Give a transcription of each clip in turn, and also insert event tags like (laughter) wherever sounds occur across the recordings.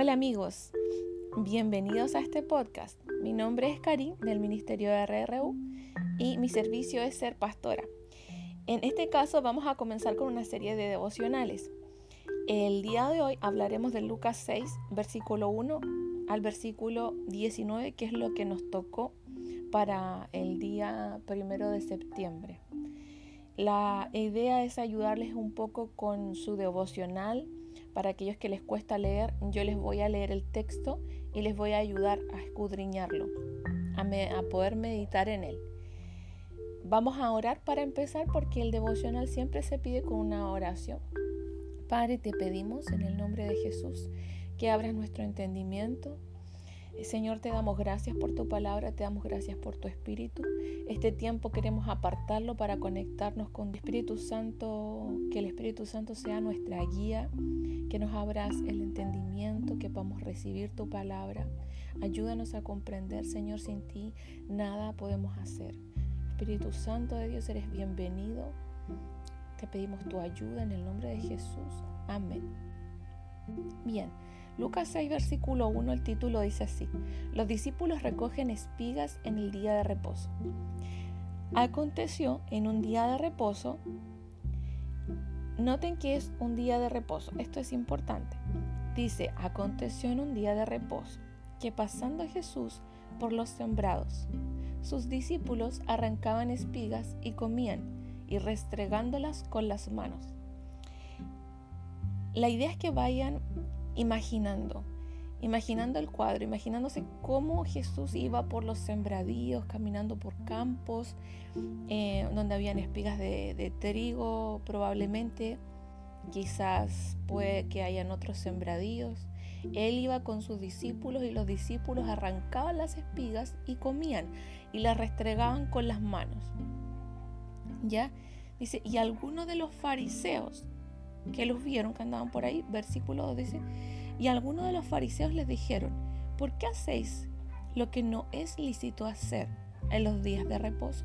Hola amigos, bienvenidos a este podcast. Mi nombre es Karin del Ministerio de RRU y mi servicio es ser pastora. En este caso vamos a comenzar con una serie de devocionales. El día de hoy hablaremos de Lucas 6, versículo 1 al versículo 19, que es lo que nos tocó para el día primero de septiembre. La idea es ayudarles un poco con su devocional para aquellos que les cuesta leer, yo les voy a leer el texto y les voy a ayudar a escudriñarlo, a, poder meditar en él. Vamos a orar para empezar porque el devocional siempre se pide con una oración. Padre, te pedimos en el nombre de Jesús que abras nuestro entendimiento, Señor, te damos gracias por tu palabra, te damos gracias por tu Espíritu. Este tiempo queremos apartarlo para conectarnos con el Espíritu Santo, que el Espíritu Santo sea nuestra guía, que nos abras el entendimiento, que podamos recibir tu palabra. Ayúdanos a comprender, Señor, sin ti nada podemos hacer. Espíritu Santo de Dios, eres bienvenido. Te pedimos tu ayuda en el nombre de Jesús. Amén. Bien. Lucas 6, versículo 1, el título dice así, los discípulos recogen espigas en el día de reposo. Aconteció en un día de reposo, noten que es un día de reposo, esto es importante. Dice, aconteció en un día de reposo, que pasando Jesús por los sembrados, sus discípulos arrancaban espigas y comían, y restregándolas con las manos. La idea es que vayan imaginando, imaginando el cuadro, imaginándose cómo Jesús iba por los sembradíos, caminando por campos, eh, donde habían espigas de, trigo, probablemente, quizás puede que hayan otros sembradíos. Él iba con sus discípulos y los discípulos arrancaban las espigas y comían y las restregaban con las manos. ¿Ya? Dice, y algunos de los fariseos que los vieron que andaban por ahí, versículo 2 dice, y algunos de los fariseos les dijeron, ¿por qué hacéis lo que no es lícito hacer en los días de reposo?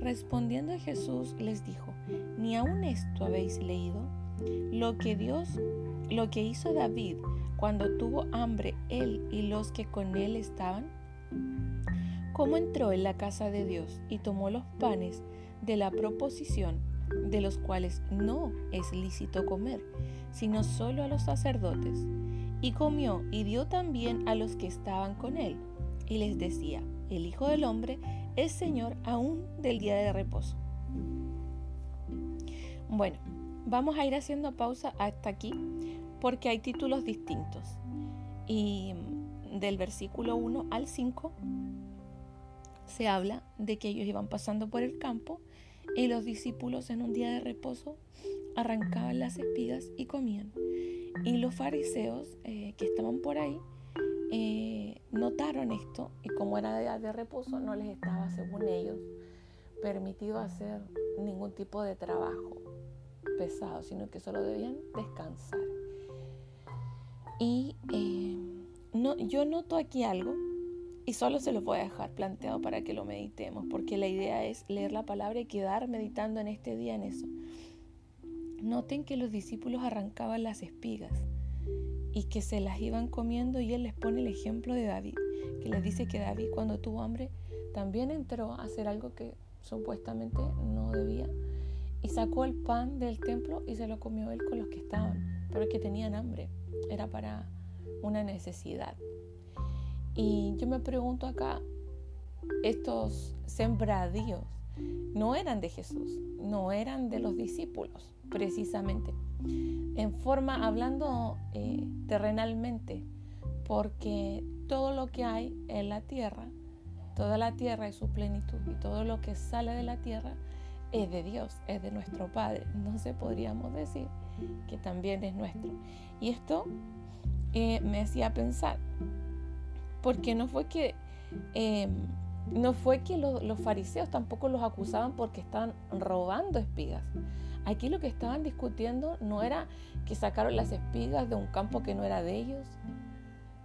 Respondiendo Jesús les dijo, ni aun esto habéis leído, lo que Dios, lo que hizo David cuando tuvo hambre él y los que con él estaban, cómo entró en la casa de Dios y tomó los panes de la proposición de los cuales no es lícito comer, sino solo a los sacerdotes. Y comió y dio también a los que estaban con él. Y les decía, el Hijo del Hombre es Señor aún del día de reposo. Bueno, vamos a ir haciendo pausa hasta aquí porque hay títulos distintos. Y del versículo 1 al 5 se habla de que ellos iban pasando por el campo y los discípulos en un día de reposo arrancaban las espigas y comían. Y los fariseos eh, que estaban por ahí eh, notaron esto y como era día de reposo no les estaba, según ellos, permitido hacer ningún tipo de trabajo pesado, sino que solo debían descansar. Y eh, no, yo noto aquí algo y solo se los voy a dejar planteado para que lo meditemos, porque la idea es leer la palabra y quedar meditando en este día en eso. Noten que los discípulos arrancaban las espigas y que se las iban comiendo y él les pone el ejemplo de David, que les dice que David cuando tuvo hambre también entró a hacer algo que supuestamente no debía y sacó el pan del templo y se lo comió él con los que estaban, pero que tenían hambre, era para una necesidad. Y yo me pregunto acá, estos sembradíos no eran de Jesús, no eran de los discípulos, precisamente. En forma, hablando eh, terrenalmente, porque todo lo que hay en la tierra, toda la tierra es su plenitud y todo lo que sale de la tierra es de Dios, es de nuestro Padre. No se podríamos decir que también es nuestro. Y esto eh, me hacía pensar, porque no fue que, em, no fue que los fariseos tampoco los acusaban porque estaban robando espigas. Aquí lo que estaban discutiendo no era que sacaron las espigas de un campo que no era de ellos,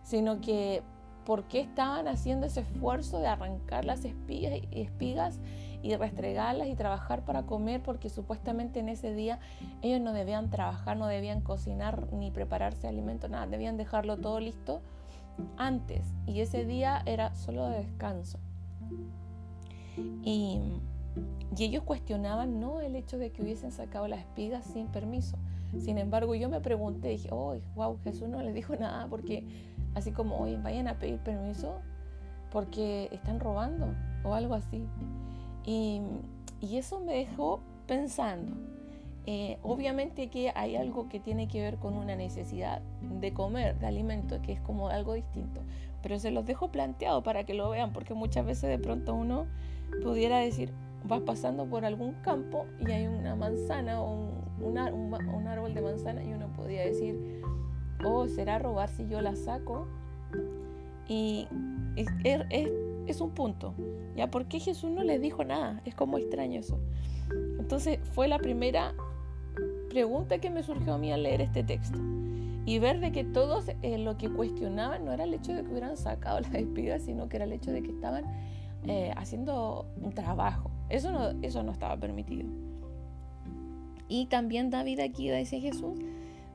sino que por qué estaban haciendo ese esfuerzo de arrancar las espigas, espigas y restregarlas y trabajar para comer porque supuestamente en ese día ellos no debían trabajar, no debían cocinar ni prepararse alimento, nada, debían dejarlo todo listo antes y ese día era solo de descanso. Y, ellos cuestionaban no el hecho de que hubiesen sacado las espigas sin permiso. Sin embargo, yo me pregunté, dije, oh, wow, Jesús no les dijo (laughs) nada porque así como, hoy vayan a pedir permiso porque están robando o algo así. Y, eso me dejó pensando. Eh, obviamente que hay algo que tiene que ver con una necesidad de comer, de alimento, que es como algo distinto. Pero se los dejo planteado para que lo vean, porque muchas veces de pronto uno pudiera decir, vas pasando por algún campo y hay una manzana o un, un, árbol de manzana y uno podría decir, oh, será robar si yo la saco. Y es, es, un punto. ¿Ya? ¿Por qué Jesús no les dijo nada? Es como extraño eso. Entonces fue la primera pregunta que me surgió a mí al leer este texto. Y ver de que todos eh, lo que cuestionaban no era el hecho de que hubieran sacado (laughs) las espigas, sino que era el hecho de que estaban eh, haciendo un trabajo. Eso no, eso no estaba permitido. Y también David aquí dice Jesús,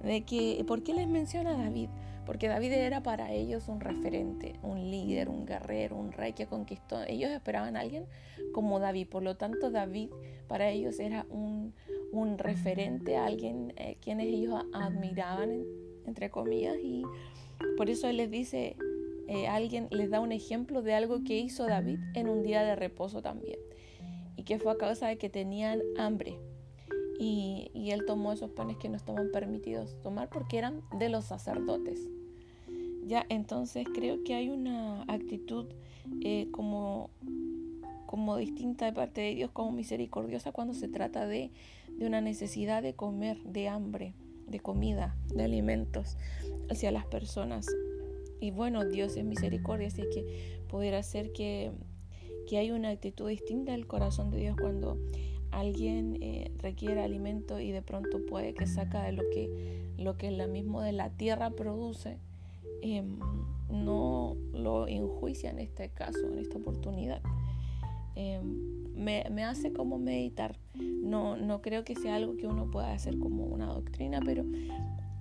de que, ¿por qué les menciona a David? Porque David era para ellos un referente, un líder, un guerrero, un rey que conquistó. Ellos esperaban a alguien como David. Por lo tanto, David para ellos era un, un referente, alguien eh, quienes ellos admiraban, entre comillas. Y por eso él les dice, eh, alguien les da un ejemplo de algo que hizo David en un día de reposo también. Y que fue a causa de que tenían hambre y, él tomó esos panes que no estaban permitidos tomar porque eran de los sacerdotes. Ya, entonces creo que hay una actitud eh, como, como distinta de parte de Dios, como misericordiosa cuando se trata de, de una necesidad de comer, de hambre, de comida, de alimentos hacia las personas. Y bueno, Dios es misericordia, así que poder hacer que, que hay una actitud distinta del corazón de Dios cuando alguien eh, requiere alimento y de pronto puede que saca de lo que, lo que la mismo de la tierra produce, em, no lo enjuicia en este caso, en esta oportunidad. Em, me, me, hace como meditar. No, no creo que sea algo que uno pueda hacer como una doctrina, pero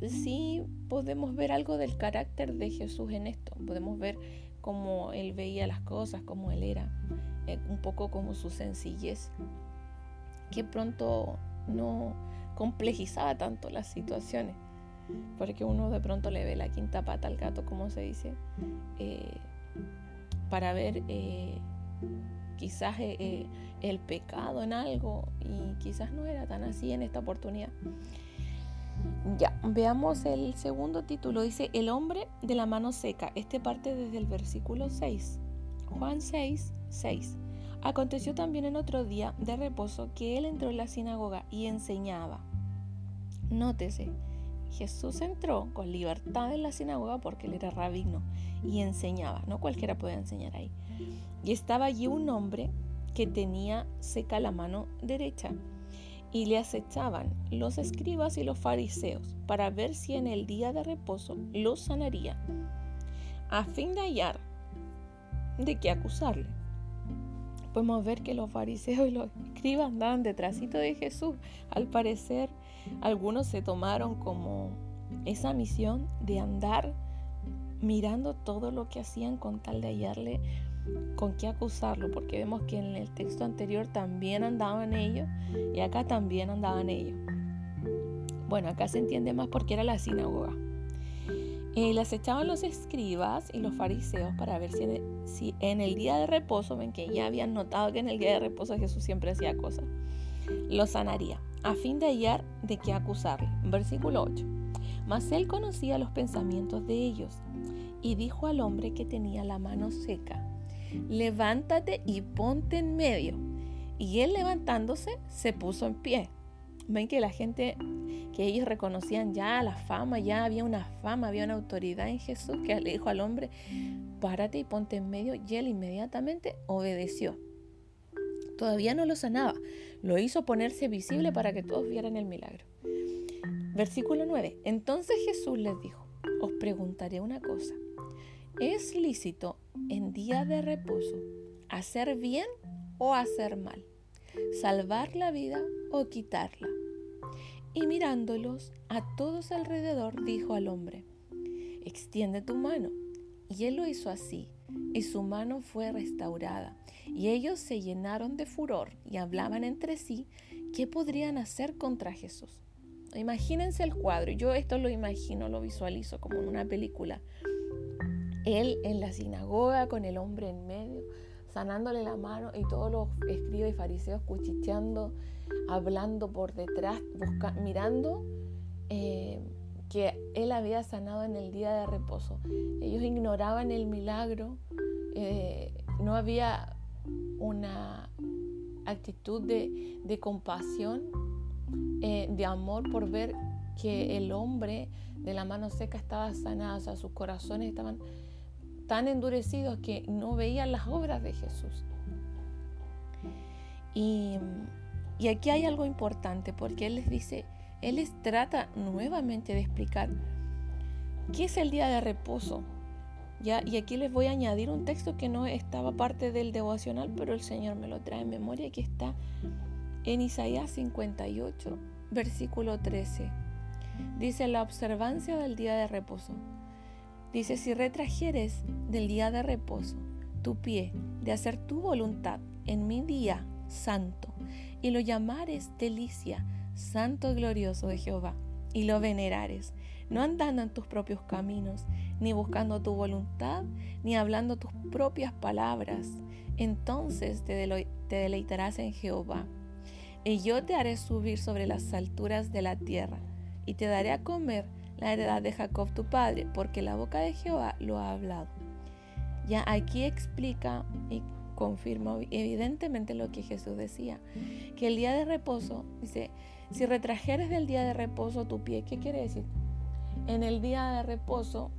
sí podemos ver algo del carácter de Jesús en esto. Podemos ver cómo él veía las cosas, cómo él era, eh, un poco como su sencillez que pronto no complejizaba tanto las situaciones, porque uno de pronto le ve la quinta pata al gato, como se dice, eh, para ver eh, quizás eh, el pecado en algo y quizás no era tan así en esta oportunidad. Ya, veamos el segundo título. Dice, el hombre de la mano seca. Este parte desde el versículo 6. Juan 6, 6. Aconteció también en otro día de reposo que él entró en la sinagoga y enseñaba. Nótese, Jesús entró con libertad en la sinagoga porque él era rabino y enseñaba, no cualquiera puede enseñar ahí. Y estaba allí un hombre que tenía seca la mano derecha y le acechaban los escribas y los fariseos para ver si en el día de reposo lo sanaría, a fin de hallar de qué acusarle podemos ver que los fariseos y los escribas andaban detrásito de Jesús. Al parecer, algunos se tomaron como esa misión de andar mirando todo lo que hacían con tal de hallarle con qué acusarlo, porque vemos que en el texto anterior también andaban ellos y acá también andaban ellos. Bueno, acá se entiende más porque era la sinagoga. Y las echaban los escribas y los fariseos para ver si en, el, día de reposo, ven que ya habían notado que en el día de reposo Jesús siempre hacía cosas, lo sanaría, a fin de hallar de qué acusarle. Versículo 8. Mas él conocía los pensamientos de ellos y dijo al hombre que tenía la mano seca, levántate y ponte en medio. Y él levantándose se puso en pie. Ven que la gente, que ellos reconocían ya la fama, ya había una fama, había una autoridad en Jesús que le dijo al hombre, párate y ponte en medio, y él inmediatamente obedeció. Todavía no lo sanaba, lo hizo ponerse visible para que todos vieran el milagro. Versículo 9. Entonces Jesús les dijo, os preguntaré una cosa, ¿es lícito en día de reposo hacer bien o hacer mal? Salvar la vida o quitarla. Y mirándolos a todos alrededor, dijo al hombre, extiende tu mano. Y él lo hizo así, y su mano fue restaurada. Y ellos se llenaron de furor y hablaban entre sí qué podrían hacer contra Jesús. Imagínense el cuadro, yo esto lo imagino, lo visualizo como en una película. Él en la sinagoga con el hombre en medio, sanándole la mano y todos los escribas y fariseos cuchicheando, hablando por detrás, mirando eh, que él había sanado en el día de reposo. Ellos ignoraban el milagro, eh, no había una actitud de, compasión, eh, de amor por ver que el hombre de la mano seca estaba sanado, o sea, sus corazones estaban tan endurecidos que no veían las obras de Jesús. Y, y aquí hay algo importante porque Él les dice, Él les trata nuevamente de explicar qué es el día de reposo. ¿ya? Y aquí les voy a añadir un texto que no estaba parte del devocional, pero el Señor me lo trae en memoria, que está en Isaías 58, versículo 13. Dice la observancia del día de reposo. Dice, si retrajeres del día de reposo tu pie de hacer tu voluntad en mi día santo, y lo llamares delicia, santo y glorioso de Jehová, y lo venerares, no andando en tus propios caminos, ni buscando tu voluntad, ni hablando tus propias palabras, entonces te, te deleitarás en Jehová. Y yo te haré subir sobre las alturas de la tierra, y te daré a comer la heredad de Jacob tu padre, porque la boca de Jehová lo ha hablado. Ya aquí explica y confirma evidentemente lo que Jesús decía, que el día de reposo, dice, si retrajeres del día de reposo tu pie, ¿qué quiere decir? En el día de reposo,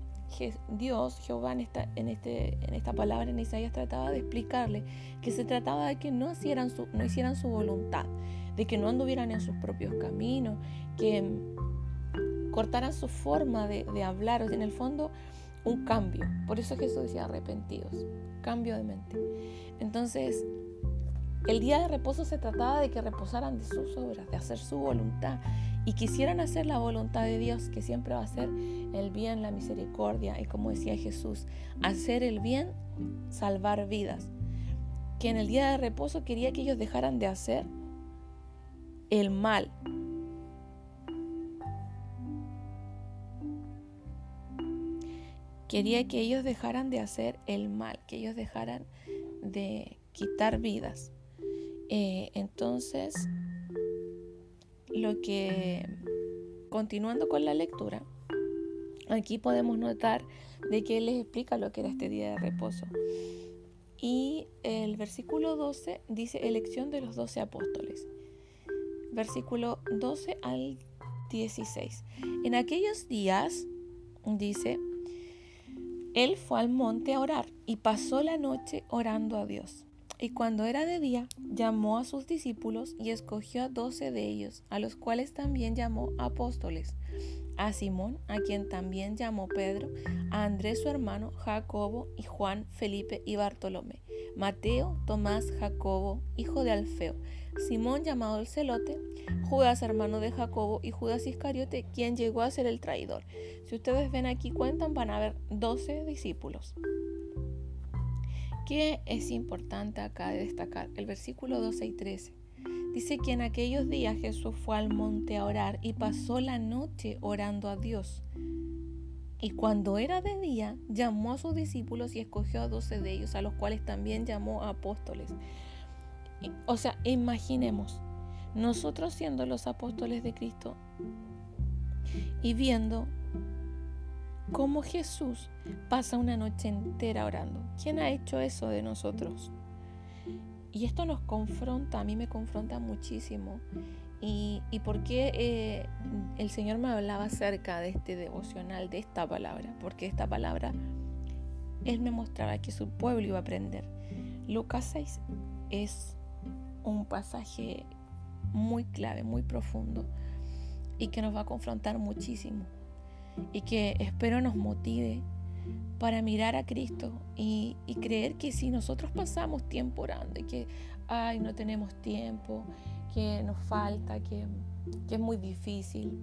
Dios, Jehová, en esta, en, este, en esta palabra en Isaías trataba de explicarle que se trataba de que no hicieran su, no hicieran su voluntad, de que no anduvieran en sus propios caminos, que cortaran su forma de, hablar, en el fondo un cambio. Por eso Jesús decía arrepentidos, cambio de mente. Entonces, el día de reposo se trataba de que reposaran de sus obras, de hacer su voluntad y quisieran hacer la voluntad de Dios, que siempre va a ser el bien, la misericordia y como decía Jesús, hacer el bien, salvar vidas. Que en el día de reposo quería que ellos dejaran de hacer el mal, Quería que ellos dejaran de hacer el mal, que ellos dejaran de quitar vidas. Eh, entonces, lo que, continuando con la lectura, aquí podemos notar de que Él les explica lo que era este día de reposo. Y el versículo 12 dice elección de los doce apóstoles. Versículo 12 al 16. En aquellos días, dice, él fue al monte a orar y pasó la noche orando a Dios. Y cuando era de día, llamó a sus discípulos y escogió a doce de ellos, a los cuales también llamó apóstoles. A Simón, a quien también llamó Pedro, a Andrés su hermano, Jacobo y Juan, Felipe y Bartolomé, Mateo, Tomás, Jacobo, hijo de Alfeo, Simón llamado el celote, Judas hermano de Jacobo y Judas Iscariote, quien llegó a ser el traidor. Si ustedes ven aquí cuentan, van a ver 12 discípulos. ¿Qué es importante acá de destacar? El versículo 12 y 13. Dice que en aquellos días Jesús fue al monte a orar y pasó la noche orando a Dios. Y cuando era de día, llamó a sus discípulos y escogió a doce de ellos, a los cuales también llamó apóstoles. O sea, imaginemos, nosotros siendo los apóstoles de Cristo y viendo cómo Jesús pasa una noche entera orando. ¿Quién ha hecho eso de nosotros? Y esto nos confronta, a mí me confronta muchísimo. Y, y por qué eh, el Señor me hablaba acerca de este devocional, de esta palabra, porque esta palabra Él me mostraba que su pueblo iba a aprender. Lucas 6 es un pasaje muy clave, muy profundo y que nos va a confrontar muchísimo y que espero nos motive para mirar a Cristo y, creer que si nosotros pasamos tiempo orando y que ay, no tenemos tiempo, que nos falta, que, es muy difícil.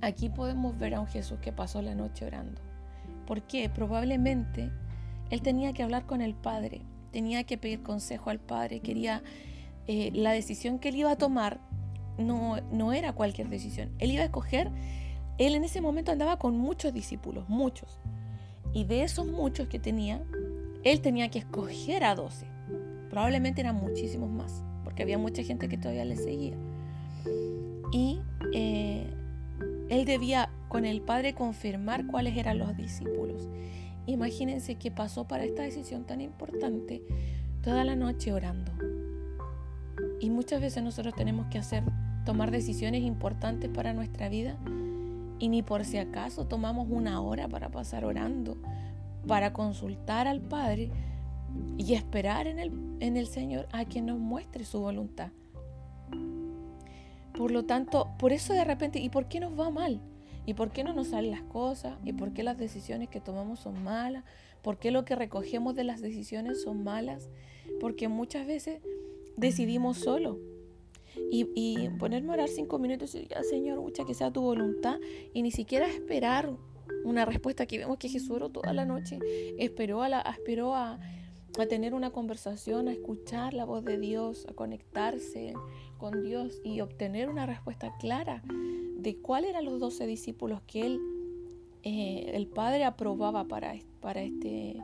Aquí podemos ver a un Jesús que pasó la noche orando. ¿Por qué? Probablemente él tenía que hablar con el Padre, tenía que pedir consejo al Padre, quería eh, la decisión que él iba a tomar no, no era cualquier decisión. Él iba a escoger, él en ese momento andaba con muchos discípulos, muchos. Y de esos muchos que tenía, él tenía que escoger a doce. Probablemente eran muchísimos más, porque había mucha gente que todavía le seguía. Y eh, él debía con el Padre confirmar cuáles eran los discípulos. Imagínense que pasó para esta decisión tan importante toda la noche orando. Y muchas veces nosotros tenemos que hacer, tomar decisiones importantes para nuestra vida y ni por si acaso tomamos una hora para pasar orando, para consultar al Padre y esperar en el, en el Señor a quien nos muestre su voluntad. Por lo tanto, por eso de repente, ¿y por qué nos va mal? ¿Y por qué no nos salen las cosas? ¿Y por qué las decisiones que tomamos son malas? ¿Por qué lo que recogemos de las decisiones son malas? Porque muchas veces decidimos solo. Y, ponerme a orar cinco minutos y ya Señor, mucha que sea tu voluntad. Y ni siquiera esperar una respuesta. Aquí vemos que Jesús oró toda la noche. Esperó, a, la, esperó a, a tener una conversación, a escuchar la voz de Dios, a conectarse con Dios y obtener una respuesta clara de cuáles eran los doce discípulos que él, eh, el Padre aprobaba para, para este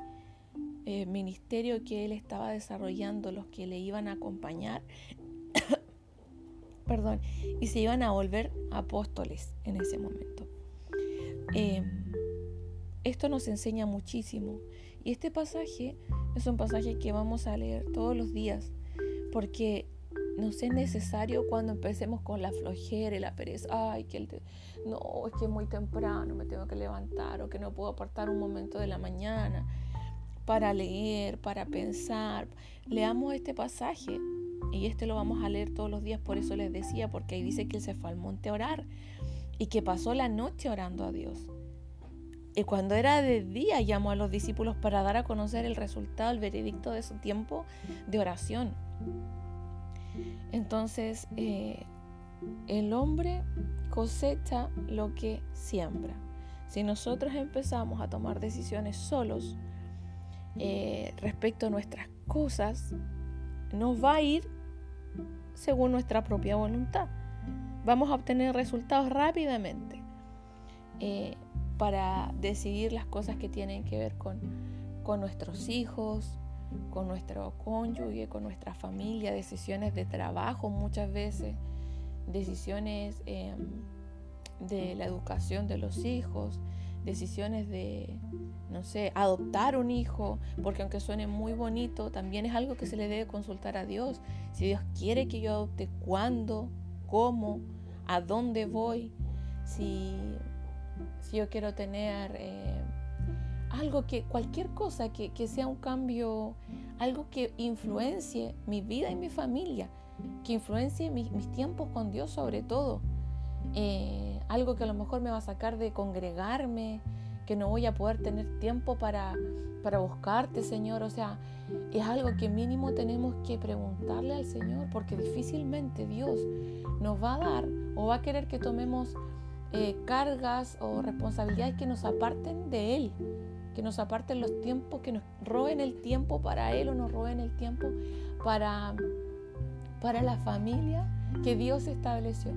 eh, ministerio que él estaba desarrollando, los que le iban a acompañar, (coughs) perdón, y se iban a volver apóstoles en ese momento. Em, esto nos enseña muchísimo y este pasaje es un pasaje que vamos a leer todos los días porque nos es necesario cuando empecemos con la flojera y la pereza. Ay, que el no, es que es muy temprano, me tengo que levantar o que no puedo apartar un momento de la mañana para leer, para pensar. Leamos este pasaje y este lo vamos a leer todos los días, por eso les decía, porque ahí dice que él se fue al monte a orar y que pasó la noche orando a Dios. Y cuando era de día llamó a los discípulos para dar a conocer el resultado, el veredicto de su tiempo de oración. Entonces, eh, el hombre cosecha lo que siembra. Si nosotros empezamos a tomar decisiones solos eh, respecto a nuestras cosas, nos va a ir según nuestra propia voluntad. Vamos a obtener resultados rápidamente eh, para decidir las cosas que tienen que ver con, con nuestros hijos, con nuestro cónyuge, con nuestra familia, decisiones de trabajo muchas veces, decisiones em, de la educación de los hijos, decisiones de, no sé, adoptar un hijo, porque aunque suene muy bonito, también es algo que se le debe consultar a Dios. Si Dios quiere que yo adopte, cuándo, cómo, a dónde voy, si, si yo quiero tener... Eh, algo que, cualquier cosa que, sea un cambio, algo que influencie mi vida y mi familia, que influencie mis, tiempos con Dios sobre todo. Eh, algo que a lo mejor me va a sacar de congregarme, que no voy a poder tener tiempo para, para buscarte, Señor. O sea, es algo que mínimo tenemos que preguntarle al Señor, porque difícilmente Dios nos va a dar o va a querer que tomemos eh, cargas o responsabilidades que nos aparten de Él que nos aparten los tiempos, que nos roben el tiempo para Él o nos roben el tiempo para, para la familia que Dios estableció.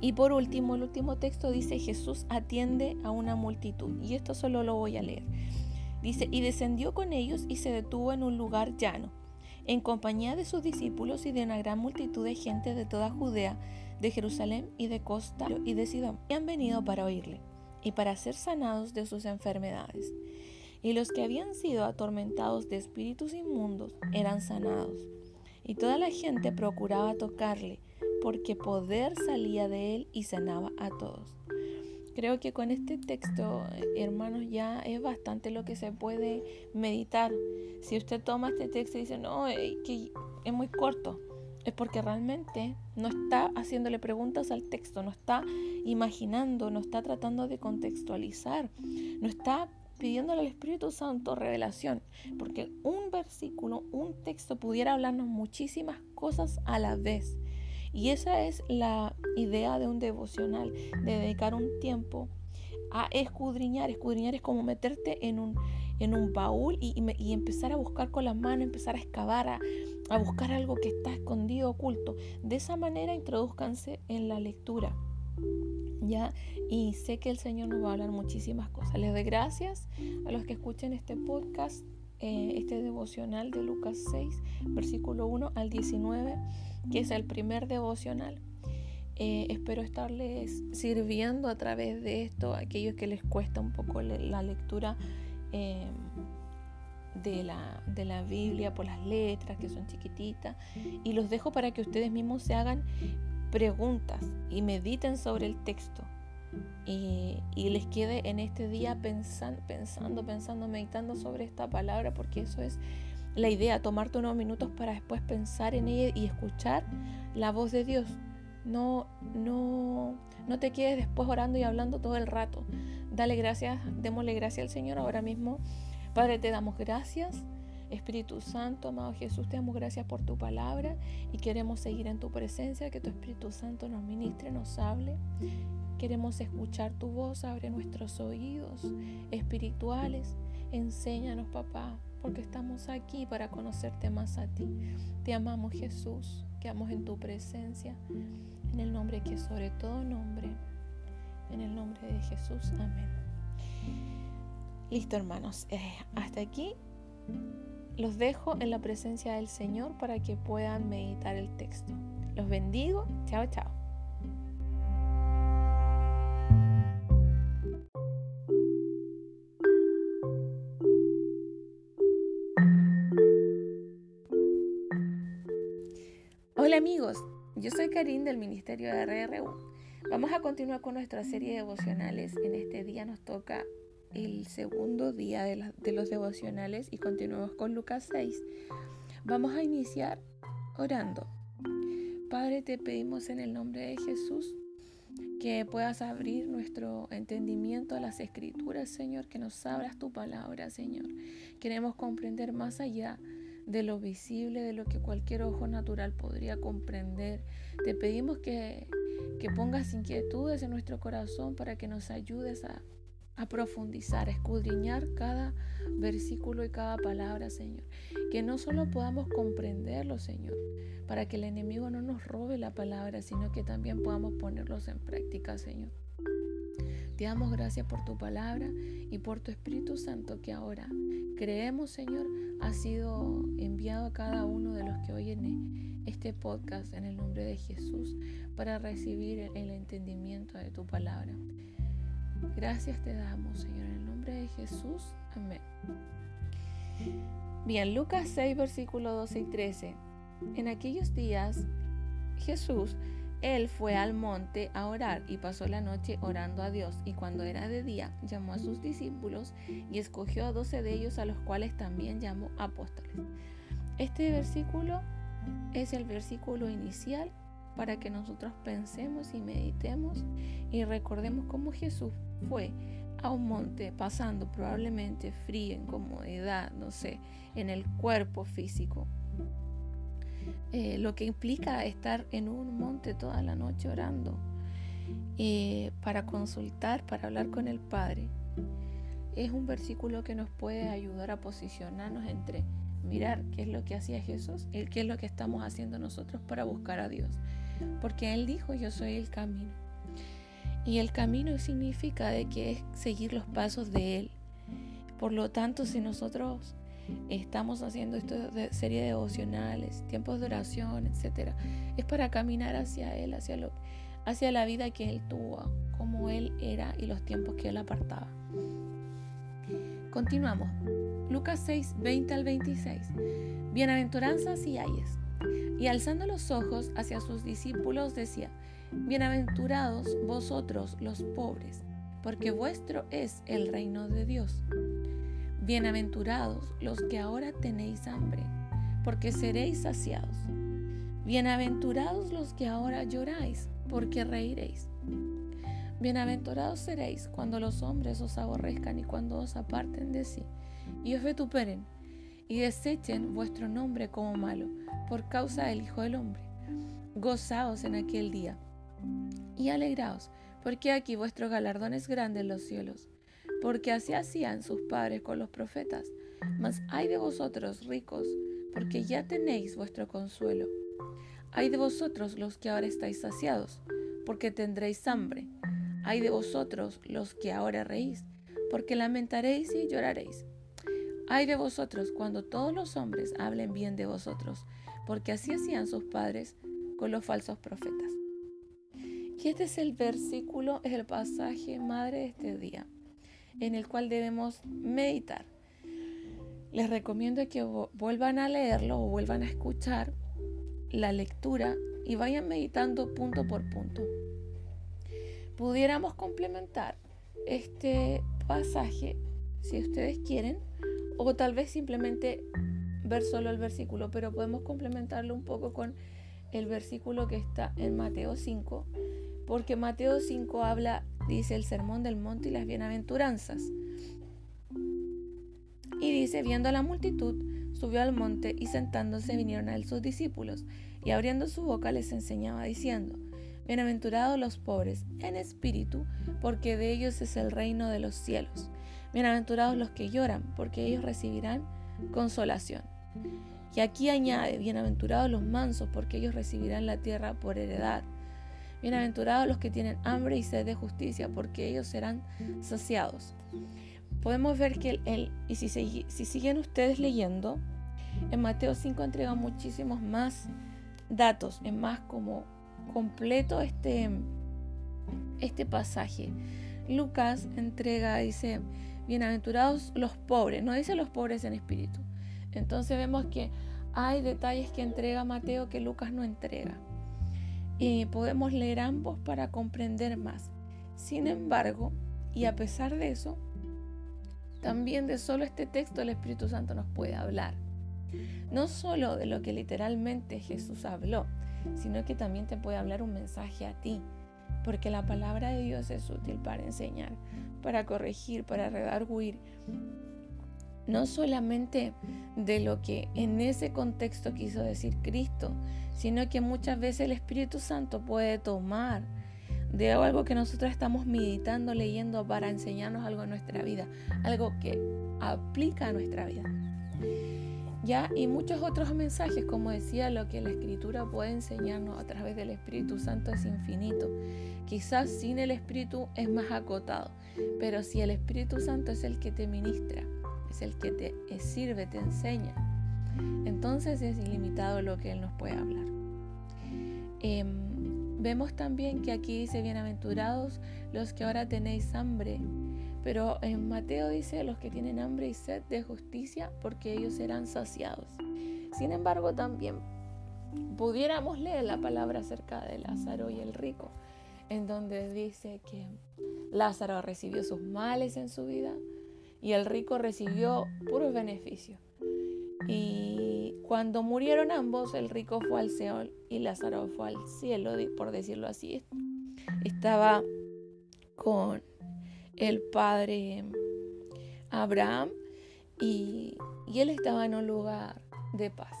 Y por último, el último texto dice, Jesús atiende a una multitud. Y esto solo lo voy a leer. Dice, y descendió con ellos y se detuvo en un lugar llano, en compañía de sus discípulos y de una gran multitud de gente de toda Judea, de Jerusalén y de Costa y de Sidón, y han venido para oírle y para ser sanados de sus enfermedades. Y los que habían sido atormentados de espíritus inmundos eran sanados. Y toda la gente procuraba tocarle, porque poder salía de él y sanaba a todos. Creo que con este texto, hermanos, ya es bastante lo que se puede meditar. Si usted toma este texto y dice, no, que es muy corto, es porque realmente no está haciéndole preguntas al texto, no está imaginando, no está tratando de contextualizar, no está pidiéndole al Espíritu Santo revelación. porque un versículo, un texto pudiera hablarnos muchísimas cosas a la vez. Y esa es la idea de un devocional, de dedicar un tiempo a escudriñar. Escudriñar es como meterte en un, en un baúl y, empezar a buscar con la mano, empezar a excavar, a, a buscar algo que está escondido, oculto. De esa manera introduzcanse en la lectura. ¿Ya? Y sé que el Señor nos va a hablar muchísimas cosas. Les doy gracias a los que escuchen este podcast, eh, este devocional de Lucas 6, versículo 1 al 19, que es el primer devocional. Eh, espero estarles sirviendo a través de esto a aquellos que les cuesta un poco la lectura em, de, la, de la Biblia por las letras que son chiquititas. Y los dejo para que ustedes mismos se hagan preguntas y mediten sobre el texto. Y, les quede en este día pensando, pensando, pensando, meditando sobre esta palabra, porque eso es la idea, tomarte unos minutos para después pensar en ella y escuchar la voz de Dios. No, no, no te quedes después orando y hablando todo el rato. Dale gracias, démosle gracias al Señor ahora mismo. Padre, te damos gracias Espíritu Santo, amado Jesús, te damos gracias por tu palabra y queremos seguir en tu presencia, que tu Espíritu Santo nos ministre, nos hable. Queremos escuchar tu voz, abre nuestros oídos espirituales. Enséñanos, papá, porque estamos aquí para conocerte más a ti. Te amamos, Jesús, quedamos en tu presencia, en el nombre que sobre todo nombre, en el nombre de Jesús. Amén. Listo, hermanos. Eh, hasta aquí los dejo en la presencia del Señor para que puedan meditar el texto. Los bendigo. Chao, chao. Hola amigos, yo soy Karin del Ministerio de RRU. Vamos a continuar con nuestra serie de devocionales. En este día nos toca el segundo día de, los devocionales y continuamos con Lucas 6. Vamos a iniciar orando. Padre, te pedimos en el nombre de Jesús que puedas abrir nuestro entendimiento a las escrituras, Señor, que nos abras tu palabra, Señor. Queremos comprender más allá de lo visible, de lo que cualquier ojo natural podría comprender. Te pedimos que, que pongas inquietudes en nuestro corazón para que nos ayudes a a profundizar, a escudriñar cada versículo y cada palabra, Señor. Que no solo podamos comprenderlo, Señor, para que el enemigo no nos robe la palabra, sino que también podamos ponerlos en práctica, Señor. Te damos gracias por tu palabra y por tu Espíritu Santo que ahora creemos, Señor, ha sido enviado a cada uno de los que oyen este podcast en el nombre de Jesús para recibir el entendimiento de tu palabra. Gracias te damos, Señor, en el nombre de Jesús. Amén. Bien, Lucas 6, versículo 12 y 13. En aquellos días, Jesús, él fue al monte a orar y pasó la noche orando a Dios. Y cuando era de día, llamó a sus discípulos y escogió a doce de ellos, a los cuales también llamó apóstoles. Este versículo es el versículo inicial para que nosotros pensemos y meditemos y recordemos cómo Jesús fue a un monte pasando probablemente frío, incomodidad, no sé, en el cuerpo físico. Eh, lo que implica estar en un monte toda la noche orando eh, para consultar, para hablar con el Padre. Es un versículo que nos puede ayudar a posicionarnos entre mirar qué es lo que hacía Jesús y qué es lo que estamos haciendo nosotros para buscar a Dios. Porque Él dijo, yo soy el camino y el camino significa de que es seguir los pasos de Él. Por lo tanto, si nosotros estamos haciendo esta serie de devocionales, tiempos de oración, etc., es para caminar hacia Él, hacia, lo, hacia la vida que Él tuvo, como Él era y los tiempos que Él apartaba. Continuamos. Lucas 6, 20 al 26. Bienaventuranzas y ayes. Y alzando los ojos hacia sus discípulos decía, Bienaventurados vosotros los pobres, porque vuestro es el reino de Dios. Bienaventurados los que ahora tenéis hambre, porque seréis saciados. Bienaventurados los que ahora lloráis, porque reiréis. Bienaventurados seréis cuando los hombres os aborrezcan y cuando os aparten de sí y os vituperen y desechen vuestro nombre como malo por causa del Hijo del Hombre. Gozaos en aquel día y alegraos, porque aquí vuestro galardón es grande en los cielos, porque así hacían sus padres con los profetas. Mas hay de vosotros ricos, porque ya tenéis vuestro consuelo. Hay de vosotros los que ahora estáis saciados, porque tendréis hambre. Hay de vosotros los que ahora reís, porque lamentaréis y lloraréis. Hay de vosotros cuando todos los hombres hablen bien de vosotros, porque así hacían sus padres con los falsos profetas. Y este es el versículo, es el pasaje madre de este día, en el cual debemos meditar. Les recomiendo que vuelvan a leerlo o vuelvan a escuchar la lectura y vayan meditando punto por punto. Pudiéramos complementar este pasaje, si ustedes quieren, o tal vez simplemente ver solo el versículo, pero podemos complementarlo un poco con el versículo que está en Mateo 5, porque Mateo 5 habla, dice, el sermón del monte y las bienaventuranzas. Y dice, viendo a la multitud, subió al monte y sentándose vinieron a él sus discípulos, y abriendo su boca les enseñaba diciendo, Bienaventurados los pobres en espíritu, porque de ellos es el reino de los cielos. Bienaventurados los que lloran, porque ellos recibirán consolación. Y aquí añade, bienaventurados los mansos, porque ellos recibirán la tierra por heredad. Bienaventurados los que tienen hambre y sed de justicia, porque ellos serán saciados. Podemos ver que el, y si, si siguen ustedes leyendo, en Mateo 5 entrega muchísimos más datos, es más como completo este, este pasaje. Lucas entrega, dice, bienaventurados los pobres, no dice los pobres en espíritu. Entonces vemos que hay detalles que entrega Mateo que Lucas no entrega. Y podemos leer ambos para comprender más. Sin embargo, y a pesar de eso, también de solo este texto el Espíritu Santo nos puede hablar. No solo de lo que literalmente Jesús habló, sino que también te puede hablar un mensaje a ti, porque la palabra de Dios es útil para enseñar, para corregir, para redarguir. No solamente de lo que en ese contexto quiso decir Cristo, sino que muchas veces el Espíritu Santo puede tomar de algo que nosotros estamos meditando, leyendo para enseñarnos algo en nuestra vida, algo que aplica a nuestra vida. ¿Ya? Y muchos otros mensajes, como decía, lo que la escritura puede enseñarnos a través del Espíritu Santo es infinito. Quizás sin el Espíritu es más acotado, pero si el Espíritu Santo es el que te ministra, es el que te sirve, te enseña, entonces es ilimitado lo que Él nos puede hablar. Em, vemos también que aquí dice, bienaventurados los que ahora tenéis hambre, pero en Mateo dice los que tienen hambre y sed de justicia porque ellos serán saciados. Sin embargo, también pudiéramos leer la palabra acerca de Lázaro y el rico, en donde dice que Lázaro recibió sus males en su vida y el rico recibió puros beneficios. Y cuando murieron ambos, el rico fue al Seol y Lázaro fue al cielo, por decirlo así. Estaba con el padre Abraham y, él estaba en un lugar de paz.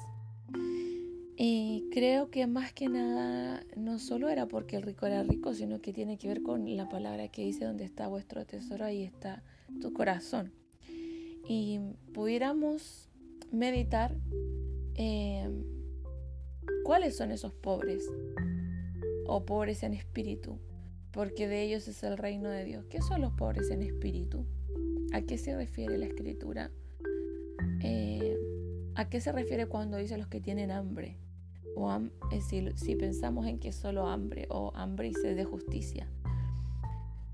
Y creo que más que nada no solo era porque el rico era rico, sino que tiene que ver con la palabra que dice, donde está vuestro tesoro, ahí está tu corazón. Y pudiéramos meditar eh, cuáles son esos pobres o pobres en espíritu porque de ellos es el reino de Dios. ¿Qué son los pobres en espíritu? ¿A qué se refiere la escritura? Eh, ¿A qué se refiere cuando dice los que tienen hambre? O si, pensamos en que solo hambre o hambre y sed de justicia,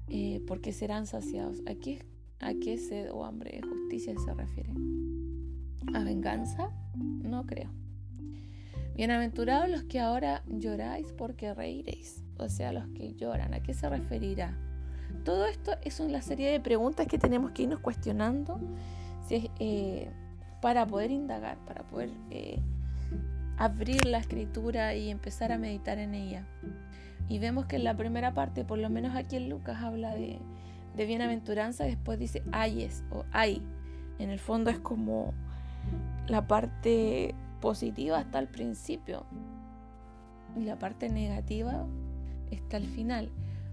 eh, porque serán saciados. ¿A qué, ¿A qué sed o hambre de justicia se refiere? ¿A venganza? No creo. Bienaventurados los que ahora lloráis porque reiréis o sea, los que lloran, ¿a qué se referirá? Todo esto es una serie de preguntas que tenemos que irnos cuestionando eh, para poder indagar, para poder eh, abrir la escritura y empezar a meditar en ella. Y vemos que en la primera parte, por lo menos aquí en Lucas, habla de, bienaventuranza, después dice ayes o ay. En el fondo es como la parte positiva está al principio y la parte negativa está al final,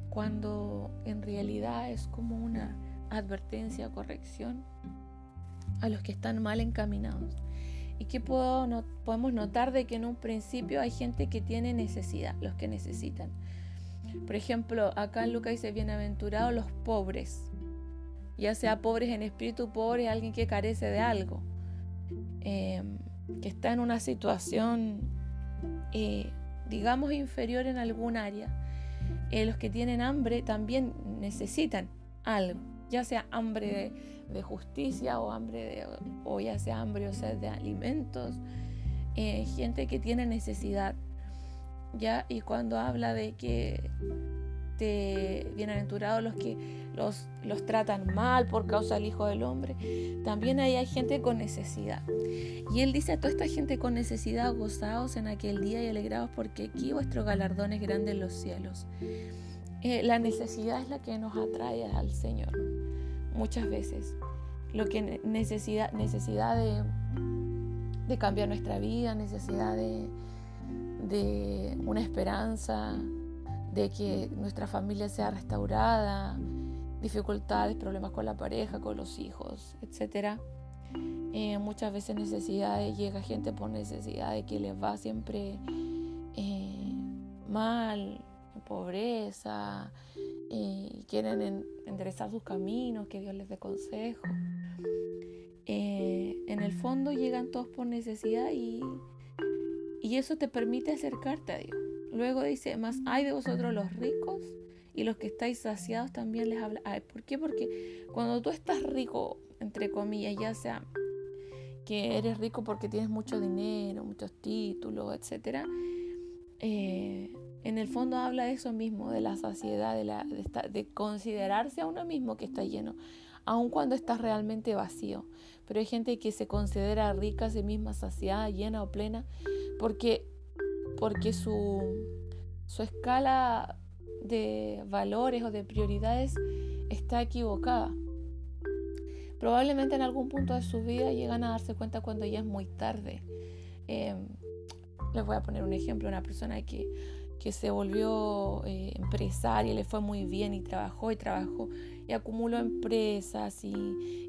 cuando en realidad es como una advertencia, corrección a los que están mal encaminados. ¿Y qué podemos notar de que en un principio hay gente que tiene necesidad, los que necesitan? Por ejemplo, acá en Lucas dice, bienaventurados los pobres, ya sea pobres en espíritu, pobre alguien que carece de algo, em, que está en una situación, eh, digamos, inferior en algún área. Eh, los que tienen hambre también necesitan algo, ya sea hambre de, justicia o hambre de, o ya sea hambre o sed de alimentos, eh, gente que tiene necesidad. ¿ya? Y cuando habla de que te, bienaventurados los que los, tratan mal por causa del Hijo del Hombre, también ahí hay gente con necesidad. Y él dice a toda esta gente con necesidad, gozaos en aquel día y alegrados porque aquí vuestro galardón es grande en los cielos. Eh, la necesidad es la que nos atrae al Señor muchas veces. Lo que necesidad, necesidad de, cambiar nuestra vida, necesidad de una esperanza, de que nuestra familia sea restaurada, dificultades, problemas con la pareja, con los hijos, etc. Eh, muchas veces necesidades, llega gente por necesidad de que les va siempre eh, mal, pobreza, eh, y quieren enderezar sus caminos, que Dios les dé consejo. en el fondo llegan todos por necesidad y y eso te permite acercarte a Dios. Luego dice, más hay de vosotros los ricos y los que estáis saciados también les habla. ¿Por qué? Porque cuando tú estás rico, entre comillas, ya sea que eres rico porque tienes mucho dinero, muchos títulos, etc. Eh, en el fondo habla de eso mismo, de la saciedad, de, la, de considerarse a uno mismo que está lleno, aun cuando estás realmente vacío. Pero hay gente que se considera rica a sí misma, saciada, llena o plena, porque, porque su, su escala de valores o de prioridades está equivocada. Probablemente en algún punto de su vida llegan a darse cuenta cuando ya es muy tarde. Em, les voy a poner un ejemplo, una persona que que se volvió eh, empresaria, le fue muy bien y trabajó y trabajó y acumuló empresas y,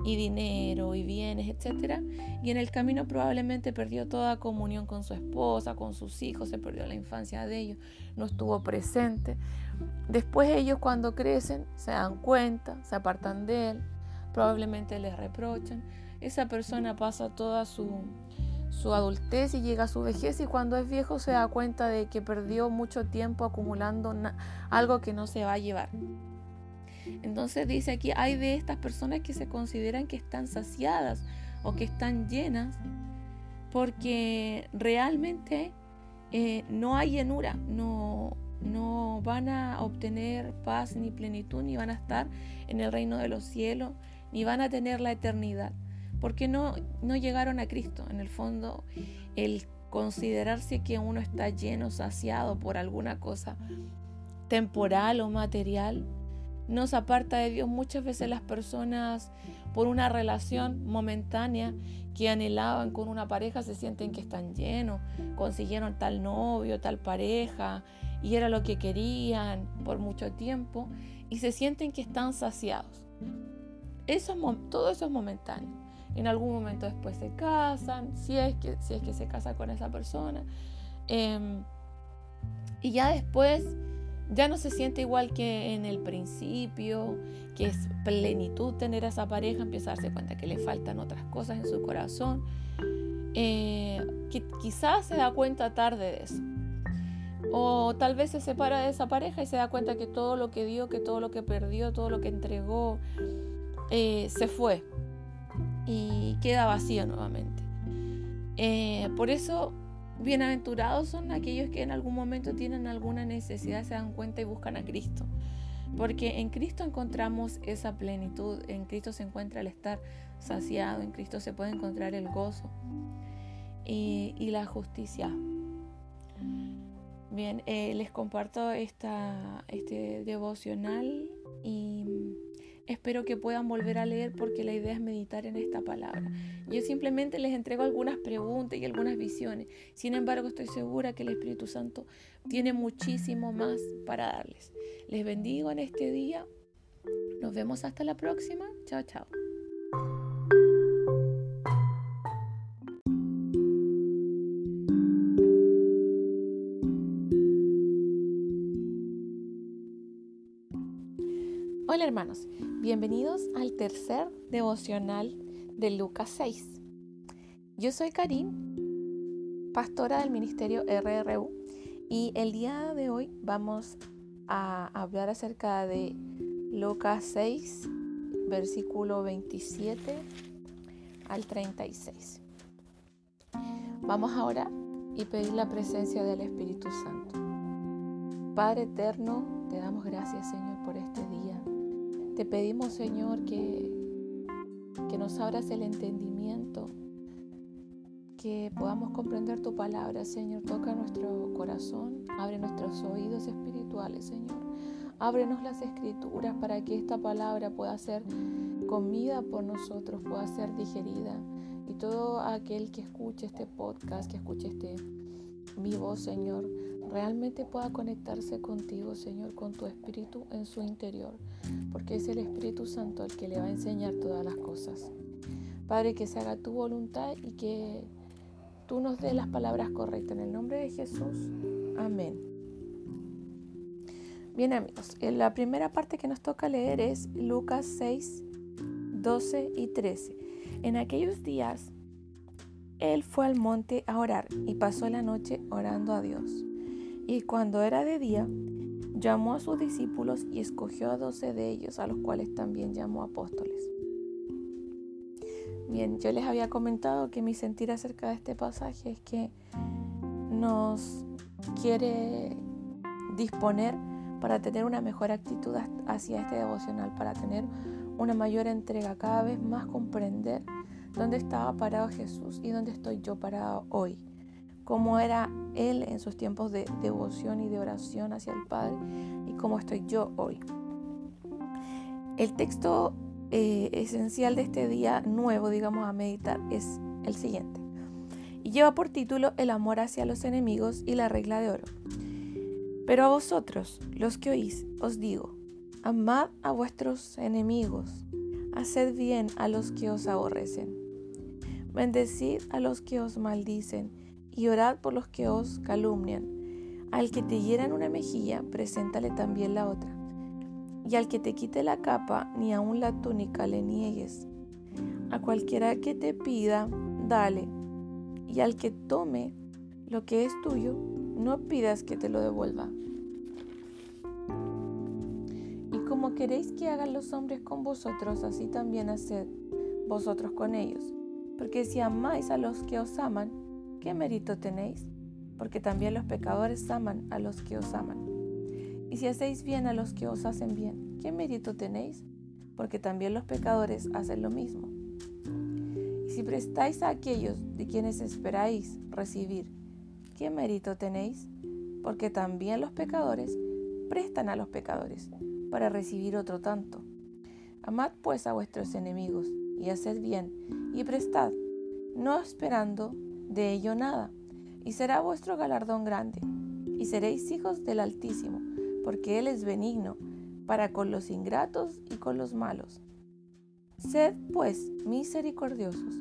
dinero y bienes, etc. Y en el camino probablemente perdió toda comunión con su esposa, con sus hijos, se perdió la infancia de ellos, no estuvo presente. Después ellos cuando crecen se dan cuenta, se apartan de él, probablemente les reprochan. Esa persona pasa toda su su adultez y llega a su vejez y cuando es viejo se da cuenta de que perdió mucho tiempo acumulando algo que no se va a llevar. Entonces dice aquí, hay de estas personas que se consideran que están saciadas o que están llenas porque realmente eh, no hay llenura, no, no van a obtener paz ni plenitud, ni van a estar en el reino de los cielos, ni van a tener la eternidad porque no, no llegaron a Cristo. En el fondo, el considerarse que uno está lleno, saciado por alguna cosa temporal o material, nos aparta de Dios. Muchas veces las personas, por una relación momentánea que anhelaban con una pareja, se sienten que están llenos, consiguieron tal novio, tal pareja, y era lo que querían por mucho tiempo, y se sienten que están saciados. Eso, todo eso es momentáneo en algún momento después se casan, si es que, si es que se casa con esa persona. Em, y ya después ya no se siente igual que en el principio, que es plenitud tener a esa pareja, empieza a darse cuenta que le faltan otras cosas en su corazón. Eh, que quizás se da cuenta tarde de eso. O tal vez se separa de esa pareja y se da cuenta que todo lo que dio, que todo lo que perdió, todo lo que entregó, eh, se fue y queda vacío nuevamente. Eh, por eso, bienaventurados son aquellos que en algún momento tienen alguna necesidad, se dan cuenta y buscan a Cristo. Porque en Cristo encontramos esa plenitud, en Cristo se encuentra el estar saciado, en Cristo se puede encontrar el gozo y, la justicia. Bien, eh, les comparto esta, este devocional y espero que puedan volver a leer porque la idea es meditar en esta palabra. Yo simplemente les entrego algunas preguntas y algunas visiones. Sin embargo, estoy segura que el Espíritu Santo tiene muchísimo más para darles. Les bendigo en este día. Nos vemos hasta la próxima. Chao, chao. Hola hermanos, bienvenidos al tercer devocional de Lucas 6. Yo soy Karim, pastora del Ministerio RRU, y el día de hoy vamos a hablar acerca de Lucas 6, versículo 27 al 36. Vamos ahora y pedir la presencia del Espíritu Santo. Padre eterno, te damos gracias Señor por este día. Te pedimos, Señor, que, que nos abras el entendimiento, que podamos comprender tu palabra, Señor. Toca nuestro corazón, abre nuestros oídos espirituales, Señor. Ábrenos las escrituras para que esta palabra pueda ser comida por nosotros, pueda ser digerida. Y todo aquel que escuche este podcast, que escuche este mi voz, Señor, realmente pueda conectarse contigo, Señor, con tu espíritu en su interior, porque es el Espíritu Santo el que le va a enseñar todas las cosas. Padre, que se haga tu voluntad y que tú nos des las palabras correctas. En el nombre de Jesús. Amén. Bien amigos, la primera parte que nos toca leer es Lucas 6, 12 y 13. En aquellos días, él fue al monte a orar y pasó la noche orando a Dios. Y cuando era de día, llamó a sus discípulos y escogió a doce de ellos, a los cuales también llamó apóstoles. Bien, yo les había comentado que mi sentir acerca de este pasaje es que nos quiere disponer para tener una mejor actitud hacia este devocional, para tener una mayor entrega, cada vez más comprender dónde estaba parado Jesús y dónde estoy yo parado hoy cómo era Él en sus tiempos de devoción y de oración hacia el Padre y cómo estoy yo hoy. El texto eh, esencial de este día nuevo, digamos, a meditar es el siguiente. Y lleva por título El amor hacia los enemigos y la regla de oro. Pero a vosotros, los que oís, os digo, amad a vuestros enemigos, haced bien a los que os aborrecen, bendecid a los que os maldicen, y orad por los que os calumnian. Al que te hieran una mejilla, preséntale también la otra. Y al que te quite la capa, ni aun la túnica le niegues. A cualquiera que te pida, dale. Y al que tome lo que es tuyo, no pidas que te lo devuelva. Y como queréis que hagan los hombres con vosotros, así también haced vosotros con ellos. Porque si amáis a los que os aman, ¿qué mérito tenéis? Porque también los pecadores aman a los que os aman. Y si hacéis bien a los que os hacen bien, ¿qué mérito tenéis? Porque también los pecadores hacen lo mismo. Y si prestáis a aquellos de quienes esperáis recibir, ¿qué mérito tenéis? Porque también los pecadores prestan a los pecadores para recibir otro tanto. Amad pues a vuestros enemigos y haced bien y prestad, no esperando de ello nada, y será vuestro galardón grande, y seréis hijos del Altísimo, porque Él es benigno para con los ingratos y con los malos. Sed pues misericordiosos,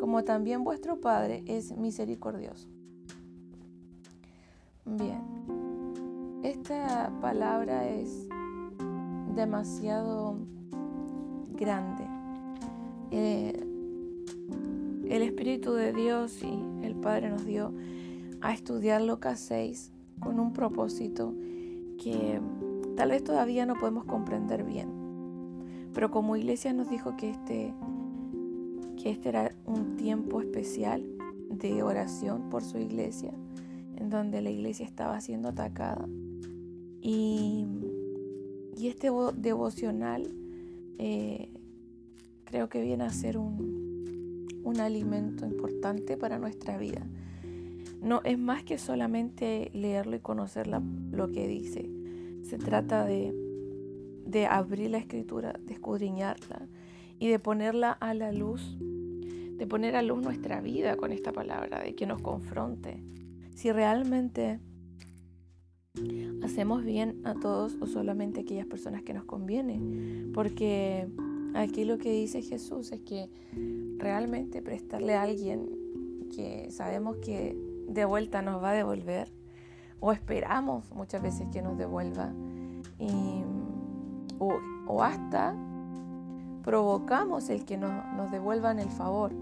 como también vuestro Padre es misericordioso. Bien, esta palabra es demasiado grande. Eh, el Espíritu de Dios y el Padre nos dio a estudiar Lucas 6 con un propósito que tal vez todavía no podemos comprender bien. Pero como iglesia nos dijo que este, que este era un tiempo especial de oración por su iglesia, en donde la iglesia estaba siendo atacada. Y, y este devocional eh, creo que viene a ser un, un alimento importante para nuestra vida. No es más que solamente leerlo y conocer lo que dice. Se trata de, de abrir la escritura, de escudriñarla y de ponerla a la luz, de poner a luz nuestra vida con esta palabra, de que nos confronte. Si realmente hacemos bien a todos o solamente a aquellas personas que nos conviene. Porque aquí lo que dice Jesús es que realmente prestarle a alguien que sabemos que de vuelta nos va a devolver o esperamos muchas veces que nos devuelva o, hasta provocamos el que nos devuelvan el favor.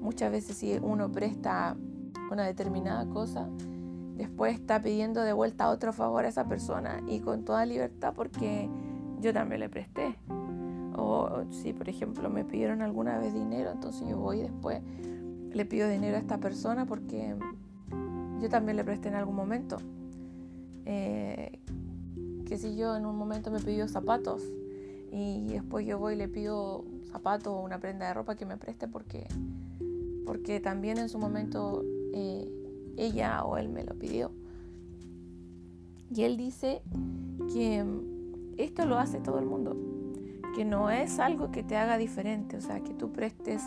Muchas veces si uno presta una determinada cosa, después está pidiendo de vuelta otro favor a esa persona y con toda libertad porque yo también le presté. O si por ejemplo me pidieron alguna vez dinero, entonces yo voy y después le pido dinero a esta persona porque yo también le presté en algún momento. Eh, que si yo en un momento me pidió zapatos y después yo voy y le pido zapatos o una prenda de ropa que me preste porque, porque también en su momento eh, ella o él me lo pidió. Y él dice que esto lo hace todo el mundo, que no es algo que te haga diferente, o sea, que tú prestes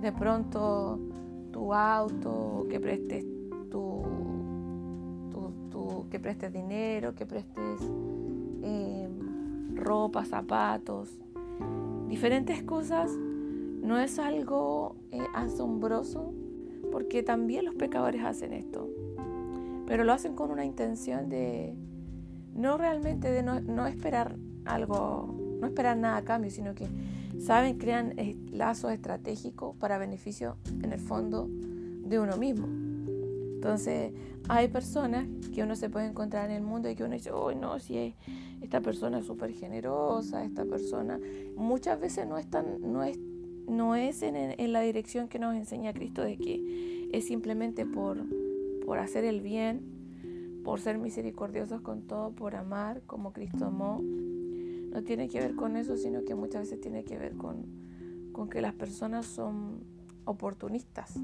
de pronto tu auto, que prestes tu, tu, que prestes dinero, que prestes eh, ropa, zapatos, diferentes cosas, no es algo eh, asombroso porque también los pecadores hacen esto, pero lo hacen con una intención de no realmente de no, esperar algo, no esperar nada a cambio, sino que saben, crean lazos estratégicos para beneficio en el fondo de uno mismo. Entonces, hay personas que uno se puede encontrar en el mundo y que uno dice, oh, no, si esta persona es súper generosa, esta persona muchas veces no es tan, no es no es en, la dirección que nos enseña Cristo de que es simplemente por, por hacer el bien, por ser misericordiosos con todo, por amar como Cristo amó. No tiene que ver con eso, sino que muchas veces tiene que ver con, con que las personas son oportunistas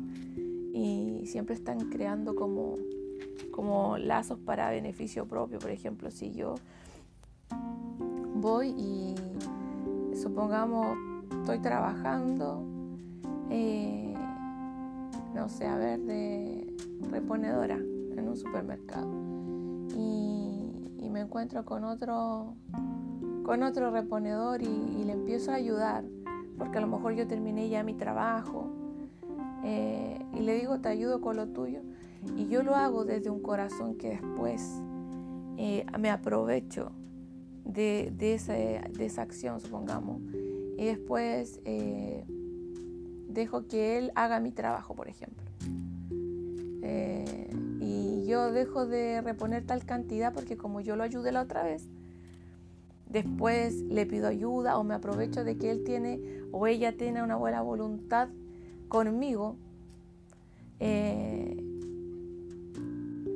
y siempre están creando como, como lazos para beneficio propio. Por ejemplo, si yo voy y supongamos estoy trabajando, eh, no sé, a ver, de reponedora en un supermercado. Y, me encuentro con otro, con otro reponedor y, le empiezo a ayudar, porque a lo mejor yo terminé ya mi trabajo. Eh, y le digo, te ayudo con lo tuyo. Y yo lo hago desde un corazón que después eh, me aprovecho de, esa acción, supongamos y después eh, dejo que él haga mi trabajo, por ejemplo. Y yo dejo de reponer tal cantidad porque como yo lo ayudé la otra vez, después le pido ayuda o me aprovecho de que él tiene o ella tiene una buena voluntad conmigo, eh,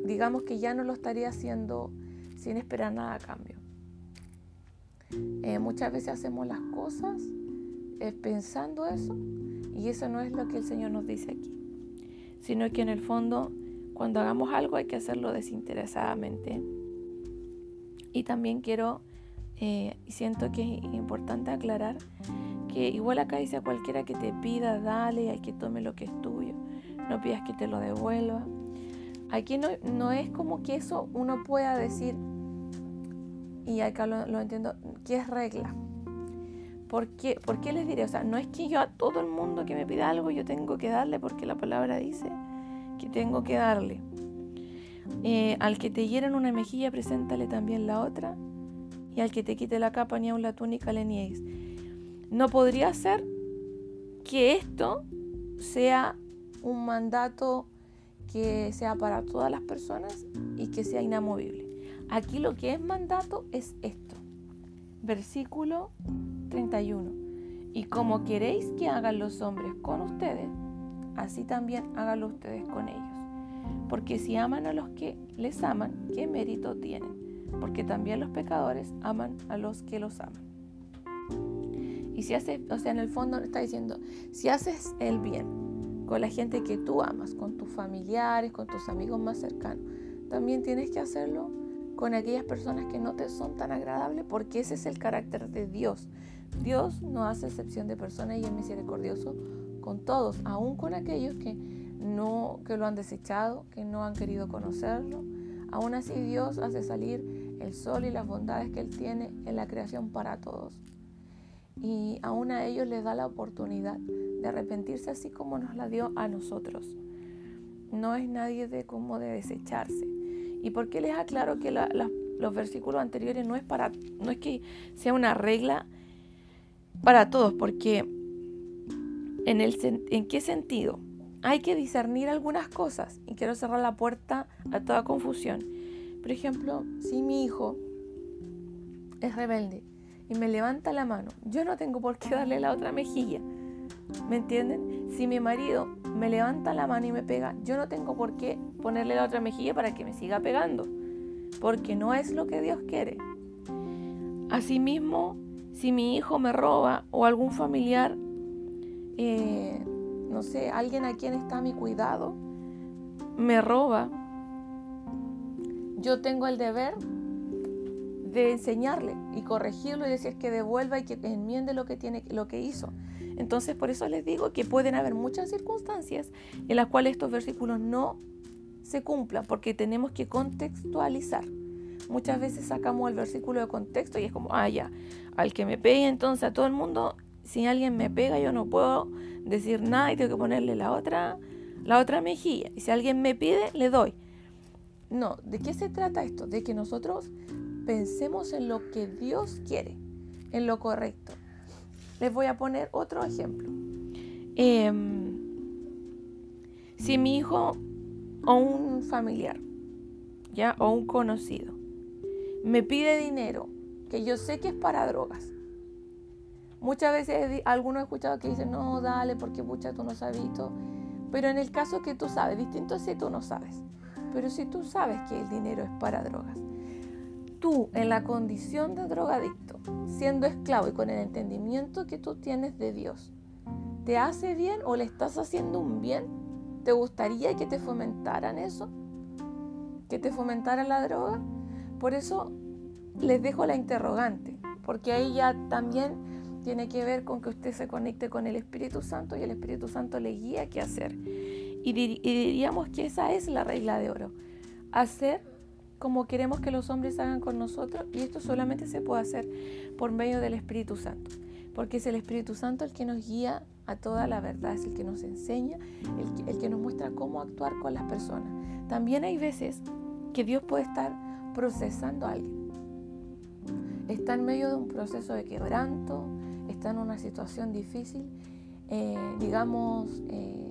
digamos que ya no lo estaría haciendo sin esperar nada a cambio. Eh, muchas veces hacemos las cosas eh, pensando eso y eso no es lo que el Señor nos dice aquí, sino que en el fondo cuando hagamos algo hay que hacerlo desinteresadamente. Y también quiero eh, y siento que es importante aclarar que igual acá dice a cualquiera que te pida, dale, hay que tome lo que es tuyo, no pidas que te lo devuelva. Aquí no, no es como que eso uno pueda decir, y acá lo, entiendo, que es regla. ¿Por qué? ¿Por qué les diré? O sea, no es que yo a todo el mundo que me pida algo yo tengo que darle, porque la palabra dice que tengo que darle. Eh, al que te hieran una mejilla, preséntale también la otra. Y al que te quite la capa ni aun la túnica le niegues. No podría ser que esto sea un mandato que sea para todas las personas y que sea inamovible. Aquí lo que es mandato es esto. Versículo 31. Y como queréis que hagan los hombres con ustedes, así también háganlo ustedes con ellos. Porque si aman a los que les aman, ¿qué mérito tienen? Porque también los pecadores aman a los que los aman. Y si haces, o sea, en el fondo está diciendo, si haces el bien con la gente que tú amas, con tus familiares, con tus amigos más cercanos, también tienes que hacerlo con aquellas personas que no te son tan agradables porque ese es el carácter de Dios. Dios no hace excepción de personas y es misericordioso con todos, aún con aquellos que no que lo han desechado, que no han querido conocerlo. Aún así Dios hace salir el sol y las bondades que él tiene en la creación para todos. Y aún a ellos les da la oportunidad de arrepentirse así como nos la dio a nosotros. No es nadie de como de desecharse. ¿Y por qué les aclaro que los versículos anteriores no es para no es que sea una regla para todos, porque en el en qué sentido? Hay que discernir algunas cosas y quiero cerrar la puerta a toda confusión. Por ejemplo, si mi hijo es rebelde y me levanta la mano, yo no tengo por qué darle la otra mejilla. ¿Me entienden? Si mi marido me levanta la mano y me pega, yo no tengo por qué ponerle la otra mejilla para que me siga pegando, porque no es lo que Dios quiere. Asimismo, si mi hijo me roba o algún familiar, eh, no sé, alguien a quien está a mi cuidado, me roba, yo tengo el deber de enseñarle y corregirlo y decir que devuelva y que enmiende lo que tiene, lo que hizo. Entonces, por eso les digo que pueden haber muchas circunstancias en las cuales estos versículos no se cumplan, porque tenemos que contextualizar. Muchas veces sacamos el versículo de contexto y es como, ah, ya, al que me pegue entonces a todo el mundo, si alguien me pega yo no puedo decir nada y tengo que ponerle la otra, la otra mejilla. Y si alguien me pide, le doy. No, ¿de qué se trata esto? De que nosotros pensemos en lo que Dios quiere, en lo correcto. Les voy a poner otro ejemplo. Em, si mi hijo o un familiar, ya, o un conocido, me pide dinero que yo sé que es para drogas. Muchas veces algunos he escuchado que dicen, no, dale, porque mucha tú no sabes esto. Pero en el caso que tú sabes, distinto si tú no sabes. Pero si tú sabes que el dinero es para drogas, tú en la condición de drogadicto, siendo esclavo y con el entendimiento que tú tienes de Dios, ¿te hace bien o le estás haciendo un bien? ¿Te gustaría que te fomentaran eso? ¿Que te fomentaran la droga? Por eso les dejo la interrogante, porque ahí ya también tiene que ver con que usted se conecte con el Espíritu Santo y el Espíritu Santo le guía qué hacer. Y, diríamos que esa es la regla de oro. Hacer como queremos que los hombres hagan con nosotros y esto solamente se puede hacer por medio del Espíritu Santo, porque es el Espíritu Santo el que nos guía a toda la verdad, es el que nos enseña, el que, el que nos muestra cómo actuar con las personas. También hay veces que Dios puede estar procesando a alguien. Está en medio de un proceso de quebranto, está en una situación difícil, eh, digamos, eh,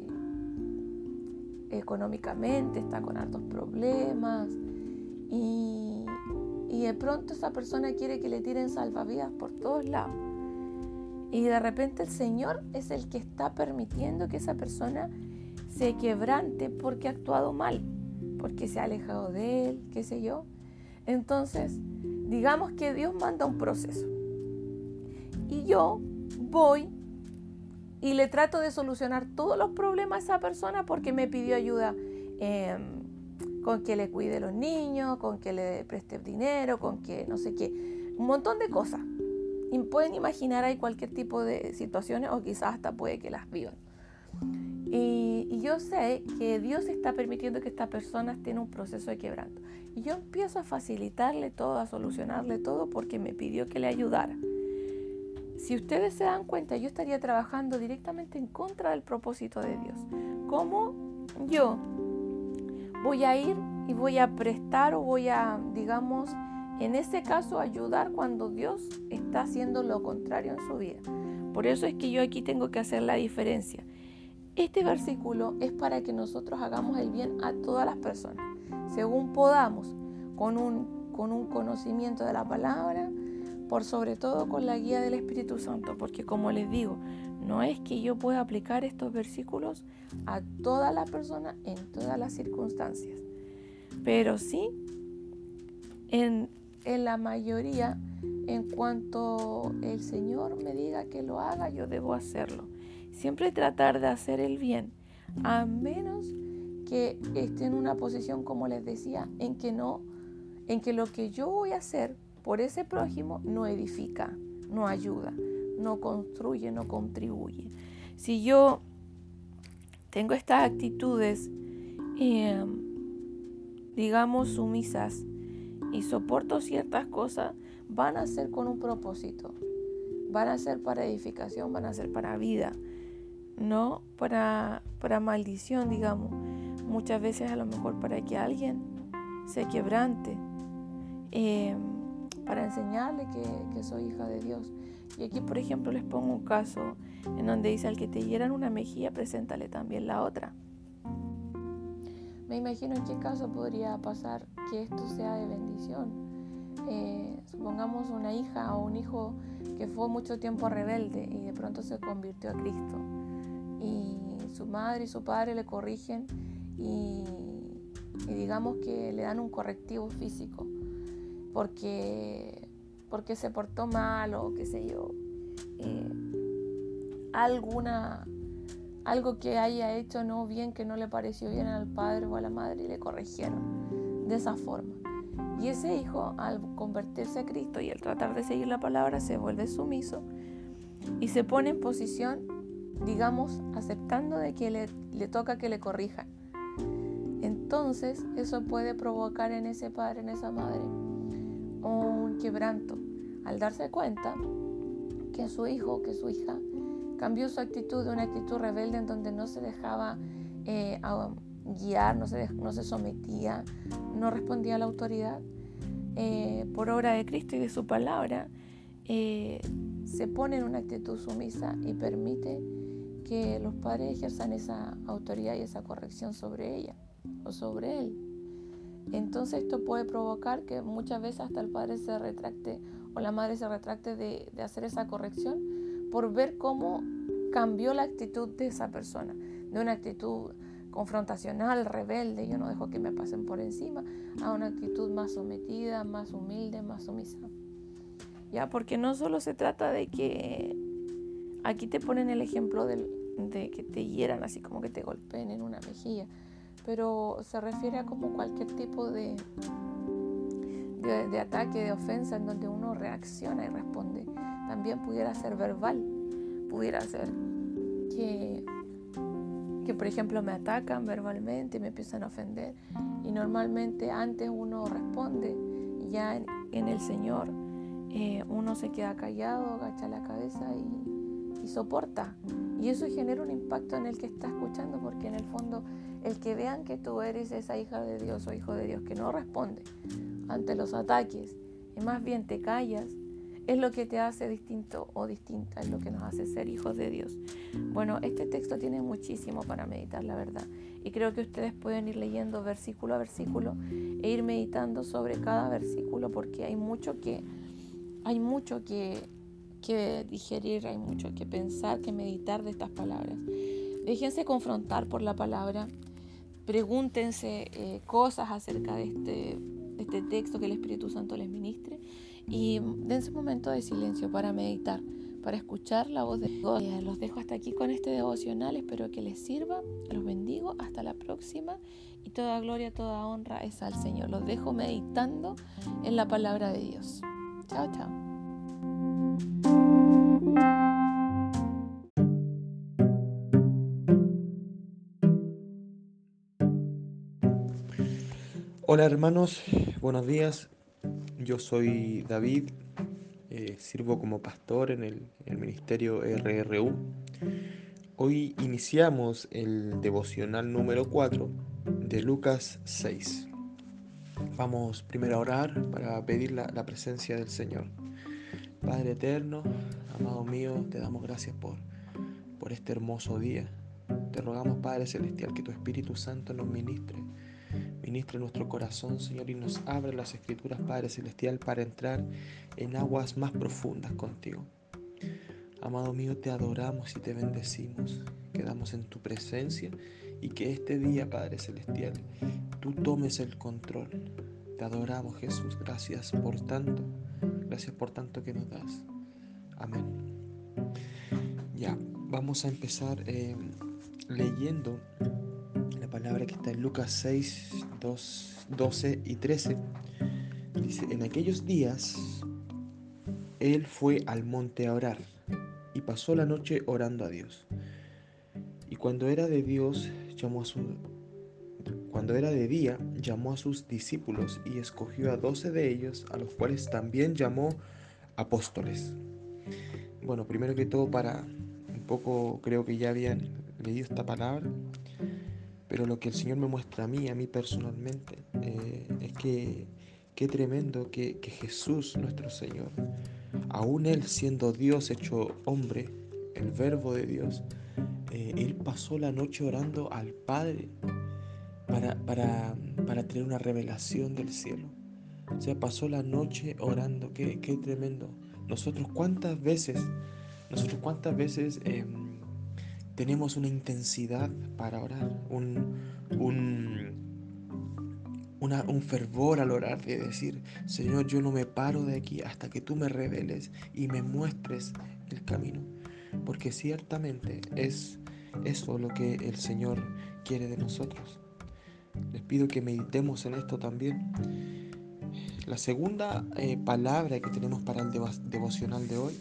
económicamente, está con altos problemas, y, de pronto esa persona quiere que le tiren salvavidas por todos lados. Y de repente el Señor es el que está permitiendo que esa persona se quebrante porque ha actuado mal, porque se ha alejado de Él, qué sé yo. Entonces, digamos que Dios manda un proceso. Y yo voy y le trato de solucionar todos los problemas a esa persona porque me pidió ayuda. Em, con que le cuide los niños, con que le preste dinero, con que no sé qué, un montón de cosas. Y pueden imaginar hay cualquier tipo de situaciones o quizás hasta puede que las vivan. Y, yo sé que Dios está permitiendo que estas personas tengan un proceso de quebranto. Y yo empiezo a facilitarle todo, a solucionarle todo porque me pidió que le ayudara. Si ustedes se dan cuenta, yo estaría trabajando directamente en contra del propósito de Dios. ¿Cómo yo voy a ir y voy a prestar o voy a, digamos, en ese caso ayudar cuando Dios está haciendo lo contrario en su vida. Por eso es que yo aquí tengo que hacer la diferencia. Este versículo es para que nosotros hagamos el bien a todas las personas, según podamos, con un, con un conocimiento de la palabra, por sobre todo con la guía del Espíritu Santo, porque como les digo, no es que yo pueda aplicar estos versículos a toda la persona en todas las circunstancias, pero sí en, la mayoría, en cuanto el Señor me diga que lo haga, yo debo hacerlo. Siempre tratar de hacer el bien, a menos que esté en una posición, como les decía, en que no en que lo que yo voy a hacer por ese prójimo no edifica, no ayuda, no construye, no contribuye. Si yo tengo estas actitudes, em, digamos, sumisas y soporto ciertas cosas, van a ser con un propósito, van a ser para edificación, van a ser para vida, no para, para maldición, digamos. Muchas veces a lo mejor para que alguien se quebrante, em, para enseñarle que, soy hija de Dios. Y aquí, por ejemplo, les pongo un caso en donde dice, al que te hieran una mejilla, preséntale también la otra. Me imagino en qué caso podría pasar que esto sea de bendición. Eh, supongamos una hija o un hijo que fue mucho tiempo rebelde y de pronto se convirtió a Cristo. Y su madre y su padre le corrigen y digamos que le dan un correctivo físico porque porque se portó mal o qué sé yo, eh, alguna, algo que haya hecho no bien, que no le pareció bien al padre o a la madre y le corrigieron de esa forma. Y ese hijo, al convertirse a Cristo y al tratar de seguir la palabra, se vuelve sumiso y se pone en posición, digamos, aceptando de que le, le toca que le corrijan. Entonces, eso puede provocar en ese padre, en esa madre, un quebranto al darse cuenta que su hijo, que su hija, cambió su actitud de una actitud rebelde en donde no se dejaba eh, guiar, no se, no se sometía, no respondía a la autoridad, eh, por obra de Cristo y de su palabra, eh, se pone en una actitud sumisa y permite que los padres ejerzan esa autoridad y esa corrección sobre ella o sobre él. Entonces esto puede provocar que muchas veces hasta el padre se retracte o la madre se retracte de, hacer esa corrección por ver cómo cambió la actitud de esa persona, de una actitud confrontacional, rebelde, yo no dejo que me pasen por encima, a una actitud más sometida, más humilde, más sumisa. Ya, porque no solo se trata de que aquí te ponen el ejemplo de que te hieran, así como que te golpeen en una mejilla, pero se refiere a como cualquier tipo de, de, ataque, de ofensa, en donde uno reacciona y responde. También pudiera ser verbal, pudiera ser que, que, por ejemplo, me atacan verbalmente me empiezan a ofender. Y normalmente antes uno responde, ya en, el Señor eh, uno se queda callado, agacha la cabeza y, y soporta. Y eso genera un impacto en el que está escuchando, porque en el fondo el que vean que tú eres esa hija de Dios o hijo de Dios que no responde ante los ataques y más bien te callas, es lo que te hace distinto o distinta, es lo que nos hace ser hijos de Dios. Bueno, este texto tiene muchísimo para meditar, la verdad. Y creo que ustedes pueden ir leyendo versículo a versículo e ir meditando sobre cada versículo porque hay mucho que, hay mucho que, que digerir, hay mucho que pensar, que meditar de estas palabras. Déjense confrontar por la palabra, pregúntense eh, cosas acerca de este este texto que el Espíritu Santo les ministre y dense un momento de silencio para meditar, para escuchar la voz de Dios. Eh, los dejo hasta aquí con este devocional, espero que les sirva, los bendigo, hasta la próxima y toda gloria, toda honra es al Señor. Los dejo meditando en la palabra de Dios. Chao, chao. Hola hermanos, buenos días. Yo soy David, eh, sirvo como pastor en el, ministerio RRU. Hoy iniciamos el devocional número 4 de Lucas 6. Vamos primero a orar para pedir la, la presencia del Señor. Padre eterno, amado mío, te damos gracias por, por este hermoso día. Te rogamos, Padre Celestial, que tu Espíritu Santo nos ministre Ministra nuestro corazón, Señor, y nos abre las escrituras, Padre Celestial, para entrar en aguas más profundas contigo. Amado mío, te adoramos y te bendecimos. Quedamos en tu presencia y que este día, Padre Celestial, tú tomes el control. Te adoramos, Jesús. Gracias por tanto. Gracias por tanto que nos das. Amén. Ya, vamos a empezar eh, leyendo palabra que está en Lucas 6, 12 y 13. Dice, en aquellos días él fue al monte a orar y pasó la noche orando a Dios. Y cuando era de Dios, llamó a su cuando era de día, llamó a sus discípulos y escogió a doce de ellos, a los cuales también llamó apóstoles. Bueno, primero que todo para un poco, creo que ya habían leído esta palabra, pero lo que el Señor me muestra a mí, a mí personalmente, eh, es que qué tremendo que, Jesús, nuestro Señor, aún Él siendo Dios hecho hombre, el verbo de Dios, eh, Él pasó la noche orando al Padre para, para, para, tener una revelación del cielo. O sea, pasó la noche orando, qué, qué tremendo. Nosotros cuántas veces, nosotros cuántas veces em, tenemos una intensidad para orar, un, un, un fervor al orar de decir, Señor, yo no me paro de aquí hasta que tú me reveles y me muestres el camino. Porque ciertamente es eso lo que el Señor quiere de nosotros. Les pido que meditemos en esto también. La segunda eh, palabra que tenemos para el devocional de hoy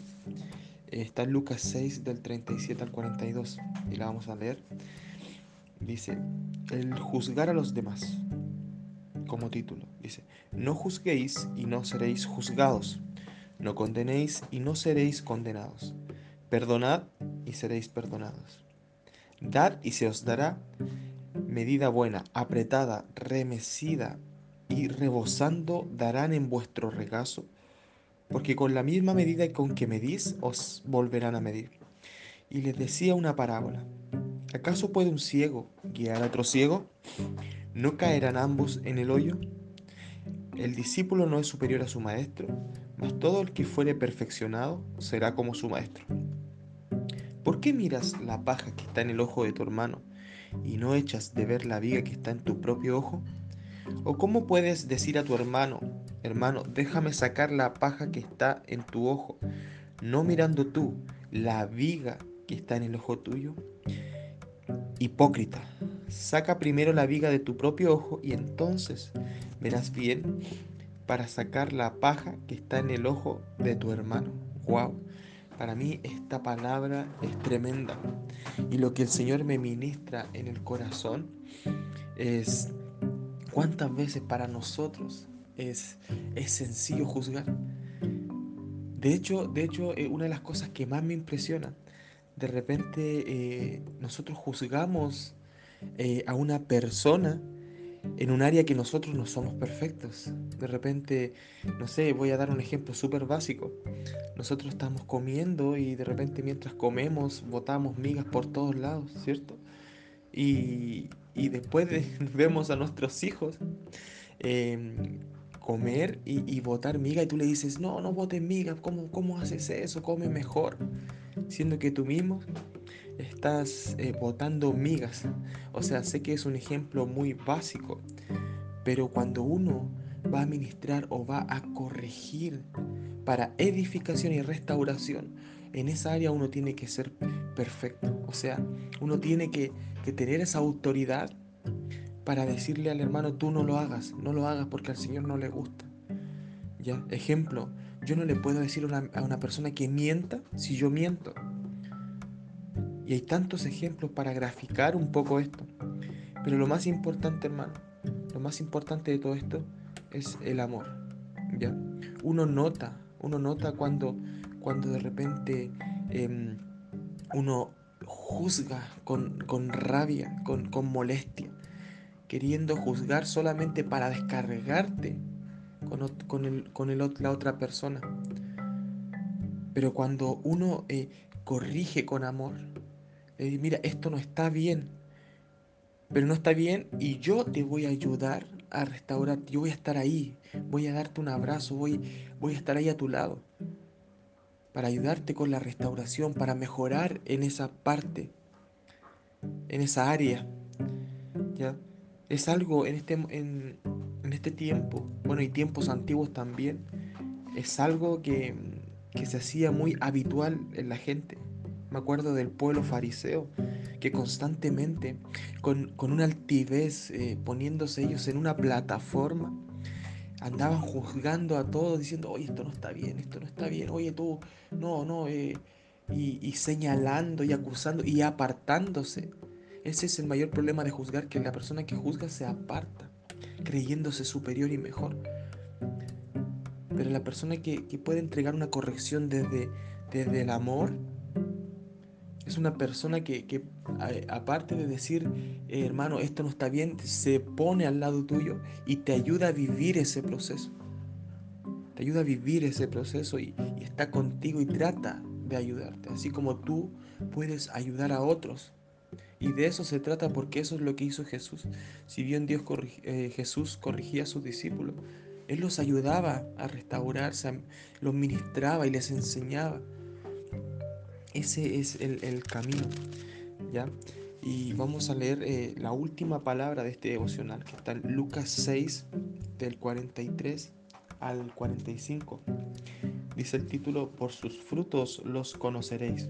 está en Lucas 6 del 37 al 42 y la vamos a leer. Dice, el juzgar a los demás, como título. Dice, no juzguéis y no seréis juzgados, no condenéis y no seréis condenados, perdonad y seréis perdonados, dad y se os dará medida buena, apretada, remecida y rebosando darán en vuestro regazo, porque con la misma medida con que medís os volverán a medir. Y les decía una parábola. ¿Acaso puede un ciego guiar a otro ciego? ¿No caerán ambos en el hoyo? El discípulo no es superior a su maestro, mas todo el que fuere perfeccionado será como su maestro. ¿Por qué miras la paja que está en el ojo de tu hermano y no echas de ver la viga que está en tu propio ojo? ¿O cómo puedes decir a tu hermano, hermano, déjame sacar la paja que está en tu ojo, no mirando tú la viga que está en el ojo tuyo? Hipócrita, saca primero la viga de tu propio ojo y entonces verás bien para sacar la paja que está en el ojo de tu hermano. Wow. Para mí esta palabra es tremenda. Y lo que el Señor me ministra en el corazón es cuántas veces para nosotros es, es sencillo juzgar. De hecho, de hecho, eh, una de las cosas que más me impresiona, de repente eh, nosotros juzgamos eh, a una persona en un área que nosotros no somos perfectos. De repente, no sé, voy a dar un ejemplo súper básico. Nosotros estamos comiendo y de repente mientras comemos botamos migas por todos lados, ¿cierto? Y, y después (laughs) vemos a nuestros hijos em, comer y, botar migas y tú le dices, no, no botes migas, ¿cómo, ¿cómo haces eso? Come mejor. Siendo que tú mismo estás eh, botando migas. O sea, sé que es un ejemplo muy básico, pero cuando uno va a ministrar o va a corregir para edificación y restauración, en esa área uno tiene que ser perfecto. O sea, uno tiene que, tener esa autoridad para decirle al hermano, tú no lo hagas, no lo hagas porque al Señor no le gusta. ¿Ya? Ejemplo, yo no le puedo decir a una persona que mienta si yo miento. Y hay tantos ejemplos para graficar un poco esto. Pero lo más importante, hermano, lo más importante de todo esto es el amor. ¿ya? Uno nota, uno nota cuando, cuando de repente em, uno juzga con, rabia, con, molestia, queriendo juzgar solamente para descargarte con, el, con la otra persona. Pero cuando uno eh, corrige con amor, mira, esto no está bien, pero no está bien y yo te voy a ayudar a restaurar, yo voy a estar ahí, voy a darte un abrazo, voy, voy a estar ahí a tu lado para ayudarte con la restauración, para mejorar en esa parte, en esa área. ¿ya? Es algo en este, en, en este tiempo, bueno, y tiempos antiguos también, es algo que, que se hacía muy habitual en la gente. Me acuerdo del pueblo fariseo que constantemente, con, con una altivez, eh, poniéndose ellos en una plataforma, andaban juzgando a todos diciendo, oye, esto no está bien, esto no está bien, oye, tú, no, no, eh, y, señalando y acusando y apartándose. Ese es el mayor problema de juzgar, que la persona que juzga se aparta, creyéndose superior y mejor. Pero la persona que, puede entregar una corrección desde, desde el amor, es una persona que, aparte de decir, eh, hermano, esto no está bien, se pone al lado tuyo y te ayuda a vivir ese proceso. Te ayuda a vivir ese proceso y, está contigo y trata de ayudarte, así como tú puedes ayudar a otros. Y de eso se trata porque eso es lo que hizo Jesús. Si bien Dios eh, Jesús corrigía a sus discípulos, Él los ayudaba a restaurarse, los ministraba y les enseñaba. Ese es el, camino, ¿ya? Y vamos a leer eh, la última palabra de este devocional, que está en Lucas 6, del 43 al 45. Dice el título, por sus frutos los conoceréis.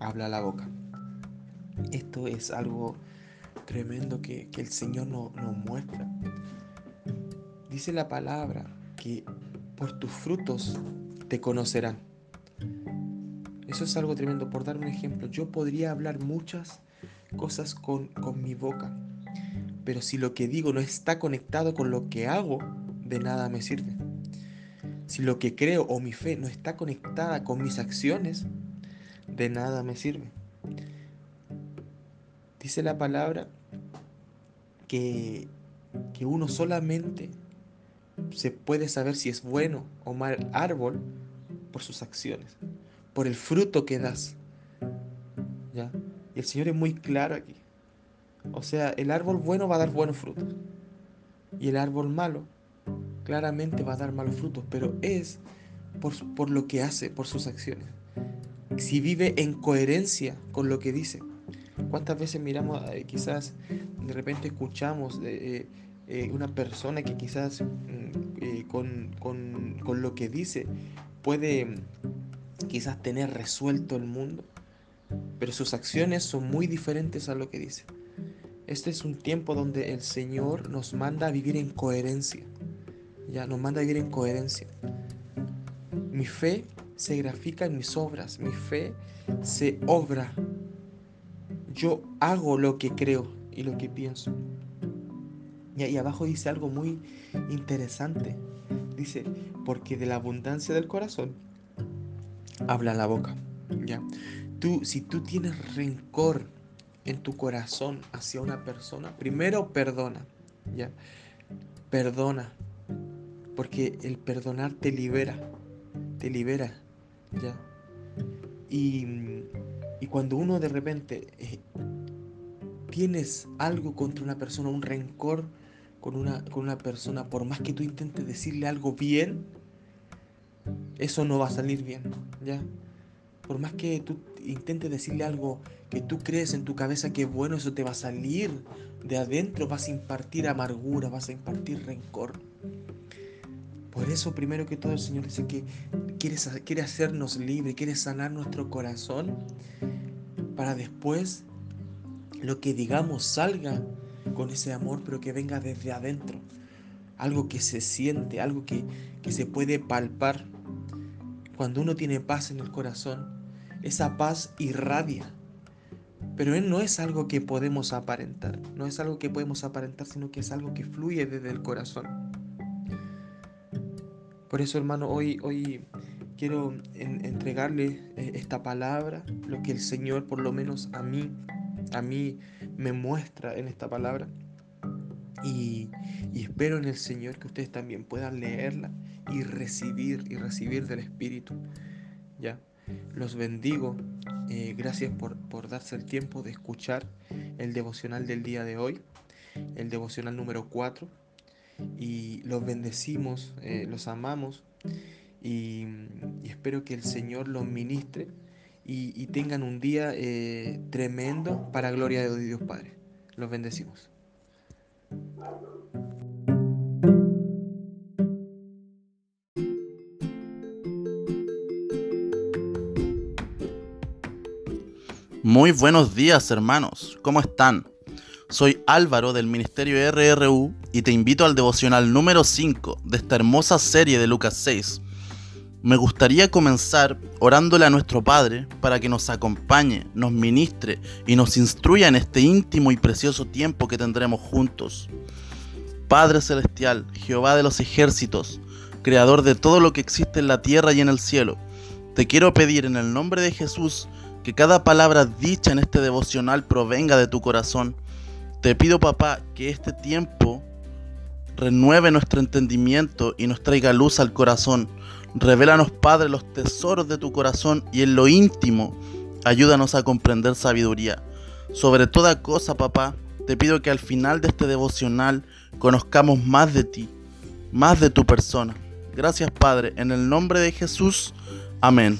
habla la boca. Esto es algo tremendo que, el Señor nos muestra. Dice la palabra que por tus frutos te conocerán. Eso es algo tremendo. Por dar un ejemplo, yo podría hablar muchas cosas con, mi boca, pero si lo que digo no está conectado con lo que hago, de nada me sirve. Si lo que creo o mi fe no está conectada con mis acciones, de nada me sirve. Dice la palabra que, que uno solamente se puede saber si es bueno o mal árbol por sus acciones por el fruto que das. ¿Ya? Y el Señor es muy claro aquí. O sea, el árbol bueno va a dar buenos frutos. Y el árbol malo claramente va a dar malos frutos, pero es por, por lo que hace, por sus acciones. Si vive en coherencia con lo que dice. ¿Cuántas veces miramos, eh, quizás de repente escuchamos de eh, eh, una persona que quizás mm, con, con, con, lo que dice puede quizás tener resuelto el mundo, pero sus acciones son muy diferentes a lo que dice. Este es un tiempo donde el Señor nos manda a vivir en coherencia. Ya nos manda a vivir en coherencia. Mi fe se grafica en mis obras, mi fe se obra. Yo hago lo que creo y lo que pienso. Y ahí abajo dice algo muy interesante. Dice, porque de la abundancia del corazón habla la boca. ¿ya? Tú, si tú tienes rencor en tu corazón hacia una persona, primero perdona. ¿ya? Perdona. Porque el perdonar te libera. Te libera. ¿Ya? Y, y cuando uno de repente eh, tienes algo contra una persona, un rencor con una, con una persona, por más que tú intentes decirle algo bien, eso no va a salir bien, ¿ya? Por más que tú intentes decirle algo que tú crees en tu cabeza que es bueno, eso te va a salir de adentro, vas a impartir amargura, vas a impartir rencor. Por eso, primero que todo, el Señor dice que quiere, hacernos libres, quiere sanar nuestro corazón, para después lo que digamos salga con ese amor, pero que venga desde adentro. Algo que se siente, algo que, que se puede palpar. Cuando uno tiene paz en el corazón, esa paz irradia. Pero Él no es algo que podemos aparentar, no es algo que podemos aparentar, sino que es algo que fluye desde el corazón. Por eso, hermano, hoy, hoy quiero entregarle eh, esta palabra, lo que el Señor, por lo menos a mí, a mí me muestra en esta palabra. Y, y espero en el Señor que ustedes también puedan leerla y recibir y recibir del Espíritu. Ya, los bendigo. Eh, gracias por, por darse el tiempo de escuchar el devocional del día de hoy, el devocional número 4. Y los bendecimos, eh, los amamos y, espero que el Señor los ministre y, tengan un día eh, tremendo para gloria de Dios Padre. Los bendecimos. Muy buenos días hermanos, ¿cómo están? Soy Álvaro del Ministerio RRU y te invito al devocional número 5 de esta hermosa serie de Lucas 6. Me gustaría comenzar orándole a nuestro Padre para que nos acompañe, nos ministre y nos instruya en este íntimo y precioso tiempo que tendremos juntos. Padre Celestial, Jehová de los ejércitos, Creador de todo lo que existe en la tierra y en el cielo, te quiero pedir en el nombre de Jesús que cada palabra dicha en este devocional provenga de tu corazón te pido, papá, que este tiempo renueve nuestro entendimiento y nos traiga luz al corazón. Revélanos, Padre, los tesoros de tu corazón y en lo íntimo, ayúdanos a comprender sabiduría. Sobre toda cosa, papá, te pido que al final de este devocional conozcamos más de ti, más de tu persona. Gracias, Padre, en el nombre de Jesús. Amén.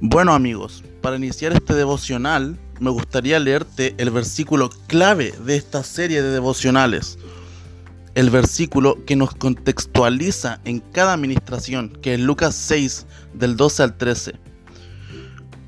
Bueno, amigos, para iniciar este devocional, me gustaría leerte el versículo clave de esta serie de devocionales. El versículo que nos contextualiza en cada administración, que es Lucas 6, del 12 al 13.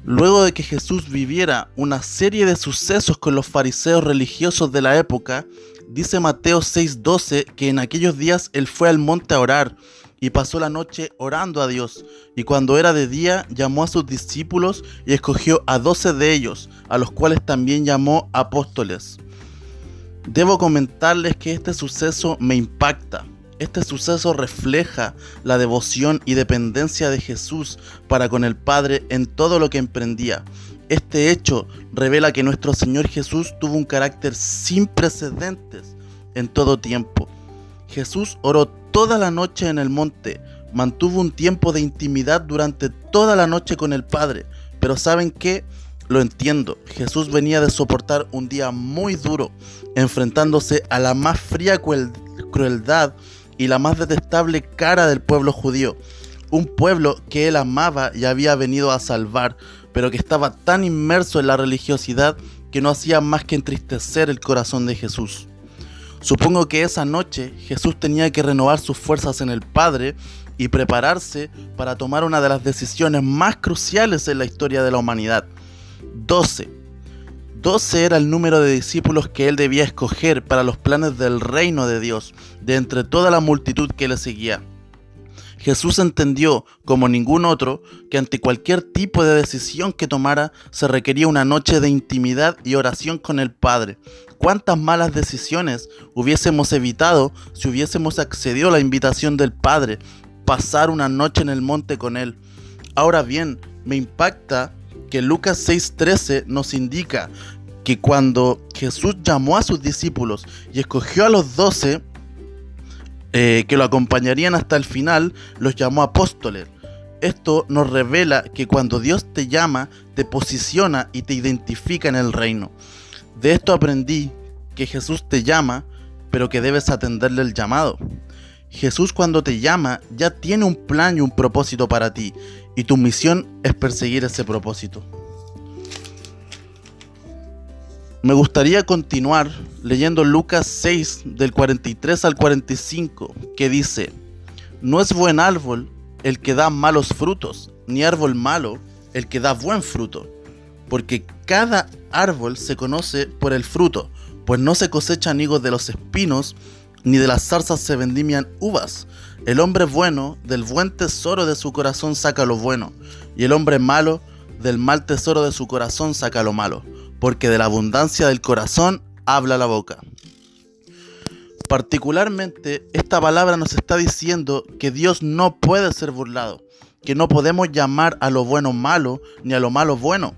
Luego de que Jesús viviera una serie de sucesos con los fariseos religiosos de la época, dice Mateo 6:12 que en aquellos días él fue al monte a orar y pasó la noche orando a Dios. Y cuando era de día, llamó a sus discípulos y escogió a doce de ellos, a los cuales también llamó apóstoles. Debo comentarles que este suceso me impacta. Este suceso refleja la devoción y dependencia de Jesús para con el Padre en todo lo que emprendía. Este hecho revela que nuestro Señor Jesús tuvo un carácter sin precedentes en todo tiempo. Jesús oró toda la noche en el monte, mantuvo un tiempo de intimidad durante toda la noche con el Padre. Pero ¿saben qué? Lo entiendo, Jesús venía de soportar un día muy duro, enfrentándose a la más fría crueldad y la más detestable cara del pueblo judío. Un pueblo que él amaba y había venido a salvar, pero que estaba tan inmerso en la religiosidad que no hacía más que entristecer el corazón de Jesús. Supongo que esa noche Jesús tenía que renovar sus fuerzas en el Padre y prepararse para tomar una de las decisiones más cruciales en la historia de la humanidad. 12. 12 era el número de discípulos que él debía escoger para los planes del reino de Dios, de entre toda la multitud que le seguía. Jesús entendió, como ningún otro, que ante cualquier tipo de decisión que tomara se requería una noche de intimidad y oración con el Padre. ¿Cuántas malas decisiones hubiésemos evitado si hubiésemos accedido a la invitación del Padre, pasar una noche en el monte con Él? Ahora bien, me impacta que Lucas 6:13 nos indica que cuando Jesús llamó a sus discípulos y escogió a los doce, eh, que lo acompañarían hasta el final, los llamó apóstoles. Esto nos revela que cuando Dios te llama, te posiciona y te identifica en el reino. De esto aprendí que Jesús te llama, pero que debes atenderle el llamado. Jesús cuando te llama ya tiene un plan y un propósito para ti, y tu misión es perseguir ese propósito. Me gustaría continuar leyendo Lucas 6 del 43 al 45, que dice, No es buen árbol el que da malos frutos, ni árbol malo el que da buen fruto, porque cada árbol se conoce por el fruto, pues no se cosechan higos de los espinos, ni de las zarzas se vendimian uvas. El hombre bueno del buen tesoro de su corazón saca lo bueno, y el hombre malo del mal tesoro de su corazón saca lo malo porque de la abundancia del corazón habla la boca. Particularmente, esta palabra nos está diciendo que Dios no puede ser burlado, que no podemos llamar a lo bueno malo ni a lo malo bueno,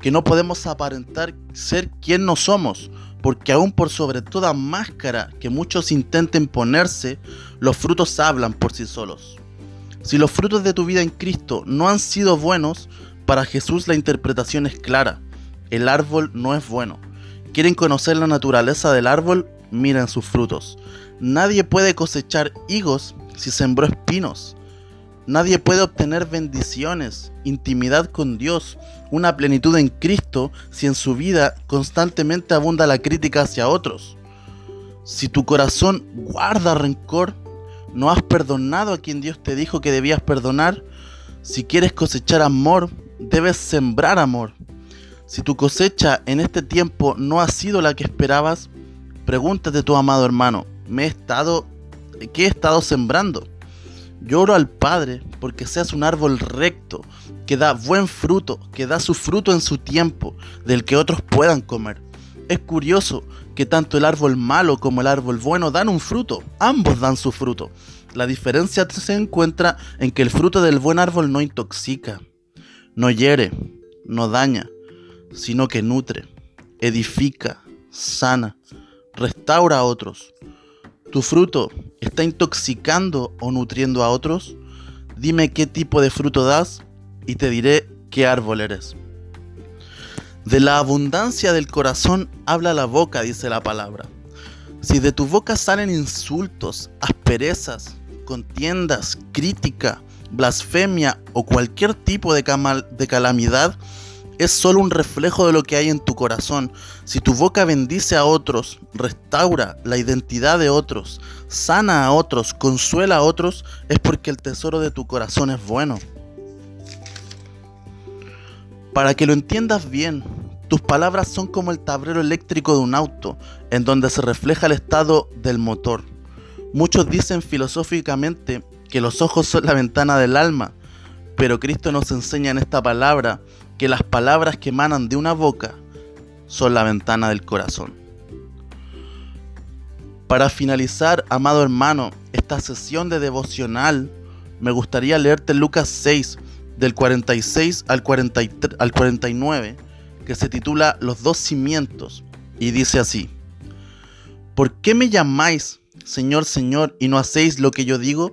que no podemos aparentar ser quien no somos, porque aún por sobre toda máscara que muchos intenten ponerse, los frutos hablan por sí solos. Si los frutos de tu vida en Cristo no han sido buenos, para Jesús la interpretación es clara el árbol no es bueno. ¿Quieren conocer la naturaleza del árbol? miren sus frutos. Nadie puede cosechar higos si sembró espinos. Nadie puede obtener bendiciones, intimidad con Dios, una plenitud en Cristo si en su vida constantemente abunda la crítica hacia otros. Si tu corazón guarda rencor, no has perdonado a quien Dios te dijo que debías perdonar, si quieres cosechar amor, debes sembrar amor. Si tu cosecha en este tiempo no ha sido la que esperabas, pregúntate tu amado hermano, ¿me qué he estado sembrando? Lloro al Padre porque seas un árbol recto, que da buen fruto, que da su fruto en su tiempo, del que otros puedan comer. Es curioso que tanto el árbol malo como el árbol bueno dan un fruto, ambos dan su fruto. La diferencia se encuentra en que el fruto del buen árbol no intoxica, no hiere, no daña, sino que nutre, edifica, sana, restaura a otros. ¿Tu fruto está intoxicando o nutriendo a otros? Dime qué tipo de fruto das y te diré qué árbol eres. De la abundancia del corazón habla la boca, dice la palabra. Si de tu boca salen insultos, asperezas, contiendas, crítica, blasfemia o cualquier tipo de, de calamidad, es solo un reflejo de lo que hay en tu corazón. Si tu boca bendice a otros, restaura la identidad de otros, sana a otros, consuela a otros, es porque el tesoro de tu corazón es bueno. Para que lo entiendas bien, tus palabras son como el tablero eléctrico de un auto, en donde se refleja el estado del motor. Muchos dicen filosóficamente que los ojos son la ventana del alma, pero Cristo nos enseña en esta palabra que las palabras que emanan de una boca son la ventana del corazón. Para finalizar, amado hermano, esta sesión de devocional, me gustaría leerte Lucas 6, del 46 al, 43, al 49, que se titula Los dos cimientos, y dice así, ¿por qué me llamáis Señor, Señor, y no hacéis lo que yo digo?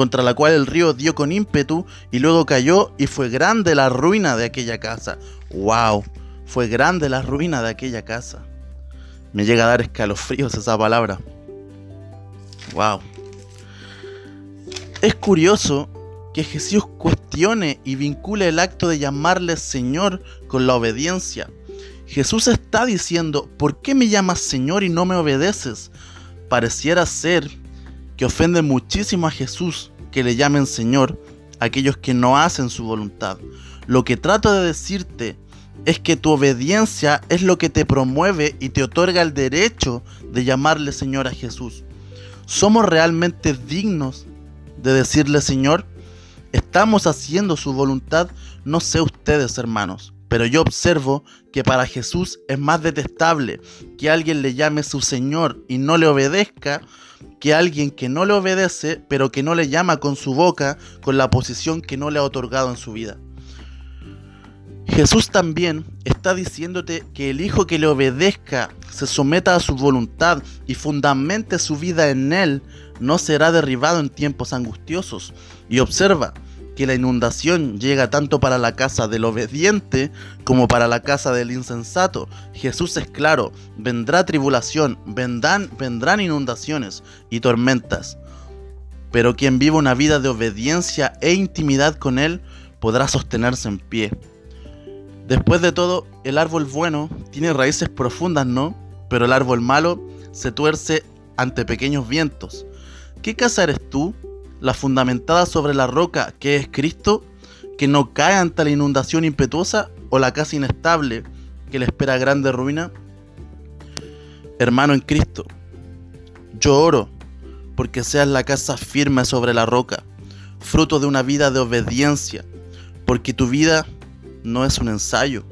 contra la cual el río dio con ímpetu y luego cayó y fue grande la ruina de aquella casa. ¡Wow! Fue grande la ruina de aquella casa. Me llega a dar escalofríos esa palabra. ¡Wow! Es curioso que Jesús cuestione y vincule el acto de llamarle Señor con la obediencia. Jesús está diciendo, ¿por qué me llamas Señor y no me obedeces? Pareciera ser que ofende muchísimo a Jesús que le llamen Señor aquellos que no hacen su voluntad. Lo que trato de decirte es que tu obediencia es lo que te promueve y te otorga el derecho de llamarle Señor a Jesús. ¿Somos realmente dignos de decirle Señor? ¿Estamos haciendo su voluntad? No sé ustedes, hermanos, pero yo observo que para Jesús es más detestable que alguien le llame su Señor y no le obedezca que alguien que no le obedece, pero que no le llama con su boca, con la posición que no le ha otorgado en su vida. Jesús también está diciéndote que el hijo que le obedezca, se someta a su voluntad y fundamente su vida en él, no será derribado en tiempos angustiosos. Y observa, que la inundación llega tanto para la casa del obediente como para la casa del insensato. Jesús es claro, vendrá tribulación, vendrán, vendrán inundaciones y tormentas. Pero quien vive una vida de obediencia e intimidad con Él podrá sostenerse en pie. Después de todo, el árbol bueno tiene raíces profundas, ¿no? Pero el árbol malo se tuerce ante pequeños vientos. ¿Qué casa eres tú? La fundamentada sobre la roca que es Cristo, que no cae ante la inundación impetuosa o la casa inestable que le espera grande ruina? Hermano en Cristo, yo oro porque seas la casa firme sobre la roca, fruto de una vida de obediencia, porque tu vida no es un ensayo,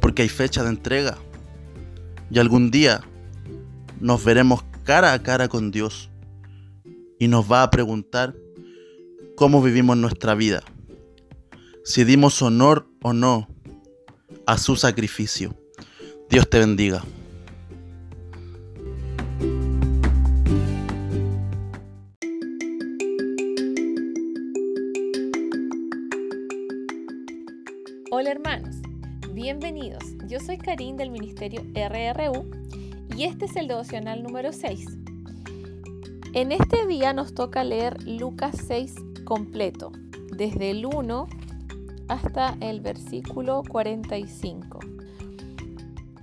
porque hay fecha de entrega y algún día nos veremos cara a cara con Dios y nos va a preguntar cómo vivimos nuestra vida, si dimos honor o no a su sacrificio. Dios te bendiga. Hola hermanos, bienvenidos. Yo soy Karim del Ministerio RRU y este es el devocional número 6. En este día nos toca leer Lucas 6 completo, desde el 1 hasta el versículo 45.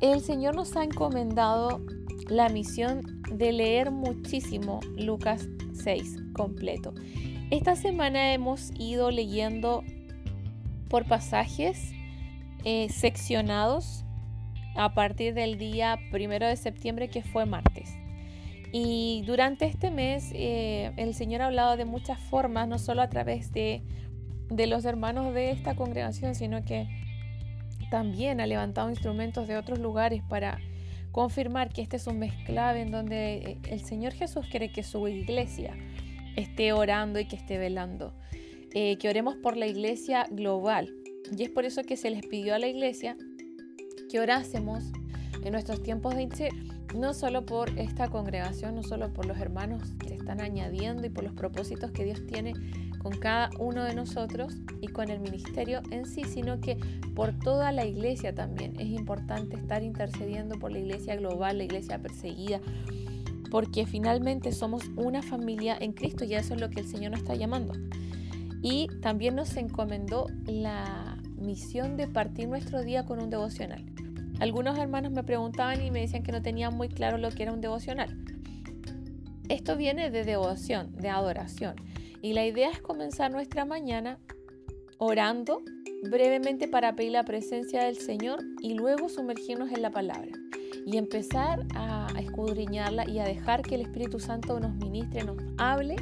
El Señor nos ha encomendado la misión de leer muchísimo Lucas 6 completo. Esta semana hemos ido leyendo por pasajes eh, seccionados a partir del día primero de septiembre que fue martes. Y durante este mes eh, el Señor ha hablado de muchas formas, no solo a través de, los hermanos de esta congregación, sino que también ha levantado instrumentos de otros lugares para confirmar que este es un mes clave en donde eh, el Señor Jesús quiere que su iglesia esté orando y que esté velando. Eh, que oremos por la iglesia global. Y es por eso que se les pidió a la iglesia que orásemos en nuestros tiempos de no solo por esta congregación, no solo por los hermanos que están añadiendo y por los propósitos que Dios tiene con cada uno de nosotros y con el ministerio en sí, sino que por toda la iglesia también. Es importante estar intercediendo por la iglesia global, la iglesia perseguida, porque finalmente somos una familia en Cristo y eso es lo que el Señor nos está llamando. Y también nos encomendó la misión de partir nuestro día con un devocional. Algunos hermanos me preguntaban y me decían que no tenían muy claro lo que era un devocional. Esto viene de devoción, de adoración. Y la idea es comenzar nuestra mañana orando brevemente para pedir la presencia del Señor y luego sumergirnos en la palabra y empezar a escudriñarla y a dejar que el Espíritu Santo nos ministre, nos hable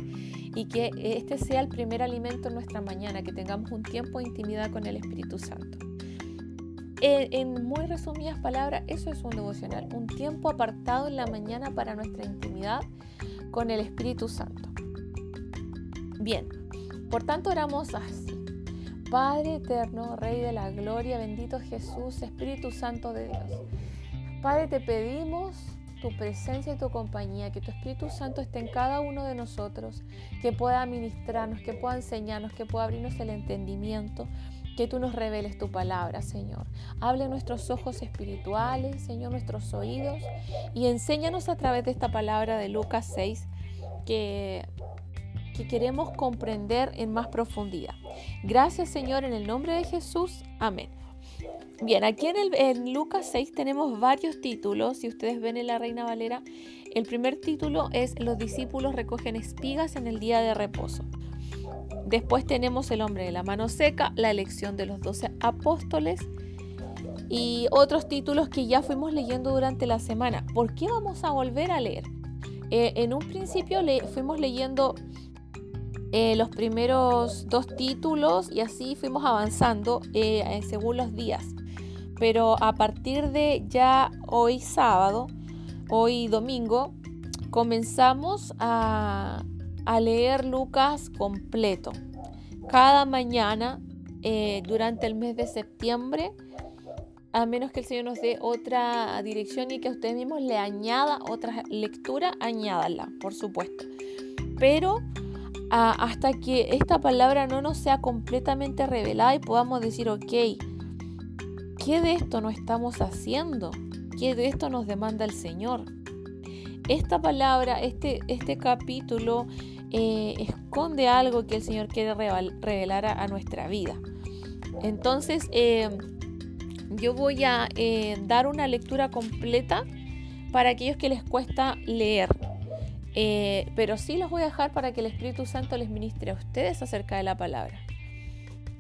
y que este sea el primer alimento en nuestra mañana, que tengamos un tiempo de intimidad con el Espíritu Santo. En, muy resumidas palabras, eso es un devocional, un tiempo apartado en la mañana para nuestra intimidad con el Espíritu Santo. Bien, por tanto oramos así. Padre eterno, Rey de la Gloria, bendito Jesús, Espíritu Santo de Dios. Padre, te pedimos tu presencia y tu compañía, que tu Espíritu Santo esté en cada uno de nosotros, que pueda ministrarnos, que pueda enseñarnos, que pueda abrirnos el entendimiento, que tú nos reveles tu palabra, Señor. Hable nuestros ojos espirituales, Señor, nuestros oídos, y enséñanos a través de esta palabra de Lucas 6 que, que queremos comprender en más profundidad. Gracias, Señor, en el nombre de Jesús. Amén. Bien, aquí en, el, en Lucas 6 tenemos varios títulos. Si ustedes ven en la Reina Valera, el primer título es Los discípulos recogen espigas en el día de reposo. Después tenemos el hombre de la mano seca, la elección de los doce apóstoles y otros títulos que ya fuimos leyendo durante la semana. ¿Por qué vamos a volver a leer? Eh, en un principio fuimos leyendo eh, los primeros dos títulos y así fuimos avanzando eh, según los días pero a partir de ya hoy sábado, hoy domingo, comenzamos a, leer Lucas completo. Cada mañana eh, durante el mes de septiembre, a menos que el Señor nos dé otra dirección y que a ustedes mismos le añada otra lectura, añádala, por supuesto. Pero hasta que esta palabra no nos sea completamente revelada y podamos decir, ok, ¿Qué de esto no estamos haciendo? ¿Qué de esto nos demanda el Señor? Esta palabra, este, este capítulo eh, esconde algo que el Señor quiere revelar a, nuestra vida. Entonces, eh, yo voy a eh, dar una lectura completa para aquellos que les cuesta leer. pero sí los voy a dejar para que el Espíritu Santo les ministre a ustedes acerca de la palabra.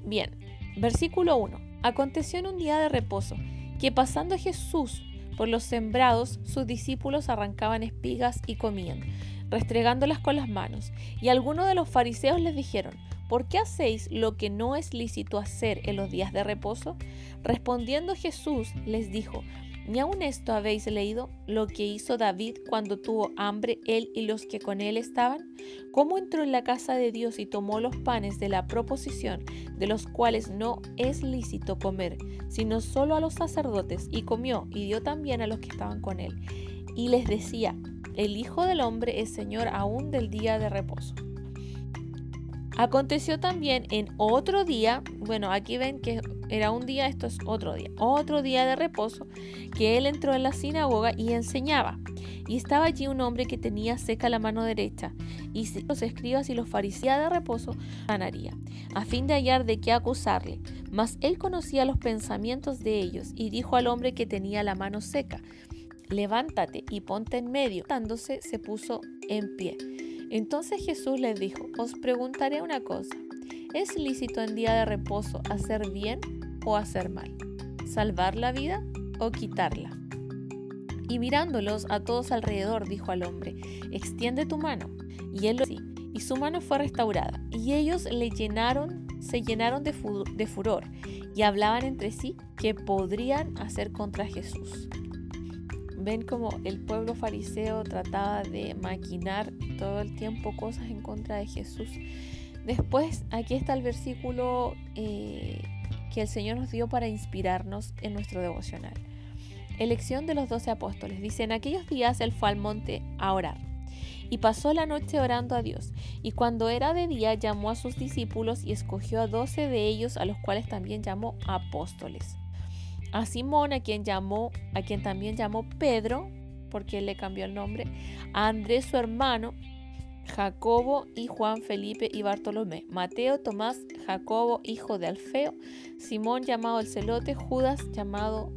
Bien, versículo 1. Aconteció en un día de reposo que pasando Jesús por los sembrados, sus discípulos arrancaban espigas y comían, restregándolas con las manos. Y algunos de los fariseos les dijeron, ¿por qué hacéis lo que no es lícito hacer en los días de reposo? Respondiendo Jesús les dijo, Ni aun esto habéis leído lo que hizo David cuando tuvo hambre él y los que con él estaban, cómo entró en la casa de Dios y tomó los panes de la proposición, de los cuales no es lícito comer, sino solo a los sacerdotes, y comió y dio también a los que estaban con él. Y les decía, el Hijo del Hombre es Señor aún del día de reposo. Aconteció también en otro día, bueno, aquí ven que era un día, esto es otro día, otro día de reposo, que él entró en la sinagoga y enseñaba. Y estaba allí un hombre que tenía seca la mano derecha, y los escribas y los fariseos de reposo sanaría, a fin de hallar de qué acusarle. Mas él conocía los pensamientos de ellos, y dijo al hombre que tenía la mano seca, levántate y ponte en medio. Dándose, se puso en pie. Entonces Jesús les dijo, os preguntaré una cosa, ¿es lícito en día de reposo hacer bien o hacer mal? ¿Salvar la vida o quitarla? Y mirándolos a todos alrededor, dijo al hombre, extiende tu mano. Y él lo hizo, y su mano fue restaurada. Y ellos le llenaron, se llenaron de, de furor y hablaban entre sí qué podrían hacer contra Jesús. Ven como el pueblo fariseo trataba de maquinar todo el tiempo cosas en contra de Jesús. Después, aquí está el versículo eh, que el Señor nos dio para inspirarnos en nuestro devocional. Elección de los doce apóstoles. Dice, en aquellos días él fue al monte a orar y pasó la noche orando a Dios. Y cuando era de día llamó a sus discípulos y escogió a doce de ellos, a los cuales también llamó apóstoles a Simón, a quien llamó, a quien también llamó Pedro, porque él le cambió el nombre, a Andrés su hermano, Jacobo y Juan Felipe y Bartolomé, Mateo, Tomás, Jacobo, hijo de Alfeo, Simón llamado el celote, Judas llamado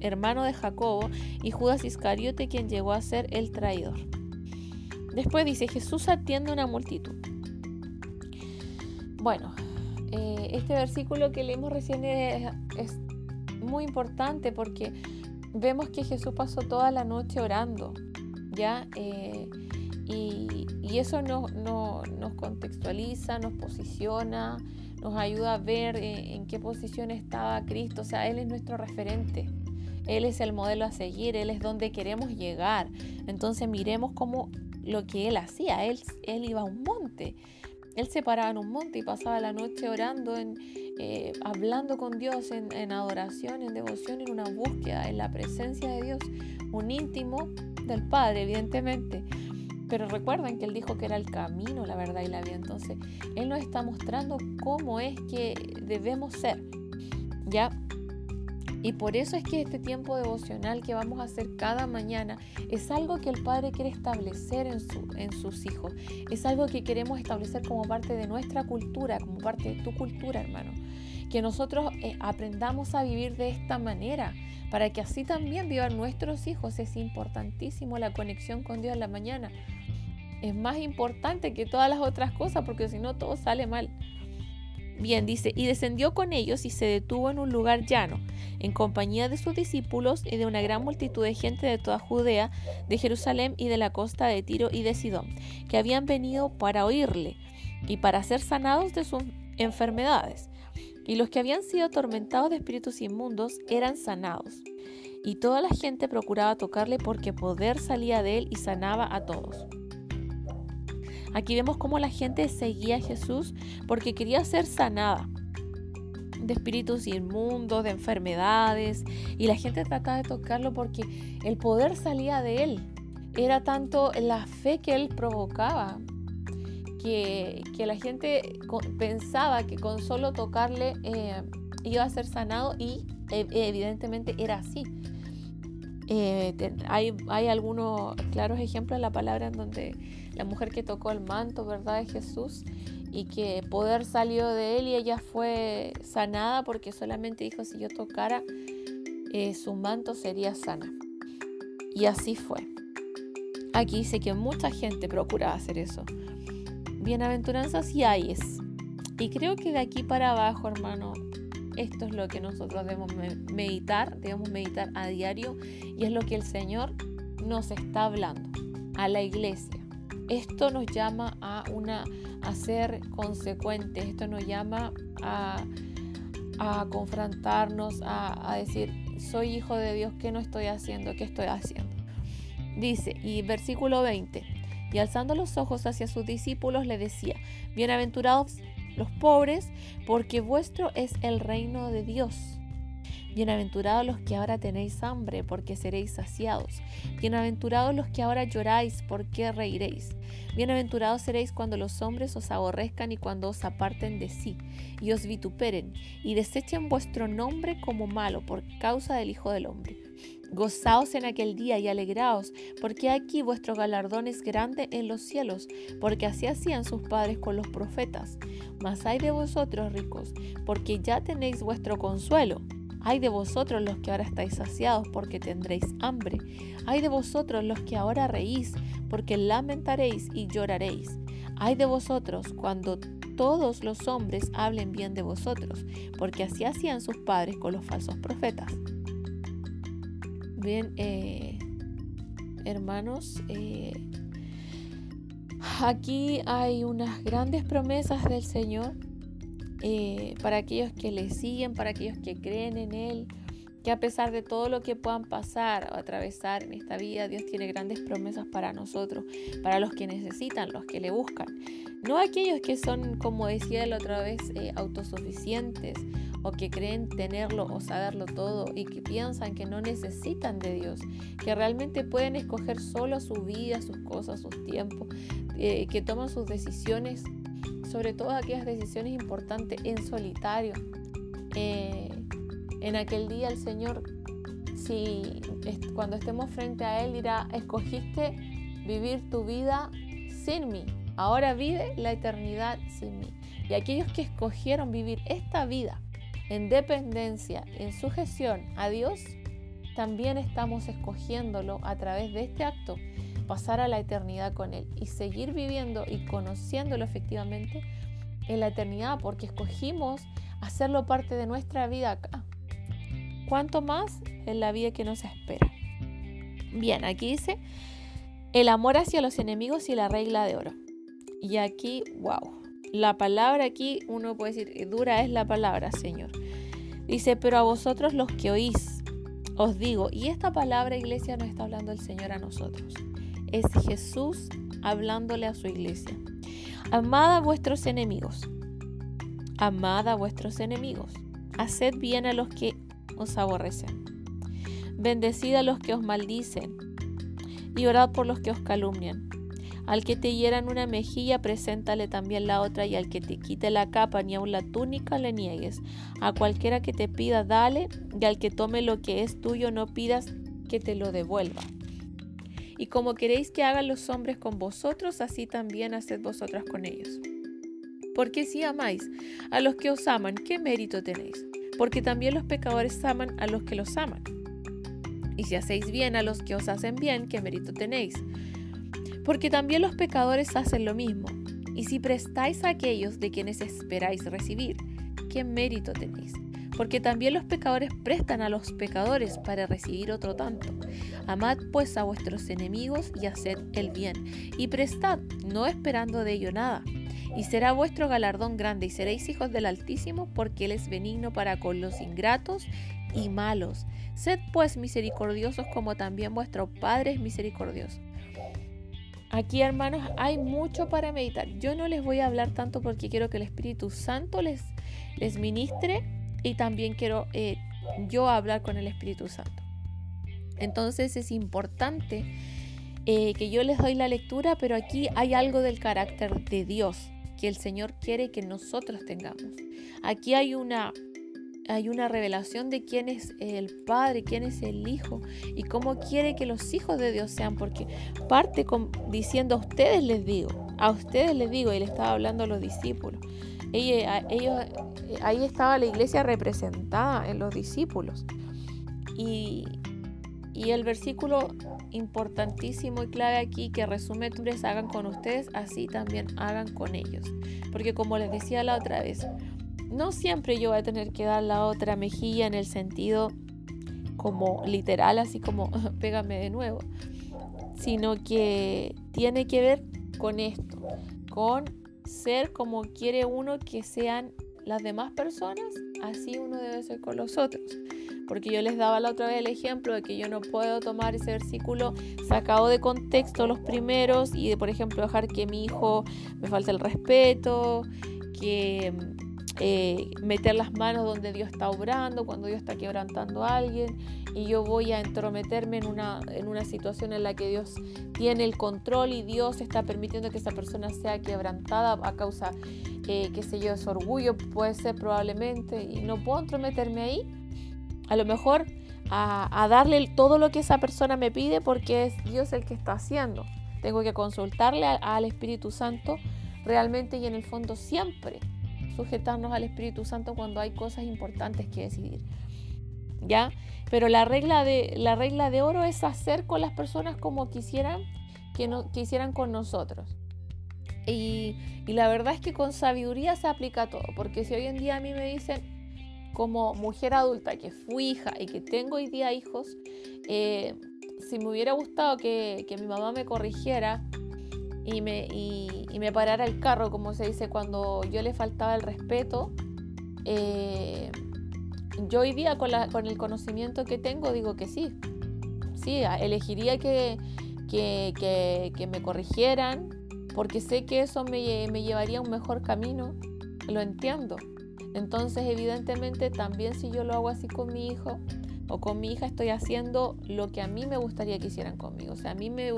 hermano de Jacobo y Judas Iscariote quien llegó a ser el traidor. Después dice, Jesús atiende a una multitud. Bueno, eh, este versículo que leímos recién es, muy importante porque vemos que Jesús pasó toda la noche orando, ¿ya? Eh, y, eso nos, nos contextualiza, nos posiciona, nos ayuda a ver eh, en, qué posición estaba Cristo. O sea, Él es nuestro referente. Él es el modelo a seguir, Él es donde queremos llegar. Entonces miremos cómo lo que Él hacía. Él, él iba a un monte. Él se paraba en un monte y pasaba la noche orando en, eh, hablando con Dios en, adoración, en devoción, en una búsqueda, en la presencia de Dios, un íntimo del Padre, evidentemente. Pero recuerden que Él dijo que era el camino, la verdad y la vida. Entonces, Él nos está mostrando cómo es que debemos ser. ¿Ya? Y por eso es que este tiempo devocional que vamos a hacer cada mañana es algo que el Padre quiere establecer en, su, en sus hijos. Es algo que queremos establecer como parte de nuestra cultura, como parte de tu cultura, hermano. Que nosotros eh, aprendamos a vivir de esta manera, para que así también vivan nuestros hijos. Es importantísimo la conexión con Dios en la mañana. Es más importante que todas las otras cosas, porque si no todo sale mal. Bien, dice, y descendió con ellos y se detuvo en un lugar llano, en compañía de sus discípulos y de una gran multitud de gente de toda Judea, de Jerusalén y de la costa de Tiro y de Sidón, que habían venido para oírle y para ser sanados de sus enfermedades. Y los que habían sido atormentados de espíritus inmundos eran sanados. Y toda la gente procuraba tocarle porque poder salía de él y sanaba a todos. Aquí vemos cómo la gente seguía a Jesús porque quería ser sanada de espíritus inmundos, de enfermedades, y la gente trataba de tocarlo porque el poder salía de él. Era tanto la fe que él provocaba que, la gente pensaba que con solo tocarle eh, iba a ser sanado y e, evidentemente era así. Eh, hay, hay, algunos claros ejemplos en la palabra en donde la mujer que tocó el manto, ¿verdad?, de Jesús y que poder salió de él y ella fue sanada porque solamente dijo, si yo tocara eh, su manto sería sana. Y así fue. Aquí dice que mucha gente procuraba hacer eso. Bienaventuranzas y ayes. Y creo que de aquí para abajo, hermano, esto es lo que nosotros debemos meditar, debemos meditar a diario y es lo que el Señor nos está hablando a la iglesia. Esto nos llama a, una, a ser consecuentes, esto nos llama a, confrontarnos, a, a decir, soy hijo de Dios, ¿qué no estoy haciendo? ¿Qué estoy haciendo? Dice, y versículo 20, y alzando los ojos hacia sus discípulos le decía, bienaventurados los pobres, porque vuestro es el reino de Dios. Bienaventurados los que ahora tenéis hambre, porque seréis saciados. Bienaventurados los que ahora lloráis, porque reiréis. Bienaventurados seréis cuando los hombres os aborrezcan y cuando os aparten de sí, y os vituperen, y desechen vuestro nombre como malo por causa del Hijo del Hombre. Gozaos en aquel día y alegraos, porque aquí vuestro galardón es grande en los cielos, porque así hacían sus padres con los profetas. Mas hay de vosotros ricos, porque ya tenéis vuestro consuelo. Hay de vosotros los que ahora estáis saciados, porque tendréis hambre. Hay de vosotros los que ahora reís, porque lamentaréis y lloraréis. Hay de vosotros cuando todos los hombres hablen bien de vosotros, porque así hacían sus padres con los falsos profetas. Bien, eh, hermanos, eh, aquí hay unas grandes promesas del Señor eh, para aquellos que le siguen, para aquellos que creen en Él, que a pesar de todo lo que puedan pasar o atravesar en esta vida, Dios tiene grandes promesas para nosotros, para los que necesitan, los que le buscan. No aquellos que son, como decía la otra vez, eh, autosuficientes o que creen tenerlo o saberlo todo y que piensan que no necesitan de Dios, que realmente pueden escoger solo su vida, sus cosas, sus tiempos, eh, que toman sus decisiones sobre todo aquellas decisiones importantes en solitario. Eh, en aquel día el Señor, si cuando estemos frente a Él, dirá, escogiste vivir tu vida sin mí, ahora vive la eternidad sin mí. Y aquellos que escogieron vivir esta vida en dependencia, en sujeción a Dios, también estamos escogiéndolo a través de este acto pasar a la eternidad con Él y seguir viviendo y conociéndolo efectivamente en la eternidad porque escogimos hacerlo parte de nuestra vida acá. ¿Cuánto más en la vida que nos espera? Bien, aquí dice el amor hacia los enemigos y la regla de oro. Y aquí, wow, la palabra aquí, uno puede decir, dura es la palabra, Señor. Dice, pero a vosotros los que oís, os digo, y esta palabra, iglesia, no está hablando el Señor a nosotros es Jesús hablándole a su iglesia. Amad a vuestros enemigos. Amad a vuestros enemigos. Haced bien a los que os aborrecen. Bendecid a los que os maldicen. Y orad por los que os calumnian. Al que te hieran una mejilla, preséntale también la otra, y al que te quite la capa, ni aun la túnica le niegues. A cualquiera que te pida, dale, y al que tome lo que es tuyo, no pidas que te lo devuelva. Y como queréis que hagan los hombres con vosotros, así también haced vosotras con ellos. Porque si amáis a los que os aman, ¿qué mérito tenéis? Porque también los pecadores aman a los que los aman. Y si hacéis bien a los que os hacen bien, ¿qué mérito tenéis? Porque también los pecadores hacen lo mismo. Y si prestáis a aquellos de quienes esperáis recibir, ¿qué mérito tenéis? Porque también los pecadores prestan a los pecadores para recibir otro tanto. Amad pues a vuestros enemigos y haced el bien, y prestad, no esperando de ello nada. Y será vuestro galardón grande, y seréis hijos del Altísimo, porque Él es benigno para con los ingratos y malos. Sed pues misericordiosos como también vuestro Padre es misericordioso. Aquí, hermanos, hay mucho para meditar. Yo no les voy a hablar tanto porque quiero que el Espíritu Santo les, les ministre y también quiero eh, yo hablar con el Espíritu Santo. Entonces es importante eh, que yo les doy la lectura, pero aquí hay algo del carácter de Dios que el Señor quiere que nosotros tengamos. Aquí hay una hay una revelación de quién es el Padre, quién es el Hijo y cómo quiere que los hijos de Dios sean, porque parte con, diciendo a ustedes les digo, a ustedes les digo, y le estaba hablando a los discípulos, ellos, ahí estaba la iglesia representada en los discípulos. Y, el versículo importantísimo y clave aquí que resume, hombres hagan con ustedes, así también hagan con ellos. Porque como les decía la otra vez, no siempre yo voy a tener que dar la otra mejilla en el sentido como literal, así como (laughs) pégame de nuevo, sino que tiene que ver con esto, con ser como quiere uno que sean las demás personas, así uno debe ser con los otros. porque yo les daba la otra vez el ejemplo de que yo no puedo tomar ese versículo sacado de contexto los primeros y de, por ejemplo, dejar que mi hijo me falte el respeto, que eh, meter las manos donde Dios está obrando, cuando Dios está quebrantando a alguien, y yo voy a entrometerme en una, en una situación en la que Dios tiene el control y Dios está permitiendo que esa persona sea quebrantada a causa, eh, qué sé yo, su orgullo, puede ser probablemente, y no puedo entrometerme ahí. A lo mejor a, darle todo lo que esa persona me pide porque es Dios el que está haciendo. Tengo que consultarle al Espíritu Santo realmente y en el fondo siempre sujetarnos al Espíritu Santo cuando hay cosas importantes que decidir. ¿Ya? Pero la regla de, la regla de oro es hacer con las personas como quisieran que, no, quisieran con nosotros. Y, y, la verdad es que con sabiduría se aplica todo, porque si hoy en día a mí me dicen como mujer adulta que fui hija y que tengo hoy día hijos, eh, si me hubiera gustado que, que mi mamá me corrigiera y me, y, me parara el carro, como se dice, cuando yo le faltaba el respeto. Eh, yo hoy día con, la, con, el conocimiento que tengo digo que sí. Sí, elegiría que, que, que, me corrigieran porque sé que eso me, me llevaría a un mejor camino. Lo entiendo. Entonces, evidentemente, también si yo lo hago así con mi hijo o con mi hija, estoy haciendo lo que a mí me gustaría que hicieran conmigo. O sea, a mí me,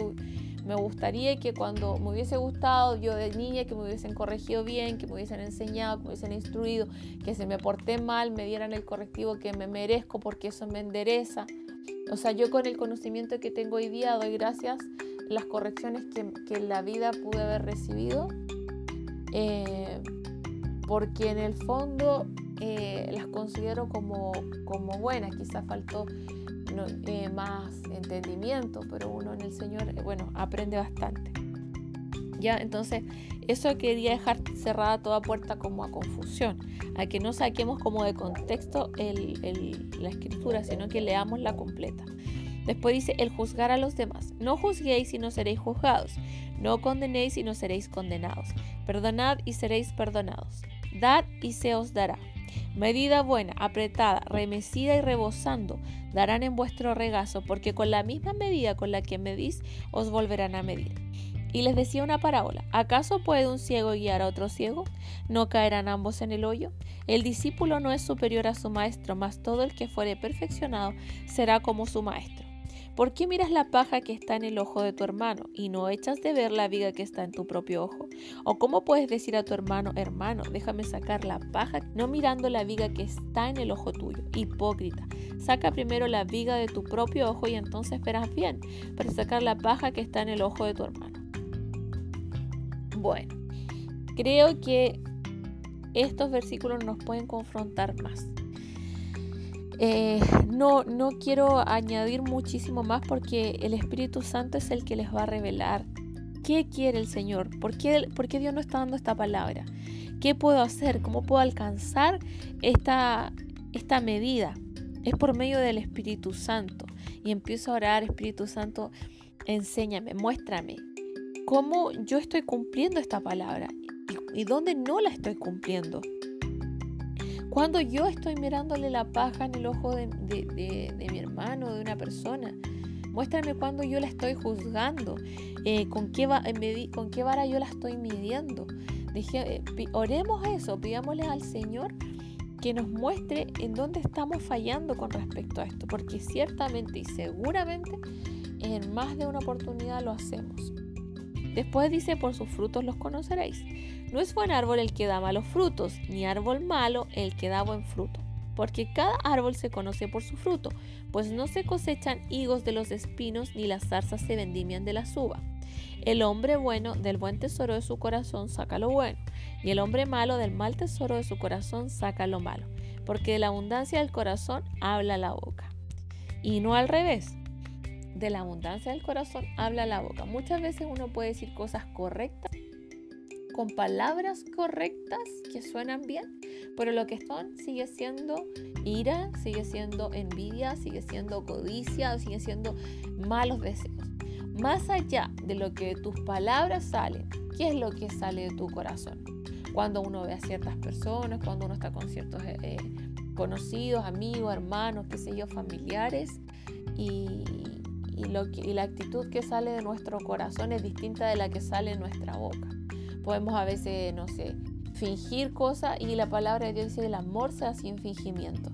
me gustaría que cuando me hubiese gustado yo de niña, que me hubiesen corregido bien, que me hubiesen enseñado, que me hubiesen instruido, que se me porté mal, me dieran el correctivo que me merezco porque eso me endereza. O sea, yo con el conocimiento que tengo hoy día doy gracias las correcciones que, en la vida pude haber recibido, eh, porque en el fondo eh, las considero como, como buenas. Quizás faltó eh, más entendimiento, pero uno en el Señor, eh, bueno, aprende bastante. Ya, entonces, eso quería dejar cerrada toda puerta como a confusión, a que no saquemos como de contexto la escritura, sino que leamos la completa. Después dice, el juzgar a los demás. No juzguéis y no seréis juzgados. No condenéis y no seréis condenados. Perdonad y seréis perdonados. Dad y se os dará. Medida buena, apretada, remecida y rebosando, darán en vuestro regazo, porque con la misma medida con la que medís, os volverán a medir. Y les decía una parábola, ¿acaso puede un ciego guiar a otro ciego? ¿No caerán ambos en el hoyo? El discípulo no es superior a su maestro, mas todo el que fuere perfeccionado será como su maestro. ¿Por qué miras la paja que está en el ojo de tu hermano y no echas de ver la viga que está en tu propio ojo? ¿O cómo puedes decir a tu hermano, hermano, déjame sacar la paja, no mirando la viga que está en el ojo tuyo? Hipócrita, saca primero la viga de tu propio ojo y entonces verás bien para sacar la paja que está en el ojo de tu hermano. Bueno, creo que estos versículos nos pueden confrontar más. Eh, no, no quiero añadir muchísimo más porque el Espíritu Santo es el que les va a revelar qué quiere el Señor, por qué, por qué Dios no está dando esta palabra, qué puedo hacer, cómo puedo alcanzar esta, esta medida. Es por medio del Espíritu Santo. Y empiezo a orar, Espíritu Santo, enséñame, muéstrame cómo yo estoy cumpliendo esta palabra y, y dónde no la estoy cumpliendo. Cuando yo estoy mirándole la paja en el ojo de, mi hermano, de una persona, muéstrame cuando yo la estoy juzgando, eh, con, qué va, eh, con qué vara yo la estoy midiendo. Eh, oremos eso, pidámosle al Señor que nos muestre en dónde estamos fallando con respecto a esto, porque ciertamente y seguramente en más de una oportunidad lo hacemos. Después dice, por sus frutos los conoceréis. No es buen árbol el que da malos frutos, ni árbol malo el que da buen fruto. Porque cada árbol se conoce por su fruto, pues no se cosechan higos de los espinos, ni las zarzas se vendimian de la uvas. El hombre bueno del buen tesoro de su corazón saca lo bueno, y el hombre malo del mal tesoro de su corazón saca lo malo, porque de la abundancia del corazón habla la boca. Y no al revés, de la abundancia del corazón habla la boca. Muchas veces uno puede decir cosas correctas con palabras correctas que suenan bien, pero lo que son sigue siendo ira, sigue siendo envidia, sigue siendo codicia, sigue siendo malos deseos. Más allá de lo que de tus palabras salen, ¿qué es lo que sale de tu corazón? Cuando uno ve a ciertas personas, cuando uno está con ciertos eh, conocidos, amigos, hermanos, qué sé yo, familiares, y, lo y la actitud que sale de nuestro corazón es distinta de la que sale en nuestra boca. Podemos a veces, no sé, fingir cosas y la palabra de Dios dice el amor sea sin fingimiento.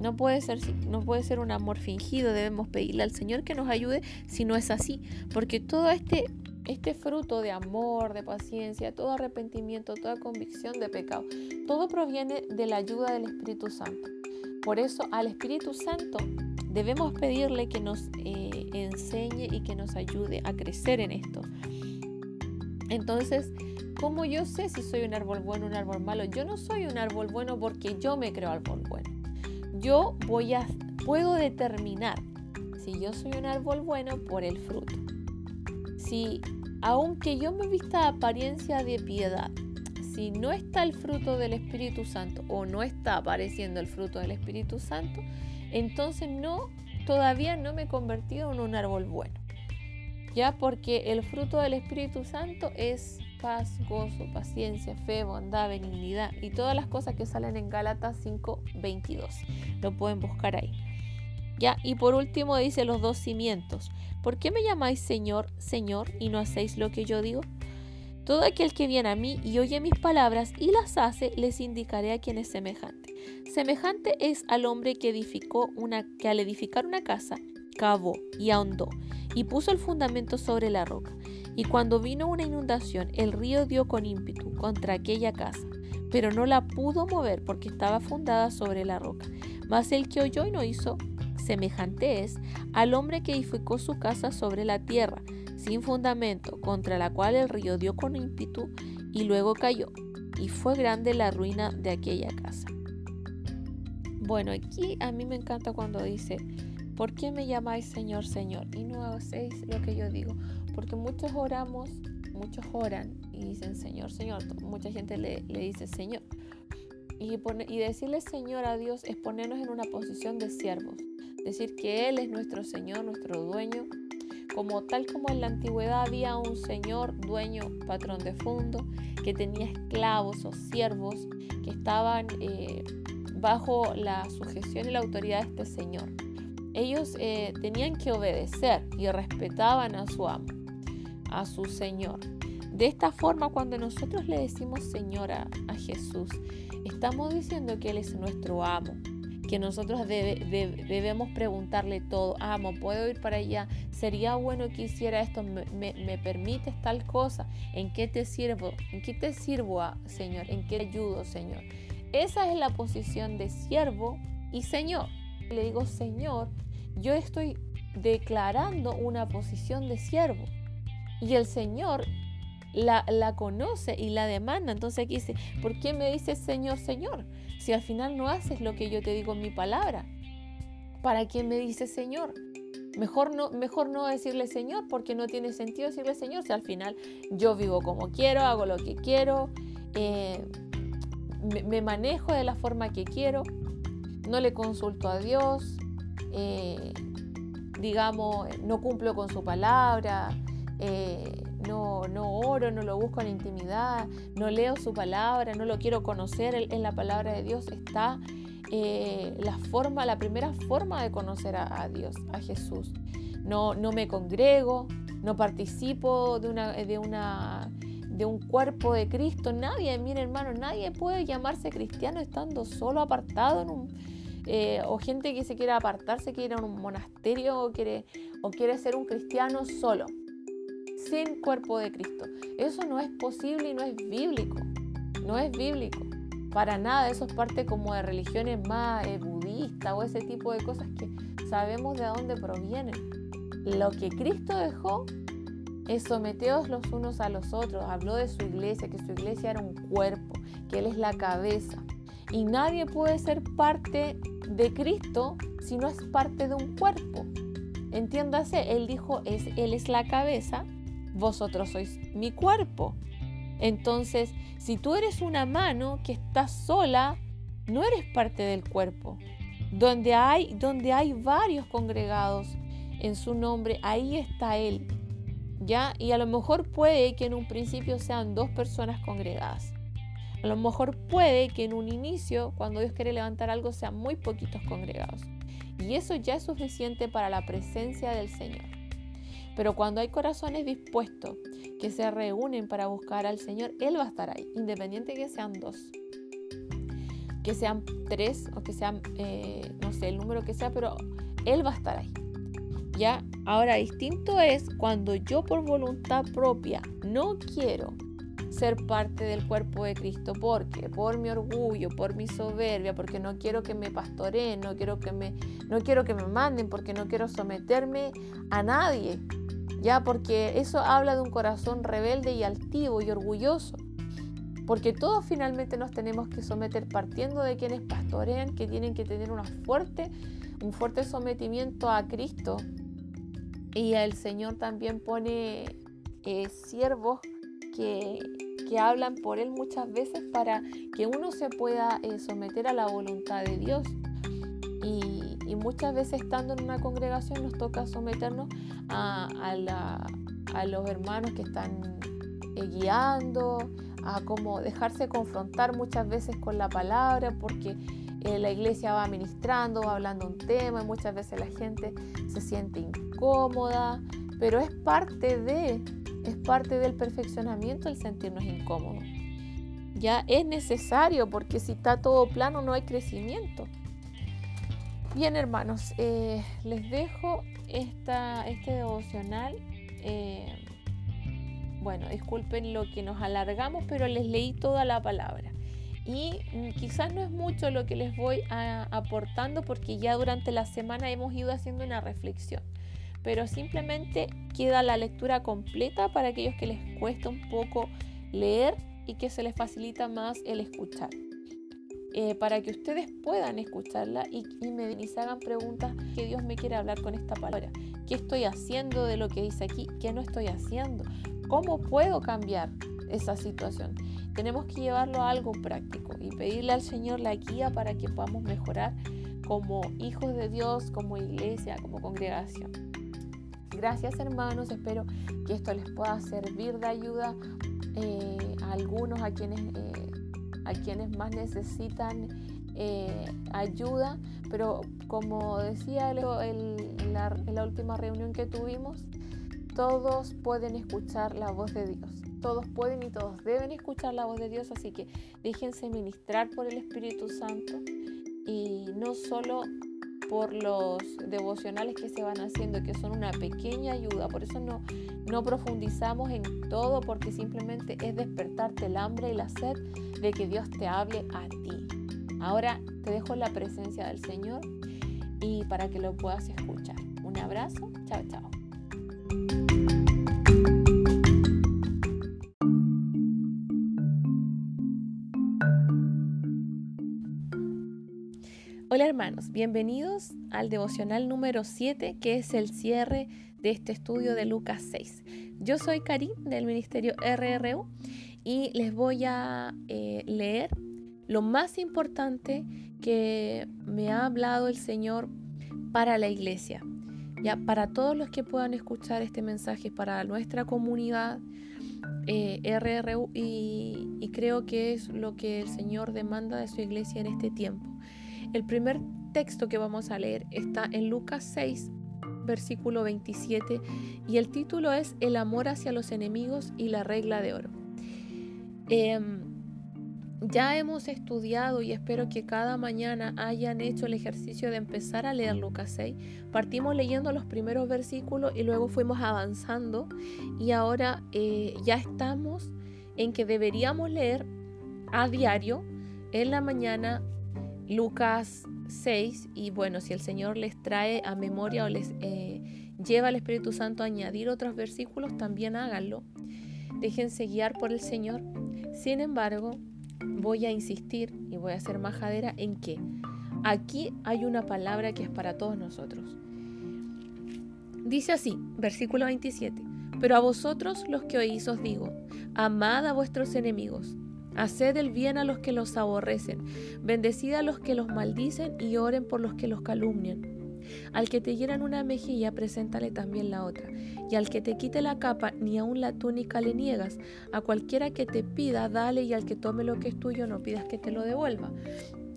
No puede, ser, no puede ser un amor fingido, debemos pedirle al Señor que nos ayude si no es así, porque todo este, este fruto de amor, de paciencia, todo arrepentimiento, toda convicción de pecado, todo proviene de la ayuda del Espíritu Santo. Por eso al Espíritu Santo debemos pedirle que nos eh, enseñe y que nos ayude a crecer en esto. Entonces, ¿cómo yo sé si soy un árbol bueno o un árbol malo? Yo no soy un árbol bueno porque yo me creo árbol bueno yo voy a, puedo determinar si yo soy un árbol bueno por el fruto. Si, aunque yo me vista apariencia de piedad, si no está el fruto del Espíritu Santo o no está apareciendo el fruto del Espíritu Santo, entonces no, todavía no me he convertido en un árbol bueno. Ya porque el fruto del Espíritu Santo es paz, gozo, paciencia, fe, bondad, benignidad y todas las cosas que salen en Gálatas 5:22. Lo pueden buscar ahí. Ya, y por último dice los dos cimientos. ¿Por qué me llamáis Señor, Señor y no hacéis lo que yo digo? Todo aquel que viene a mí y oye mis palabras y las hace, les indicaré a quien es semejante. Semejante es al hombre que edificó que al edificar una casa cavó y ahondó y puso el fundamento sobre la roca. Y cuando vino una inundación, el río dio con ímpetu contra aquella casa, pero no la pudo mover porque estaba fundada sobre la roca. Mas el que oyó y no hizo, semejante es al hombre que edificó su casa sobre la tierra, sin fundamento, contra la cual el río dio con ímpetu y luego cayó, y fue grande la ruina de aquella casa. Bueno, aquí a mí me encanta cuando dice, ¿por qué me llamáis Señor, Señor? Y no hacéis lo que yo digo. Porque muchos oramos, muchos oran y dicen Señor, Señor. Mucha gente le, dice Señor. Y, y decirle Señor a Dios es ponernos en una posición de siervos. Decir que Él es nuestro Señor, nuestro dueño. Como tal como en la antigüedad había un Señor, dueño, patrón de fondo, que tenía esclavos o siervos que estaban eh, bajo la sujeción y la autoridad de este Señor ellos eh, tenían que obedecer y respetaban a su amo, a su Señor. De esta forma, cuando nosotros le decimos Señor a, Jesús, estamos diciendo que Él es nuestro amo, que nosotros debemos preguntarle todo, amo, puedo ir para allá, sería bueno que hiciera esto, me, me, permites tal cosa, ¿en qué te sirvo? ¿En qué te sirvo, Señor? ¿En qué ayudo, Señor? Esa es la posición de siervo y Señor le digo, Señor, yo estoy declarando una posición de siervo. Y el Señor la, la, conoce y la demanda. Entonces aquí dice, ¿por qué me dices Señor, Señor? Si al final no haces lo que yo te digo en mi palabra. ¿Para qué me dices Señor? Mejor no, mejor no decirle Señor porque no tiene sentido decirle Señor si al final yo vivo como quiero, hago lo que quiero, eh, me manejo de la forma que quiero no le consulto a Dios, eh, digamos, no cumplo con su palabra, eh, no, no, oro, no lo busco en intimidad, no leo su palabra, no lo quiero conocer. En la palabra de Dios está eh, la forma, la primera forma de conocer a, Dios, a Jesús. No, no, me congrego, no participo de una, de una de un cuerpo de Cristo. Nadie, mire hermano, nadie puede llamarse cristiano estando solo apartado en un, eh, o gente que se quiere apartarse, quiere ir a un monasterio o quiere, o quiere ser un cristiano solo, sin cuerpo de Cristo. Eso no es posible y no es bíblico. No es bíblico. Para nada, eso es parte como de religiones más eh, budistas o ese tipo de cosas que sabemos de dónde provienen. Lo que Cristo dejó es someteos los unos a los otros. Habló de su iglesia, que su iglesia era un cuerpo, que Él es la cabeza. Y nadie puede ser parte de Cristo si no es parte de un cuerpo. Entiéndase, Él dijo, es, Él es la cabeza, vosotros sois mi cuerpo. Entonces, si tú eres una mano que está sola, no eres parte del cuerpo. Donde hay, donde hay varios congregados en su nombre, ahí está Él. ¿Ya? Y a lo mejor puede que en un principio sean dos personas congregadas. A lo mejor puede que en un inicio, cuando Dios quiere levantar algo, sean muy poquitos congregados. Y eso ya es suficiente para la presencia del Señor. Pero cuando hay corazones dispuestos que se reúnen para buscar al Señor, Él va a estar ahí, independiente que sean dos, que sean tres o que sean, eh, no sé, el número que sea, pero Él va a estar ahí. Ya, ahora distinto es cuando yo por voluntad propia no quiero ser parte del cuerpo de Cristo. porque Por mi orgullo, por mi soberbia, porque no quiero que me pastoreen, no quiero que me, no quiero que me manden, porque no quiero someterme a nadie. Ya, porque eso habla de un corazón rebelde y altivo y orgulloso. Porque todos finalmente nos tenemos que someter partiendo de quienes pastorean, que tienen que tener una fuerte, un fuerte sometimiento a Cristo. Y el Señor también pone eh, siervos que, hablan por Él muchas veces para que uno se pueda eh, someter a la voluntad de Dios. Y, muchas veces estando en una congregación nos toca someternos a, los hermanos que están eh, guiando, a cómo dejarse confrontar muchas veces con la palabra, porque eh, la iglesia va ministrando, va hablando un tema y muchas veces la gente se siente incómoda, pero es parte de es parte del perfeccionamiento el sentirnos incómodos. Ya es necesario porque si está todo plano no hay crecimiento. Bien hermanos, eh, les dejo esta, este devocional. Eh, bueno, disculpen lo que nos alargamos, pero les leí toda la palabra. Y mm, quizás no es mucho lo que les voy aportando porque ya durante la semana hemos ido haciendo una reflexión pero simplemente queda la lectura completa para aquellos que les cuesta un poco leer y que se les facilita más el escuchar. Eh, para que ustedes puedan escucharla y, me hagan preguntas que Dios me quiere hablar con esta palabra. ¿Qué estoy haciendo de lo que dice aquí? ¿Qué no estoy haciendo? ¿Cómo puedo cambiar esa situación? Tenemos que llevarlo a algo práctico y pedirle al Señor la guía para que podamos mejorar como hijos de Dios, como iglesia, como congregación. Gracias hermanos, espero que esto les pueda servir de ayuda eh, a algunos, a quienes, eh, a quienes más necesitan eh, ayuda, pero como decía en, la, última reunión que tuvimos, todos pueden escuchar la voz de Dios. Todos pueden y todos deben escuchar la voz de Dios, así que déjense ministrar por el Espíritu Santo. Y no solo por los devocionales que se van haciendo, que son una pequeña ayuda. Por eso no, no profundizamos en todo, porque simplemente es despertarte el hambre y la sed de que Dios te hable a ti. Ahora te dejo la presencia del Señor y para que lo puedas escuchar. Un abrazo, chao, chao. Hola hermanos, bienvenidos al devocional número 7 que es el cierre de este estudio de Lucas 6. Yo soy Karim del Ministerio RRU y les voy a eh, leer lo más importante que me ha hablado el Señor para la iglesia. Ya para todos los que puedan escuchar este mensaje, para nuestra comunidad eh, RRU y, y creo que es lo que el Señor demanda de su iglesia en este tiempo. El primer texto que vamos a leer está en Lucas 6, versículo 27, y el título es El amor hacia los enemigos y la regla de oro. Em, ya hemos estudiado y espero que cada mañana hayan hecho el ejercicio de empezar a leer Lucas 6. Partimos leyendo los primeros versículos y luego fuimos avanzando y ahora eh, ya estamos en que deberíamos leer a diario en la mañana Lucas 6 y bueno, si el Señor les trae a memoria o les eh, lleva al Espíritu Santo a añadir otros versículos, también háganlo. Déjense guiar por el Señor. Sin embargo, voy a insistir y voy a ser majadera en que aquí hay una palabra que es para todos nosotros. Dice así, versículo 27, pero a vosotros los que oís os digo, amad a vuestros enemigos Haced el bien a los que los aborrecen, bendecid a los que los maldicen y oren por los que los calumnian. Al que te hieran una mejilla, preséntale también la otra. Y al que te quite la capa, ni aun la túnica le niegas. A cualquiera que te pida, dale, y al que tome lo que es tuyo, no pidas que te lo devuelva.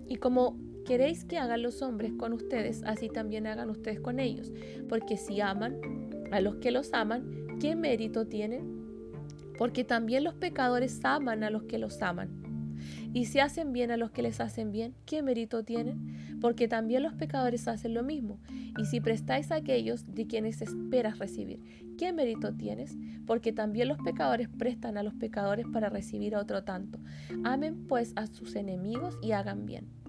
Y como queréis que hagan los hombres con ustedes, así también hagan ustedes con ellos. Porque si aman a los que los aman, ¿qué mérito tienen? Porque también los pecadores aman a los que los aman. Y si hacen bien a los que les hacen bien, ¿qué mérito tienen? Porque también los pecadores hacen lo mismo. Y si prestáis a aquellos de quienes esperas recibir, ¿qué mérito tienes? Porque también los pecadores prestan a los pecadores para recibir otro tanto. Amen pues a sus enemigos y hagan bien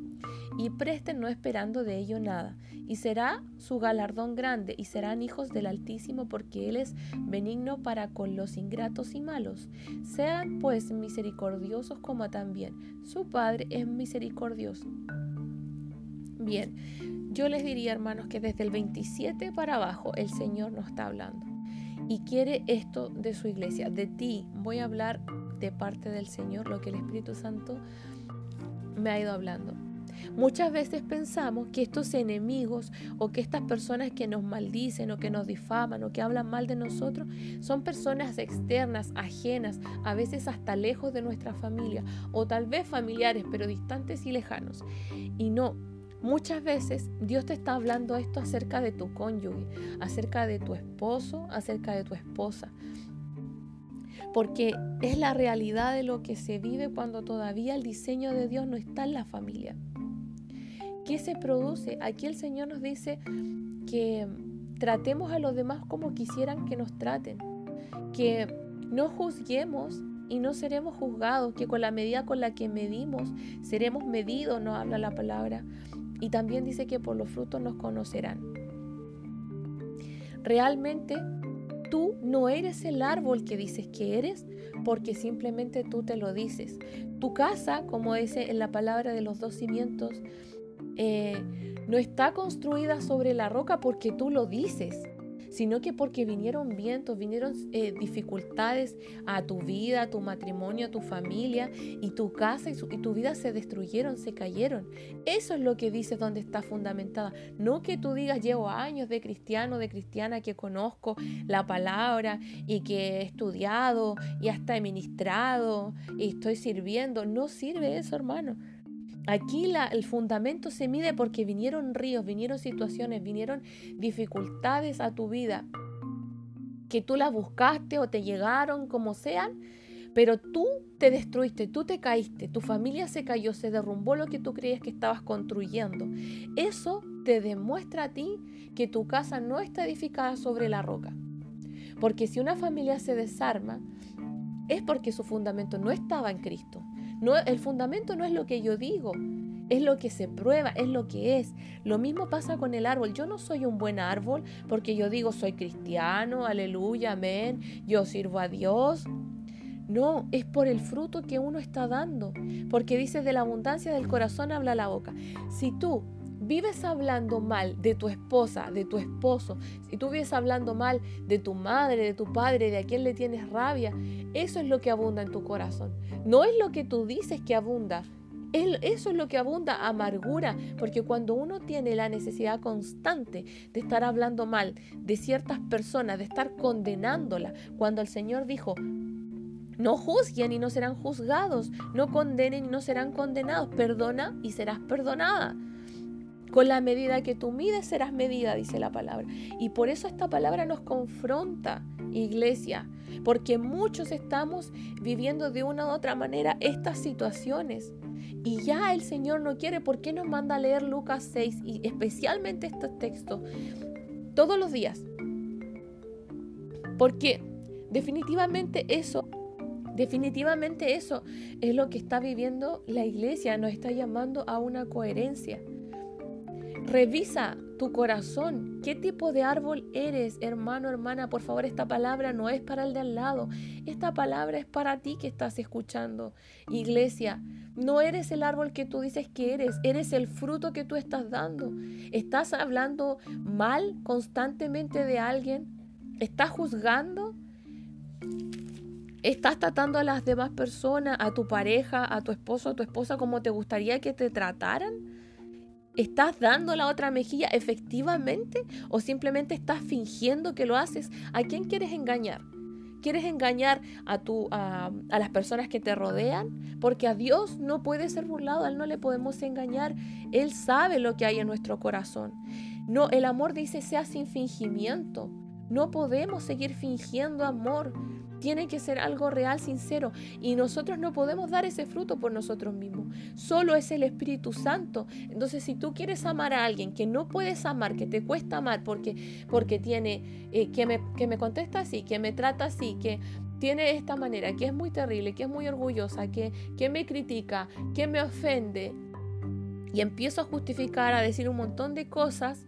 y presten no esperando de ello nada, y será su galardón grande, y serán hijos del Altísimo, porque Él es benigno para con los ingratos y malos. Sean pues misericordiosos como también su Padre es misericordioso. Bien, yo les diría hermanos que desde el 27 para abajo el Señor nos está hablando y quiere esto de su iglesia, de ti. Voy a hablar de parte del Señor, lo que el Espíritu Santo me ha ido hablando. Muchas veces pensamos que estos enemigos o que estas personas que nos maldicen o que nos difaman o que hablan mal de nosotros son personas externas, ajenas, a veces hasta lejos de nuestra familia o tal vez familiares pero distantes y lejanos. Y no, Muchas veces Dios te está hablando esto acerca de tu cónyuge, acerca de tu esposo, acerca de tu esposa. Porque es la realidad de lo que se vive cuando todavía el diseño de Dios no está en la familia. ¿Qué se produce? Aquí el Señor nos dice que tratemos a los demás como quisieran que nos traten, que no juzguemos y no seremos juzgados, que con la medida con la que medimos seremos medidos, nos habla la palabra. Y también dice que por los frutos nos conocerán. Realmente tú no eres el árbol que dices que eres porque simplemente tú te lo dices. Tu casa, como dice en la palabra de los dos cimientos, eh, no está construida sobre la roca porque tú lo dices, sino que porque vinieron vientos, vinieron eh, dificultades a tu vida, a tu matrimonio, a tu familia, y tu casa y, y, tu vida se destruyeron, se cayeron. Eso es lo que dices donde está fundamentada. No que tú digas, llevo años de cristiano, de cristiana, que conozco la palabra y que he estudiado y hasta he ministrado y estoy sirviendo. No sirve eso, hermano. Aquí el fundamento se mide porque vinieron ríos, vinieron situaciones, vinieron dificultades a tu vida, que tú las buscaste o te llegaron, como sean, pero tú te destruiste, tú te caíste, tu familia se cayó, se derrumbó lo que tú creías que estabas construyendo. Eso te demuestra a ti que tu casa no está edificada sobre la roca. Porque si una familia se desarma, es porque su fundamento no estaba en Cristo. No, el fundamento no es lo que yo digo, es lo que se prueba, es lo que es. Lo mismo pasa con el árbol. Yo no soy un buen árbol porque yo digo soy cristiano, aleluya, amén, yo sirvo a Dios. No, es por el fruto que uno está dando. Porque dice, de la abundancia del corazón habla la boca. Si tú vives hablando mal de tu esposa, de tu esposo, si tú vives hablando mal de tu madre, de tu padre, de a quien le tienes rabia, eso es lo que abunda en tu corazón. No es lo que tú dices que abunda. Eso es lo que abunda amargura, porque cuando uno tiene la necesidad constante de estar hablando mal de ciertas personas, de estar condenándola, cuando el Señor dijo, no juzguen y no serán juzgados, no condenen y no serán condenados, perdona y serás perdonada. Con la medida que tú mides serás medida, dice la palabra. Y por eso esta palabra nos confronta, iglesia, porque muchos estamos viviendo de una u otra manera estas situaciones. Y ya el Señor no quiere, ¿por qué nos manda a leer Lucas 6 y especialmente estos textos todos los días? Porque definitivamente eso Definitivamente eso es lo que está viviendo la iglesia, nos está llamando a una coherencia. Revisa tu corazón. ¿Qué tipo de árbol eres, hermano, hermana? Por favor, esta palabra no es para el de al lado. Esta palabra es para ti que estás escuchando. Iglesia, no eres el árbol que tú dices que eres. Eres el fruto que tú estás dando. ¿Estás hablando mal constantemente de alguien? ¿Estás juzgando? ¿Estás tratando a las demás personas, a tu pareja, a tu esposo, a tu esposa como te gustaría que te trataran? ¿Estás dando la otra mejilla efectivamente o simplemente estás fingiendo que lo haces? ¿A quién quieres engañar? ¿Quieres engañar a, tu, a, a, las personas que te rodean? Porque a Dios no puede ser burlado, a Él no le podemos engañar. Él sabe lo que hay en nuestro corazón. No, el amor dice sea sin fingimiento. No podemos seguir fingiendo amor tiene que ser algo real, sincero. Y nosotros no podemos dar ese fruto por nosotros mismos. Solo es el Espíritu Santo. Entonces, si tú quieres amar a alguien que no puedes amar, que te cuesta amar porque, porque tiene, eh, que, me, que me contesta así, que me trata así, que tiene esta manera, que es muy terrible, que es muy orgullosa, que, que me critica, que me ofende, y empiezo a justificar, a decir un montón de cosas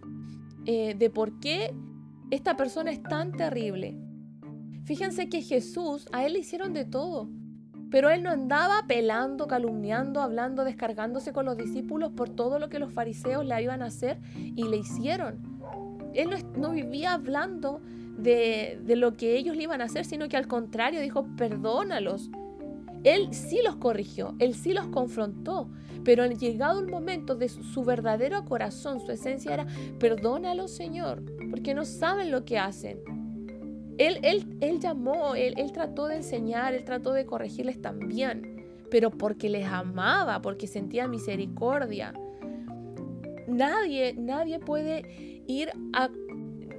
eh, de por qué esta persona es tan terrible. Fíjense que Jesús, a él le hicieron de todo, pero él no andaba pelando, calumniando, hablando, descargándose con los discípulos por todo lo que los fariseos le iban a hacer y le hicieron. Él no, vivía hablando de, de lo que ellos le iban a hacer, sino que al contrario dijo, perdónalos. Él sí los corrigió, él sí los confrontó, pero llegado el momento de su, verdadero corazón, su esencia era, perdónalos Señor, porque no saben lo que hacen. Él, él, llamó, él, él trató de enseñar, él trató de corregirles también, pero porque les amaba, porque sentía misericordia. Nadie, nadie puede ir a...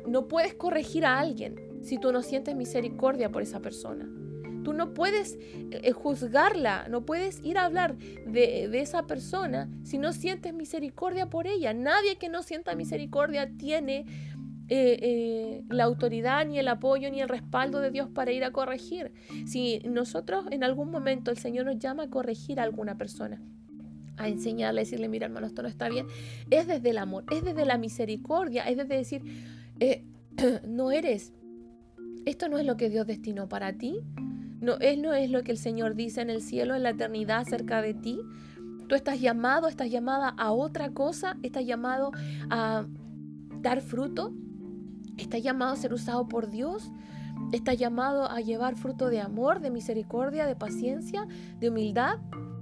No puedes corregir a alguien si tú no sientes misericordia por esa persona. Tú no puedes eh, juzgarla, no puedes ir a hablar de, de, esa persona si no sientes misericordia por ella. Nadie que no sienta misericordia tiene eh, eh, la autoridad, ni el apoyo, ni el respaldo de Dios para ir a corregir. Si nosotros en algún momento el Señor nos llama a corregir a alguna persona, a enseñarle, a decirle, mira hermano, esto no está bien, es desde el amor, es desde la misericordia, es desde decir, eh, (clears throat) no eres, esto no es lo que Dios destinó para ti, no, es, no es lo que el Señor dice en el cielo, en la eternidad acerca de ti. Tú estás llamado, estás llamada a otra cosa, estás llamado a dar fruto, Está llamado a ser usado por Dios. Está llamado a llevar fruto de amor, de misericordia, de paciencia, de humildad.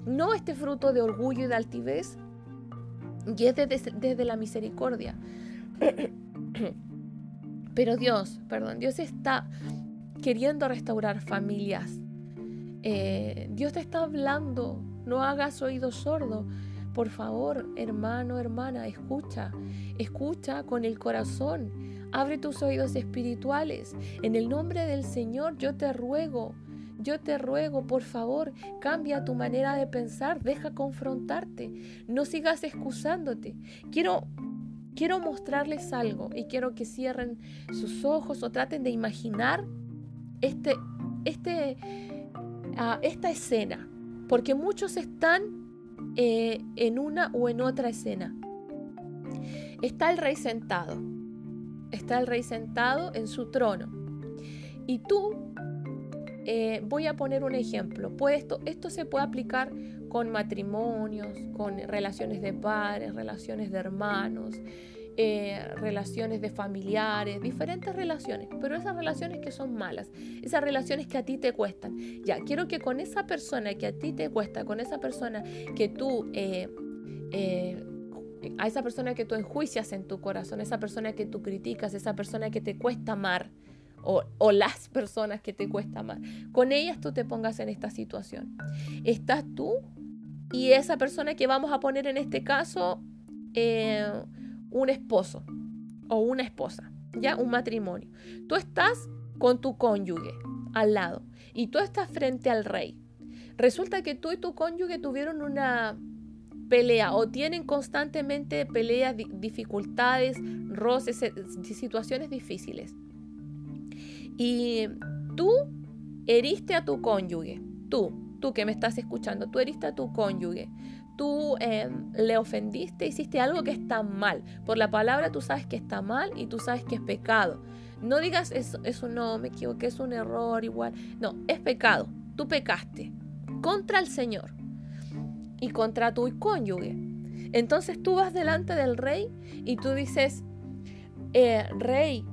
No este fruto de orgullo y de altivez. Y es desde, la misericordia. (coughs) Pero Dios, perdón, Dios está queriendo restaurar familias. Eh, Dios te está hablando. No hagas oído sordo. Por favor, hermano, hermana, escucha. Escucha con el corazón Abre tus oídos espirituales. En el nombre del Señor yo te ruego, yo te ruego, por favor, cambia tu manera de pensar, deja confrontarte, no sigas excusándote. Quiero quiero mostrarles algo y quiero que cierren sus ojos o traten de imaginar este, este, uh, esta escena, porque muchos están eh, en una o en otra escena. Está el rey sentado está el rey sentado en su trono. Y tú, eh, voy a poner un ejemplo, pues esto, se puede aplicar con matrimonios, con relaciones de padres, relaciones de hermanos, eh, relaciones de familiares, diferentes relaciones, pero esas relaciones que son malas, esas relaciones que a ti te cuestan. Ya, quiero que con esa persona que a ti te cuesta, con esa persona que tú eh, a esa persona que tú enjuicias en tu corazón, esa persona que tú criticas, esa persona que te cuesta amar, o, las personas que te cuesta amar, con ellas tú te pongas en esta situación. Estás tú y esa persona que vamos a poner en este caso, eh, un esposo o una esposa, ya un matrimonio. Tú estás con tu cónyuge al lado y tú estás frente al rey. Resulta que tú y tu cónyuge tuvieron una pelea o tienen constantemente peleas, dificultades, roces, situaciones difíciles. Y tú heriste a tu cónyuge, tú, tú que me estás escuchando, tú heriste a tu cónyuge, tú em, le ofendiste, hiciste algo que está mal. Por la palabra tú sabes que está mal y tú sabes que es pecado. No digas eso, eso no, me equivoqué, es un error igual. No, es pecado. Tú pecaste contra el Señor y contra tu cónyuge. Entonces tú vas delante del rey y tú dices, eh, rey,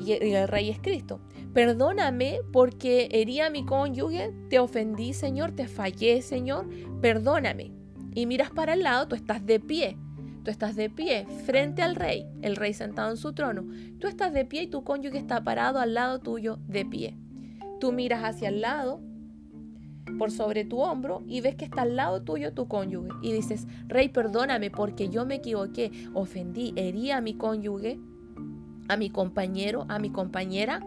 y el rey es Cristo, perdóname porque herí a mi cónyuge, te ofendí, Señor, te fallé, Señor, perdóname. Y miras para el lado, tú estás de pie, Tú estás de pie frente al rey, el rey sentado en su trono. Tú estás de pie y tu cónyuge está parado al lado tuyo de pie. Tú miras hacia el lado, por sobre tu hombro y ves que está al lado tuyo tu cónyuge y dices, Rey, perdóname porque yo me equivoqué, ofendí, herí a mi cónyuge, a mi compañero, a mi compañera.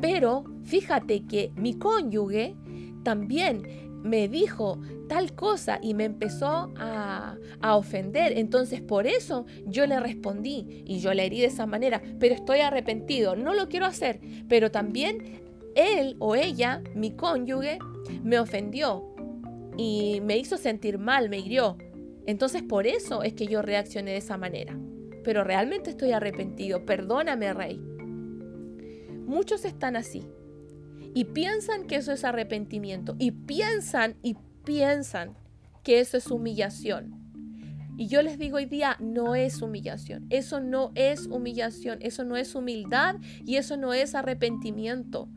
Pero fíjate que mi cónyuge también me dijo tal cosa y me empezó a, a, ofender. Entonces por eso yo le respondí y yo le herí de esa manera, pero estoy arrepentido, no lo quiero hacer. Pero también él o ella, mi cónyuge, me ofendió y me hizo sentir mal, me hirió. Entonces por eso es que yo reaccioné de esa manera. Pero realmente estoy arrepentido, perdóname, rey. Muchos están así y piensan que eso es arrepentimiento y piensan y piensan que eso es humillación. Y yo les digo hoy día, no es humillación, eso no es humillación, eso no es humildad y eso no es arrepentimiento.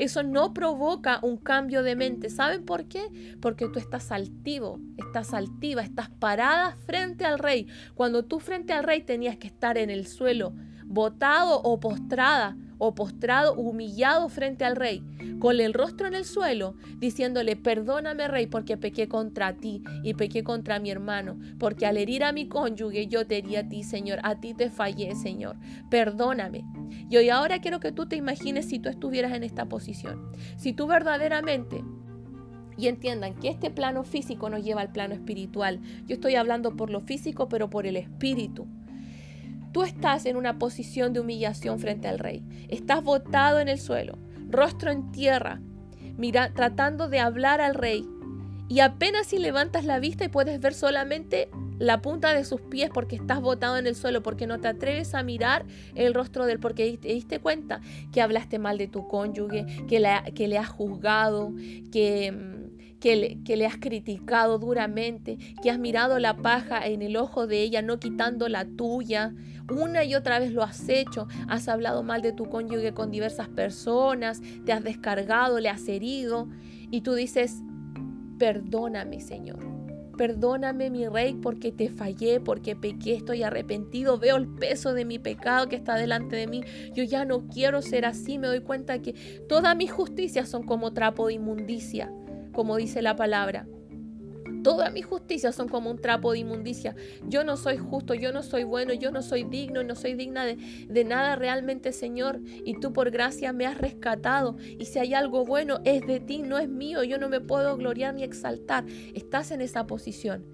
Eso no provoca un cambio de mente. ¿Saben por qué? Porque tú estás altivo, estás altiva, estás parada frente al rey. Cuando tú frente al rey tenías que estar en el suelo, botado o postrada o postrado, humillado frente al rey, con el rostro en el suelo, diciéndole, perdóname rey, porque pequé contra ti y pequé contra mi hermano, porque al herir a mi cónyuge yo te herí a ti, Señor, a ti te fallé, Señor, perdóname. Y hoy ahora quiero que tú te imagines si tú estuvieras en esta posición, si tú verdaderamente y entiendan que este plano físico nos lleva al plano espiritual. Yo estoy hablando por lo físico, pero por el espíritu. Tú estás en una posición de humillación frente al rey. Estás botado en el suelo, rostro en tierra, mira, tratando de hablar al rey. Y apenas si levantas la vista y puedes ver solamente la punta de sus pies porque estás botado en el suelo, porque no te atreves a mirar el rostro de él, porque te diste cuenta que hablaste mal de tu cónyuge, que, que le has juzgado, que que le, has criticado duramente, que has mirado la paja en el ojo de ella, no quitando la tuya. Una y otra vez lo has hecho, has hablado mal de tu cónyuge con diversas personas, te has descargado, le has herido y tú dices, perdóname Señor. Perdóname mi rey porque te fallé, porque pequé, estoy arrepentido, veo el peso de mi pecado que está delante de mí. Yo ya no quiero ser así, me doy cuenta que todas mis justicias son como trapo de inmundicia como dice la palabra. Todas mis justicias son como un trapo de inmundicia. Yo no soy justo, yo no soy bueno, yo no soy digno, no soy digna de, de, nada realmente, Señor. Y tú por gracia me has rescatado. Y si hay algo bueno, es de ti, no es mío. Yo no me puedo gloriar ni exaltar. Estás en esa posición.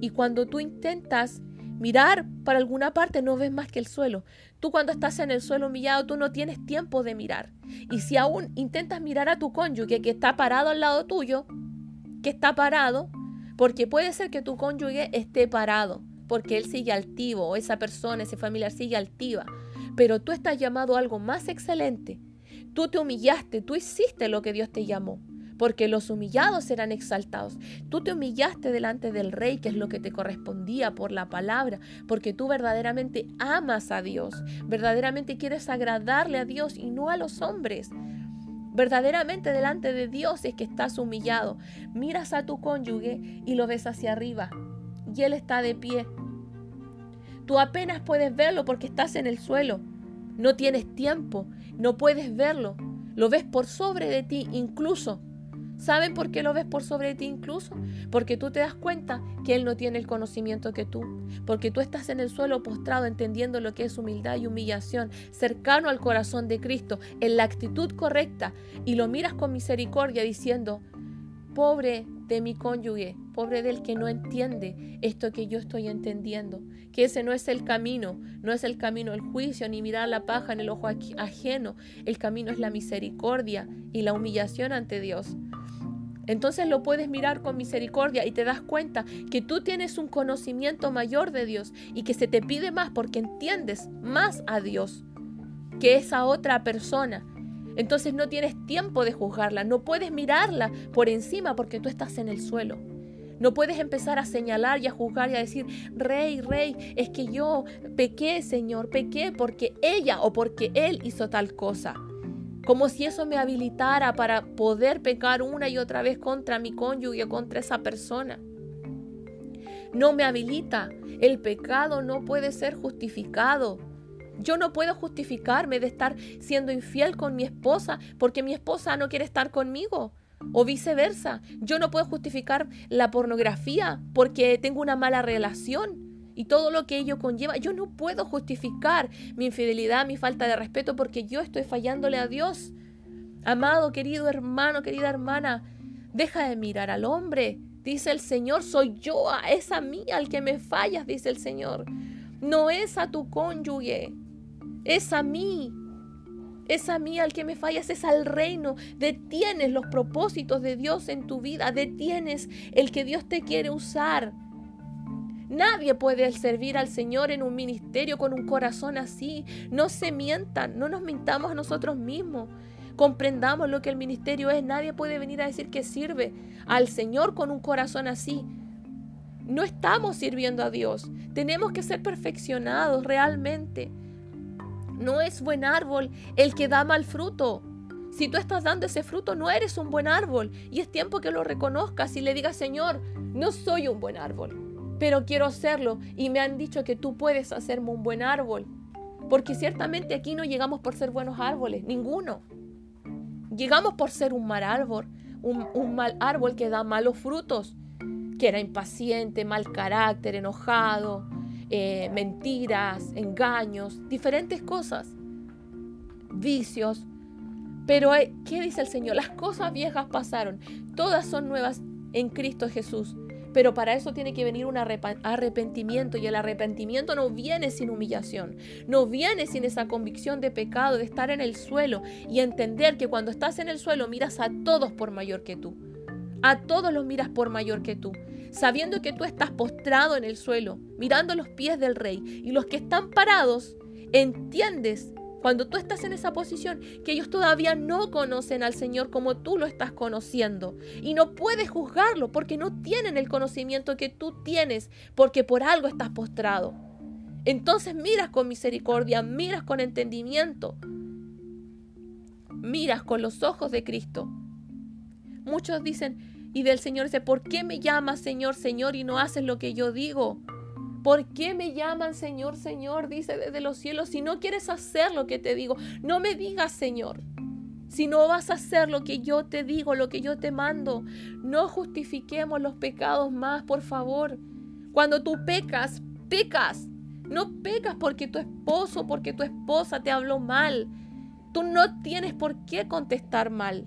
Y cuando tú intentas mirar para alguna parte, no ves más que el suelo. Tú cuando estás en el suelo humillado, tú no tienes tiempo de mirar. Y si aún intentas mirar a tu cónyuge que está parado al lado tuyo, que está parado, porque puede ser que tu cónyuge esté parado, porque él sigue altivo, o esa persona, ese familiar sigue altiva, pero tú estás llamado a algo más excelente. Tú te humillaste, tú hiciste lo que Dios te llamó porque los humillados serán exaltados. Tú te humillaste delante del rey, que es lo que te correspondía por la palabra, porque tú verdaderamente amas a Dios, verdaderamente quieres agradarle a Dios y no a los hombres. Verdaderamente delante de Dios es que estás humillado. Miras a tu cónyuge y lo ves hacia arriba y él está de pie. Tú apenas puedes verlo porque estás en el suelo. No tienes tiempo, no puedes verlo. Lo ves por sobre de ti incluso. ¿Saben por qué lo ves por sobre ti incluso? Porque tú te das cuenta que Él no tiene el conocimiento que tú. Porque tú estás en el suelo postrado entendiendo lo que es humildad y humillación, cercano al corazón de Cristo, en la actitud correcta. Y lo miras con misericordia diciendo, pobre de mi cónyuge, pobre del que no entiende esto que yo estoy entendiendo, que ese no es el camino, no es el camino el juicio ni mirar la paja en el ojo ajeno, el camino es la misericordia y la humillación ante Dios. Entonces lo puedes mirar con misericordia y te das cuenta que tú tienes un conocimiento mayor de Dios y que se te pide más porque entiendes más a Dios que esa otra persona. Entonces no tienes tiempo de juzgarla, no puedes mirarla por encima porque tú estás en el suelo. No puedes empezar a señalar y a juzgar y a decir, rey, rey, es que yo pequé, Señor, pequé porque ella o porque él hizo tal cosa como si eso me habilitara para poder pecar una y otra vez contra mi cónyuge o contra esa persona. no me habilita. El pecado no puede ser justificado. Yo no puedo justificarme de estar siendo infiel con mi esposa porque mi esposa no quiere estar conmigo. O viceversa. Yo no puedo justificar la pornografía porque tengo una mala relación y todo lo que ello conlleva. Yo no puedo justificar mi infidelidad, mi falta de respeto porque yo estoy fallándole a Dios. Amado, querido hermano, querida hermana, deja de mirar al hombre. Dice el Señor, soy yo, es a mí al que me fallas, dice el Señor. No es a tu cónyuge, es a mí. Es a mí al que me fallas, es al reino. Detienes los propósitos de Dios en tu vida, detienes el que Dios te quiere usar. Nadie puede servir al Señor en un ministerio con un corazón así. No se mientan, no nos mintamos a nosotros mismos. Comprendamos lo que el ministerio es. Nadie puede venir a decir que sirve al Señor con un corazón así. No estamos sirviendo a Dios. Tenemos que ser perfeccionados realmente. No es buen árbol el que da mal fruto. Si tú estás dando ese fruto, no eres un buen árbol. Y es tiempo que lo reconozcas y le digas, Señor, no soy un buen árbol, pero quiero hacerlo. Y me han dicho que tú puedes hacerme un buen árbol. Porque ciertamente aquí no llegamos por ser buenos árboles, ninguno. Llegamos por ser un mal árbol, un, mal árbol que da malos frutos, que era impaciente, mal carácter, enojado, eh, mentiras, engaños, diferentes cosas, vicios. Pero, ¿qué dice el Señor? Las cosas viejas pasaron, todas son nuevas en Cristo Jesús. Pero para eso tiene que venir un arrepentimiento y el arrepentimiento no viene sin humillación, no viene sin esa convicción de pecado, de estar en el suelo y entender que cuando estás en el suelo miras a todos por mayor que tú. A todos los miras por mayor que tú sabiendo que tú estás postrado en el suelo, mirando los pies del rey, y los que están parados, entiendes cuando tú estás en esa posición que ellos todavía no conocen al Señor como tú lo estás conociendo. Y no puedes juzgarlo porque no tienen el conocimiento que tú tienes, porque por algo estás postrado. Entonces miras con misericordia, miras con entendimiento, miras con los ojos de Cristo. Muchos dicen, y del Señor dice, ¿por qué me llamas Señor, Señor y no haces lo que yo digo? ¿Por qué me llaman Señor, Señor? Dice desde los cielos, si no quieres hacer lo que te digo, no me digas Señor. Si no vas a hacer lo que yo te digo, lo que yo te mando, no justifiquemos los pecados más, por favor. Cuando tú pecas, pecas. No pecas porque tu esposo, porque tu esposa te habló mal. Tú no tienes por qué contestar mal.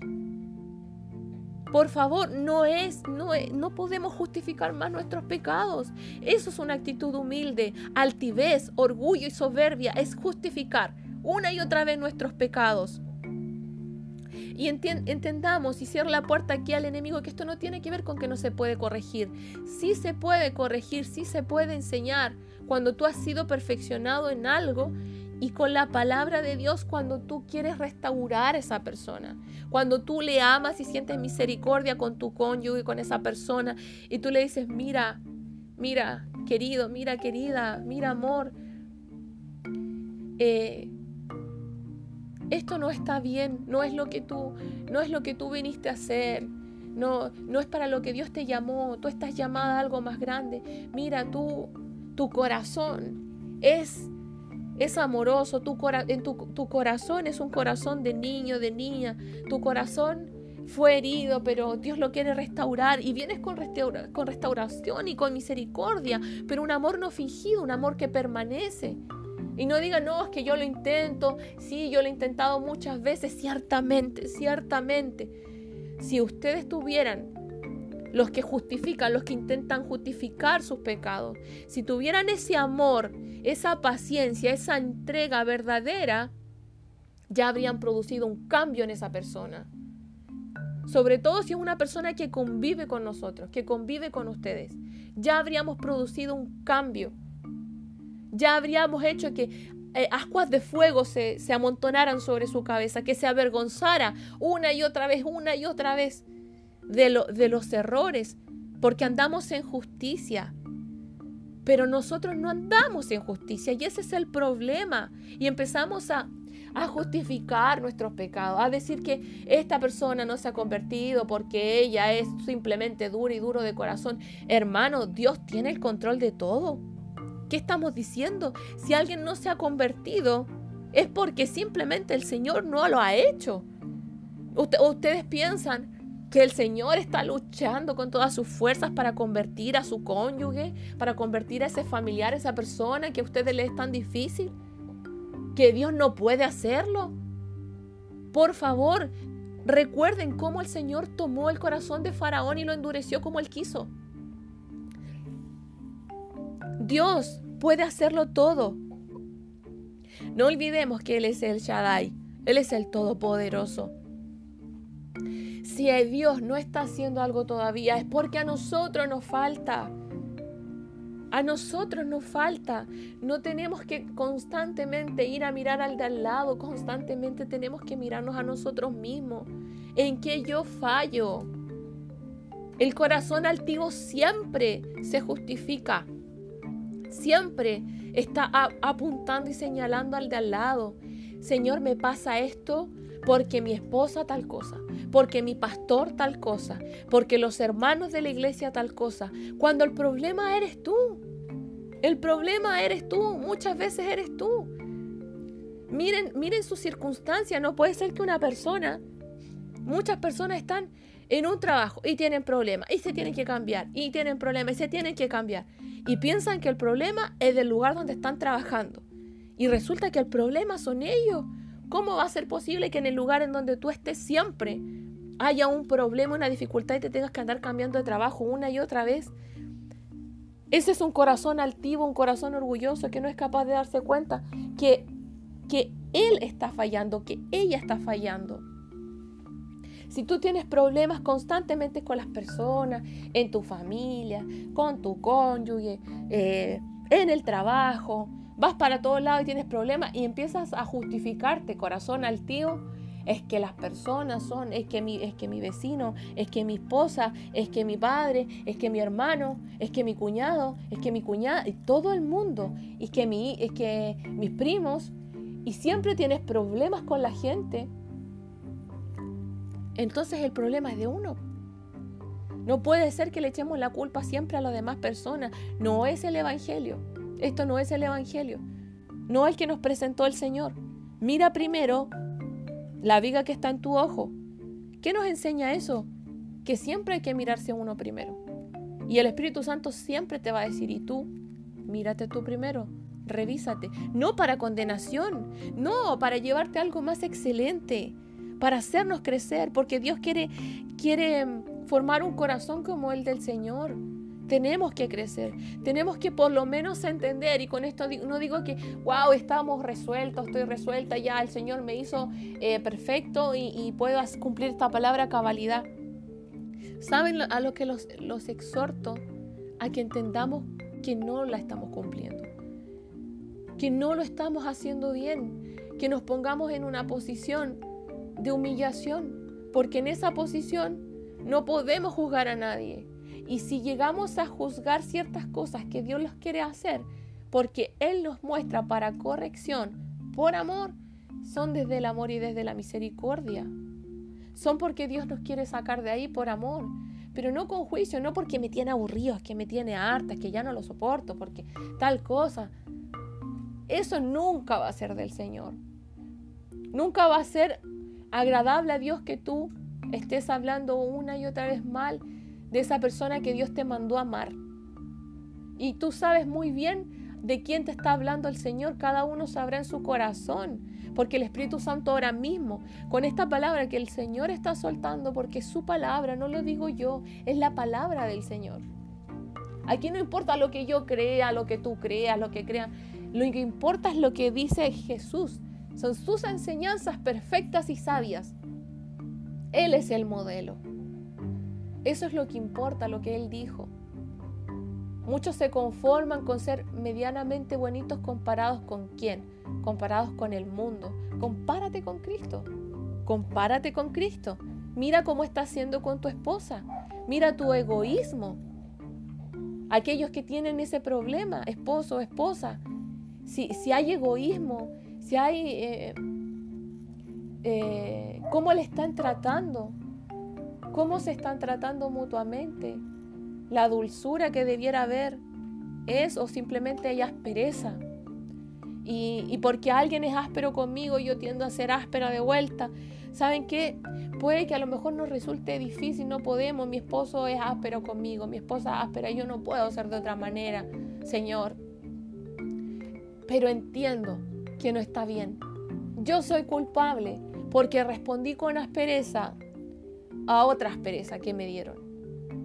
Por favor, no es, no no podemos justificar más nuestros pecados. Eso es una actitud humilde, altivez, orgullo y soberbia, es justificar una y otra vez nuestros pecados. Y entendamos y cierra la puerta aquí al enemigo que esto no tiene que ver con que no se puede corregir. Sí se puede corregir, sí se puede enseñar. Cuando tú has sido perfeccionado en algo y con la palabra de Dios cuando tú quieres restaurar a esa persona. Cuando tú le amas y sientes misericordia con tu cónyuge, con esa persona, y tú le dices, mira, mira, querido, mira, querida, mira, amor, eh, esto no está bien, no es lo que tú, no es lo que tú viniste a hacer. No, no es para lo que Dios te llamó, tú estás llamada a algo más grande. Mira, tú, tu corazón es es amoroso, tu, en tu, corazón es un corazón de niño, de niña, tu corazón fue herido, pero Dios lo quiere restaurar y vienes con, con restauración y con misericordia, pero un amor no fingido, un amor que permanece. Y no diga, no, es que yo lo intento, sí, yo lo he intentado muchas veces, ciertamente, ciertamente. Si ustedes tuvieran los que justifican, los que intentan justificar sus pecados, si tuvieran ese amor, esa paciencia, esa entrega verdadera, ya habrían producido un cambio en esa persona. Sobre todo si es una persona que convive con nosotros, que convive con ustedes. Ya habríamos producido un cambio. Ya habríamos hecho que eh, ascuas de fuego se, se amontonaran sobre su cabeza, que se avergonzara una y otra vez, una y otra vez de, los errores, porque andamos en justicia. Pero nosotros no andamos en justicia y ese es el problema. Y empezamos a, a justificar nuestros pecados, a decir que esta persona no se ha convertido porque ella es simplemente dura y duro de corazón. Hermano, Dios tiene el control de todo. ¿Qué estamos diciendo? Si alguien no se ha convertido, es porque simplemente el Señor no lo ha hecho. ustedes piensan que el Señor está luchando con todas sus fuerzas para convertir a su cónyuge, para convertir a ese familiar, a esa persona que a ustedes les es tan difícil, que Dios no puede hacerlo. Por favor, recuerden cómo el Señor tomó el corazón de Faraón y lo endureció como él quiso. Dios puede hacerlo todo. No olvidemos que Él es el Shaddai, Él es el Todopoderoso. Si Dios no está haciendo algo todavía, es porque a nosotros nos falta. A nosotros nos falta. No tenemos que constantemente ir a mirar al de al lado, constantemente tenemos que mirarnos a nosotros mismos. ¿En qué yo fallo? El corazón altivo siempre se justifica. Siempre está apuntando y señalando al de al lado. Señor, me pasa esto porque mi esposa tal cosa, porque mi pastor tal cosa, porque los hermanos de la iglesia tal cosa, cuando el problema eres tú. El problema eres tú, muchas veces eres tú. Miren, miren sus circunstancias, no puede ser que una persona, muchas personas están en un trabajo y tienen problemas y se tienen que cambiar y tienen problemas y se tienen que cambiar y piensan que el problema es del lugar donde están trabajando y resulta que el problema son ellos. ¿Cómo va a ser posible que en el lugar en donde tú estés siempre haya un problema, una dificultad y te tengas que andar cambiando de trabajo una y otra vez? Ese es un corazón altivo, un corazón orgulloso que no es capaz de darse cuenta que, que él está fallando, que ella está fallando. Si tú tienes problemas constantemente con las personas, en tu familia, con tu cónyuge, eh, en el trabajo, vas para todos lados y tienes problemas y empiezas a justificarte, corazón altivo, es que las personas son, es que mi, es que mi vecino, es que mi esposa, es que mi padre, es que mi hermano, es que mi cuñado, es que mi cuñada, y todo el mundo, es que, mi, es que mis primos, y siempre tienes problemas con la gente entonces el problema es de uno. No puede ser que le echemos la culpa siempre a las demás personas. No es el Evangelio. Esto no es el Evangelio. No el que nos presentó el Señor. Mira primero la viga que está en tu ojo. ¿Qué nos enseña eso? Que siempre hay que mirarse uno primero. Y el Espíritu Santo siempre te va a decir, y tú, mírate tú primero, revísate. No para condenación, no, para llevarte algo más excelente para hacernos crecer, porque Dios quiere, quiere formar un corazón como el del Señor. Tenemos que crecer, tenemos que por lo menos entender, y con esto no digo que, wow, estamos resueltos, estoy resuelta, ya el Señor me hizo eh, perfecto y, puedo cumplir esta palabra cabalidad. ¿Saben a lo que los, los exhorto? A que entendamos que no la estamos cumpliendo, que no lo estamos haciendo bien, que nos pongamos en una posición de humillación, porque en esa posición no podemos juzgar a nadie. Y si llegamos a juzgar ciertas cosas que Dios los quiere hacer, porque Él nos muestra para corrección, por amor, son desde el amor y desde la misericordia. Son porque Dios nos quiere sacar de ahí por amor, pero no con juicio, no porque me tiene aburrido, es que me tiene harta, es que ya no lo soporto, porque tal cosa. Eso nunca va a ser del Señor. Nunca va a ser agradable a Dios que tú estés hablando una y otra vez mal de esa persona que Dios te mandó amar. Y tú sabes muy bien de quién te está hablando el Señor, cada uno sabrá en su corazón, porque el Espíritu Santo ahora mismo, con esta palabra que el Señor está soltando, porque es su palabra, no lo digo yo, es la palabra del Señor. Aquí no importa lo que yo crea, lo que tú creas, lo que crean, lo que importa es lo que dice Jesús son sus enseñanzas perfectas y sabias. Él es el modelo. Eso es lo que importa, lo que Él dijo. Muchos se conforman con ser medianamente bonitos comparados con quién? Comparados con el mundo. Compárate con Cristo. Compárate con Cristo. Mira cómo está haciendo con tu esposa. Mira tu egoísmo. Aquellos que tienen ese problema, esposo esposa. Si, si hay egoísmo, si hay eh, eh, cómo le están tratando, cómo se están tratando mutuamente, la dulzura que debiera haber es o simplemente hay aspereza. Y, y porque alguien es áspero conmigo, yo tiendo a ser áspera de vuelta. ¿Saben qué? Puede que a lo mejor nos resulte difícil, no podemos, mi esposo es áspero conmigo, mi esposa es áspera, yo no puedo ser de otra manera, Señor. Pero entiendo que no está bien. Yo soy culpable porque respondí con aspereza a otra aspereza que me dieron.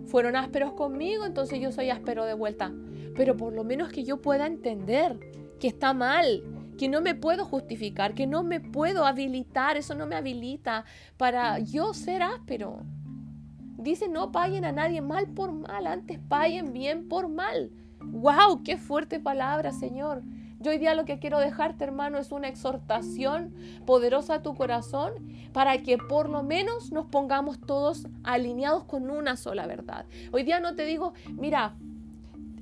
Fueron ásperos conmigo, entonces yo soy áspero de vuelta. Pero por lo menos que yo pueda entender que está mal, que no me puedo justificar, que no me puedo habilitar, eso no me habilita para yo ser áspero. Dice, no paguen a nadie mal por mal, antes paguen bien por mal. ¡Wow! ¡Qué fuerte palabra, Señor! Yo hoy día lo que quiero dejarte, hermano, es una exhortación poderosa a tu corazón para que por lo menos nos pongamos todos alineados con una sola verdad. Hoy día no te digo, mira,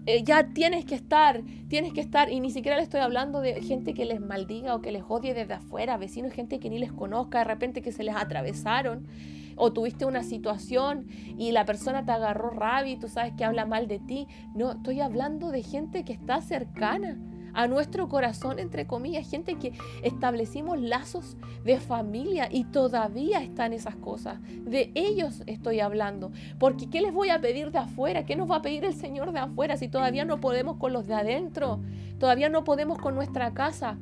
eh, ya tienes que estar, tienes que estar, y ni siquiera le estoy hablando de gente que les maldiga o que les odie desde afuera, vecinos, gente que ni les conozca, de repente que se les atravesaron, o tuviste una situación y la persona te agarró rabia y tú sabes que habla mal de ti. No, estoy hablando de gente que está cercana a nuestro corazón, entre comillas, gente que establecimos lazos de familia y todavía están esas cosas. De ellos estoy hablando. Porque ¿qué les voy a pedir de afuera? ¿Qué nos va a pedir el Señor de afuera si todavía no podemos con los de adentro? Todavía no podemos con nuestra casa.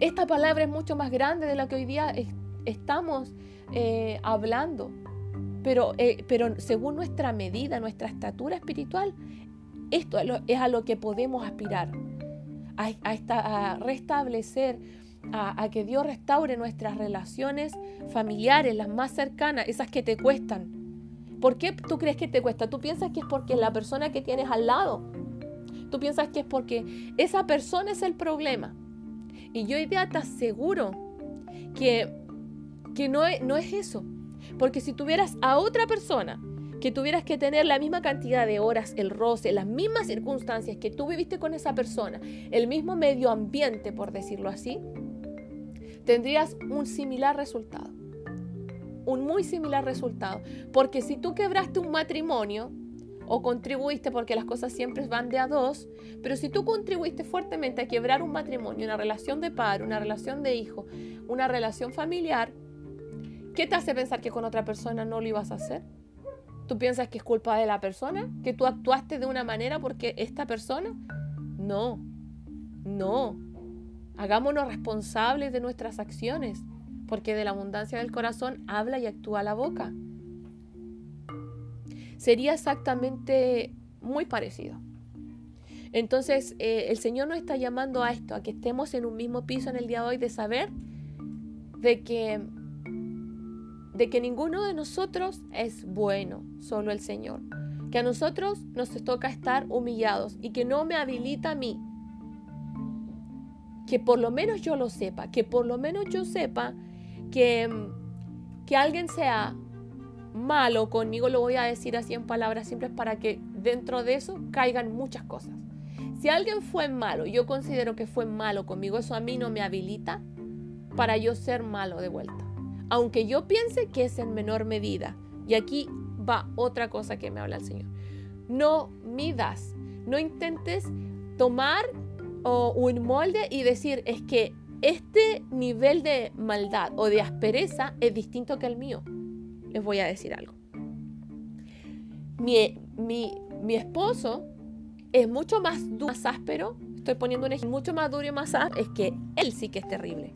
Esta palabra es mucho más grande de la que hoy día estamos eh, hablando. Pero, eh, pero según nuestra medida, nuestra estatura espiritual, esto es a lo que podemos aspirar, a, restablecer, a, que Dios restaure nuestras relaciones familiares, las más cercanas, esas que te cuestan. ¿Por qué tú crees que te cuesta? Tú piensas que es porque la persona que tienes al lado. Tú piensas que es porque esa persona es el problema. Y yo hoy día te aseguro que, que no, no es eso. Porque si tuvieras a otra persona que tuvieras que tener la misma cantidad de horas, el roce, las mismas circunstancias que tú viviste con esa persona, el mismo medio ambiente, por decirlo así, tendrías un similar resultado. Un muy similar resultado. Porque si tú quebraste un matrimonio, o contribuiste, porque las cosas siempre van de a dos, pero si tú contribuiste fuertemente a quebrar un matrimonio, una relación de padre, una relación de hijo, una relación familiar, ¿qué te hace pensar que con otra persona no lo ibas a hacer? ¿Tú piensas que es culpa de la persona? ¿Que tú actuaste de una manera porque esta persona? No, no. Hagámonos responsables de nuestras acciones, porque de la abundancia del corazón habla y actúa la boca. Sería exactamente muy parecido. Entonces, eh, el Señor nos está llamando a esto, a que estemos en un mismo piso en el día de hoy, de saber de que de que ninguno de nosotros es bueno, solo el Señor. Que a nosotros nos toca estar humillados y que no me habilita a mí. Que por lo menos yo lo sepa, que por lo menos yo sepa que, que alguien sea malo conmigo, lo voy a decir así en palabras simples para que dentro de eso caigan muchas cosas. Si alguien fue malo, yo considero que fue malo conmigo, eso a mí no me habilita para yo ser malo de vuelta aunque yo piense que es en menor medida. Y aquí va otra cosa que me habla el Señor. No midas, no intentes tomar un molde y decir, es que este nivel de maldad o de aspereza es distinto que el mío. Les voy a decir algo. Mi, mi, esposo es mucho más duro, más áspero. Estoy poniendo un ejemplo mucho más duro y más áspero. Es que él sí que es terrible.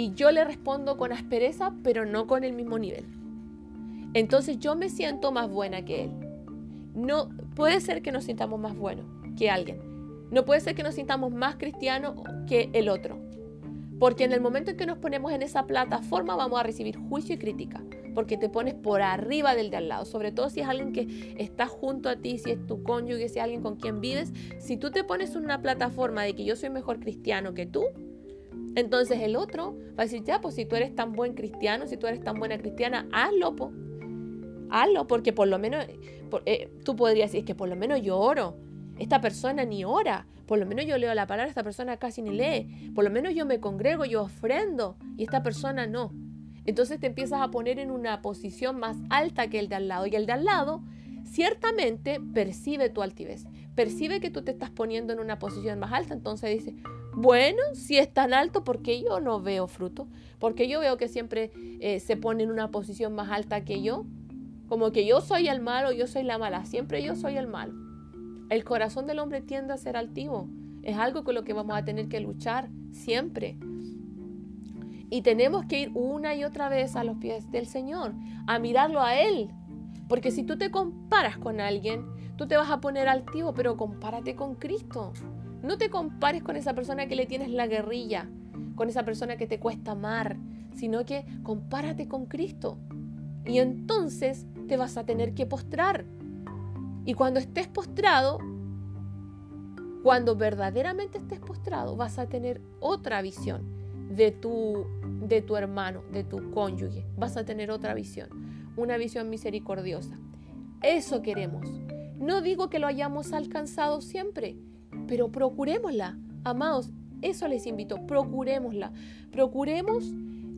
Y yo le respondo con aspereza, pero no con el mismo nivel. Entonces yo me siento más buena que él. No puede ser que nos sintamos más buenos que alguien. No puede ser que nos sintamos más cristianos que el otro. Porque en el momento en que nos ponemos en esa plataforma vamos a recibir juicio y crítica. Porque te pones por arriba del de al lado. Sobre todo si es alguien que está junto a ti, si es tu cónyuge, si es alguien con quien vives. Si tú te pones en una plataforma de que yo soy mejor cristiano que tú, entonces el otro va a decir, ya, pues si tú eres tan buen cristiano, si tú eres tan buena cristiana, hazlo, Hazlo, porque por lo menos, eh, tú podrías decir, es que por lo menos yo oro, esta persona ni ora, por lo menos yo leo la palabra, esta persona casi ni lee, por lo menos yo me congrego, yo ofrendo y esta persona no. Entonces te empiezas a poner en una posición más alta que el de al lado y el de al lado ciertamente percibe tu altivez, percibe que tú te estás poniendo en una posición más alta, entonces dice, bueno, si es tan alto, ¿por qué yo no veo fruto? Porque yo veo que siempre eh, se pone en una posición más alta que yo, como que yo soy el malo, yo soy la mala, siempre yo soy el malo. El corazón del hombre tiende a ser altivo, es algo con lo que vamos a tener que luchar siempre. Y tenemos que ir una y otra vez a los pies del Señor, a mirarlo a Él. Porque si tú te comparas con alguien, tú te vas a poner altivo, pero compárate con Cristo. No te compares con esa persona que le tienes la guerrilla, con esa persona que te cuesta amar, sino que compárate con Cristo. Y entonces te vas a tener que postrar. Y cuando estés postrado, cuando verdaderamente estés postrado, vas a tener otra visión de tu, de tu hermano, de tu cónyuge. Vas a tener otra visión, una visión misericordiosa. Eso queremos. No digo que lo hayamos alcanzado siempre, pero procurémosla. Amados, eso les invito, procurémosla. Procuremos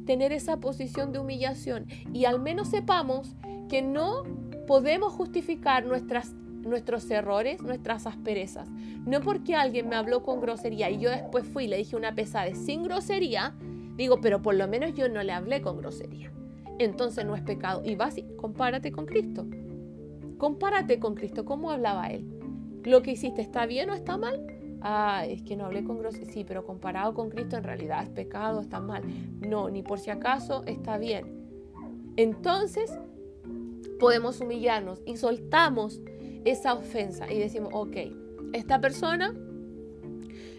tener esa posición de humillación y al menos sepamos que no podemos justificar nuestras, nuestros errores, nuestras asperezas. No porque alguien me habló con grosería y yo después fui y le dije una pesada sin grosería, digo, pero por lo menos yo no le hablé con grosería. Entonces no es pecado. Y vas y compárate con Cristo. Compárate con Cristo. ¿Cómo hablaba Él? ¿Lo que hiciste está bien o está mal? Ah, es que no hablé con grosería. Sí, pero comparado con Cristo en realidad es pecado, está mal. No, ni por si acaso está bien. Entonces podemos humillarnos y soltamos esa ofensa y decimos, ok, esta persona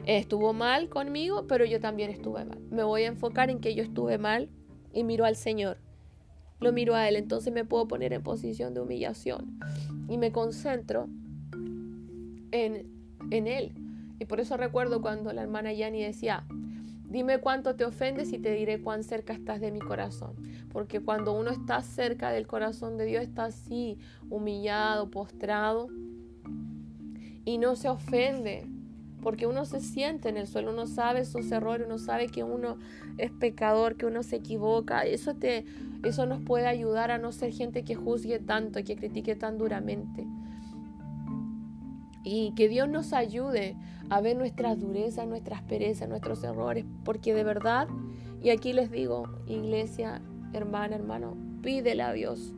estuvo mal conmigo, pero yo también estuve mal. Me voy a enfocar en que yo estuve mal y miro al Señor. Lo miro a Él, entonces me puedo poner en posición de humillación y me concentro en, Él. Y por eso recuerdo cuando la hermana Yani decía, dime cuánto te ofendes y te diré cuán cerca estás de mi corazón. Porque cuando uno está cerca del corazón de Dios, está así, humillado, postrado, y no se ofende. Porque uno se siente en el suelo, uno sabe sus errores, uno sabe que uno es pecador, que uno se equivoca. Eso, te, eso nos puede ayudar a no ser gente que juzgue tanto y que critique tan duramente. Y que Dios nos ayude a ver nuestras durezas, nuestras perezas, nuestros errores, porque de verdad, y aquí les digo, iglesia, hermana, hermano, pídele a Dios,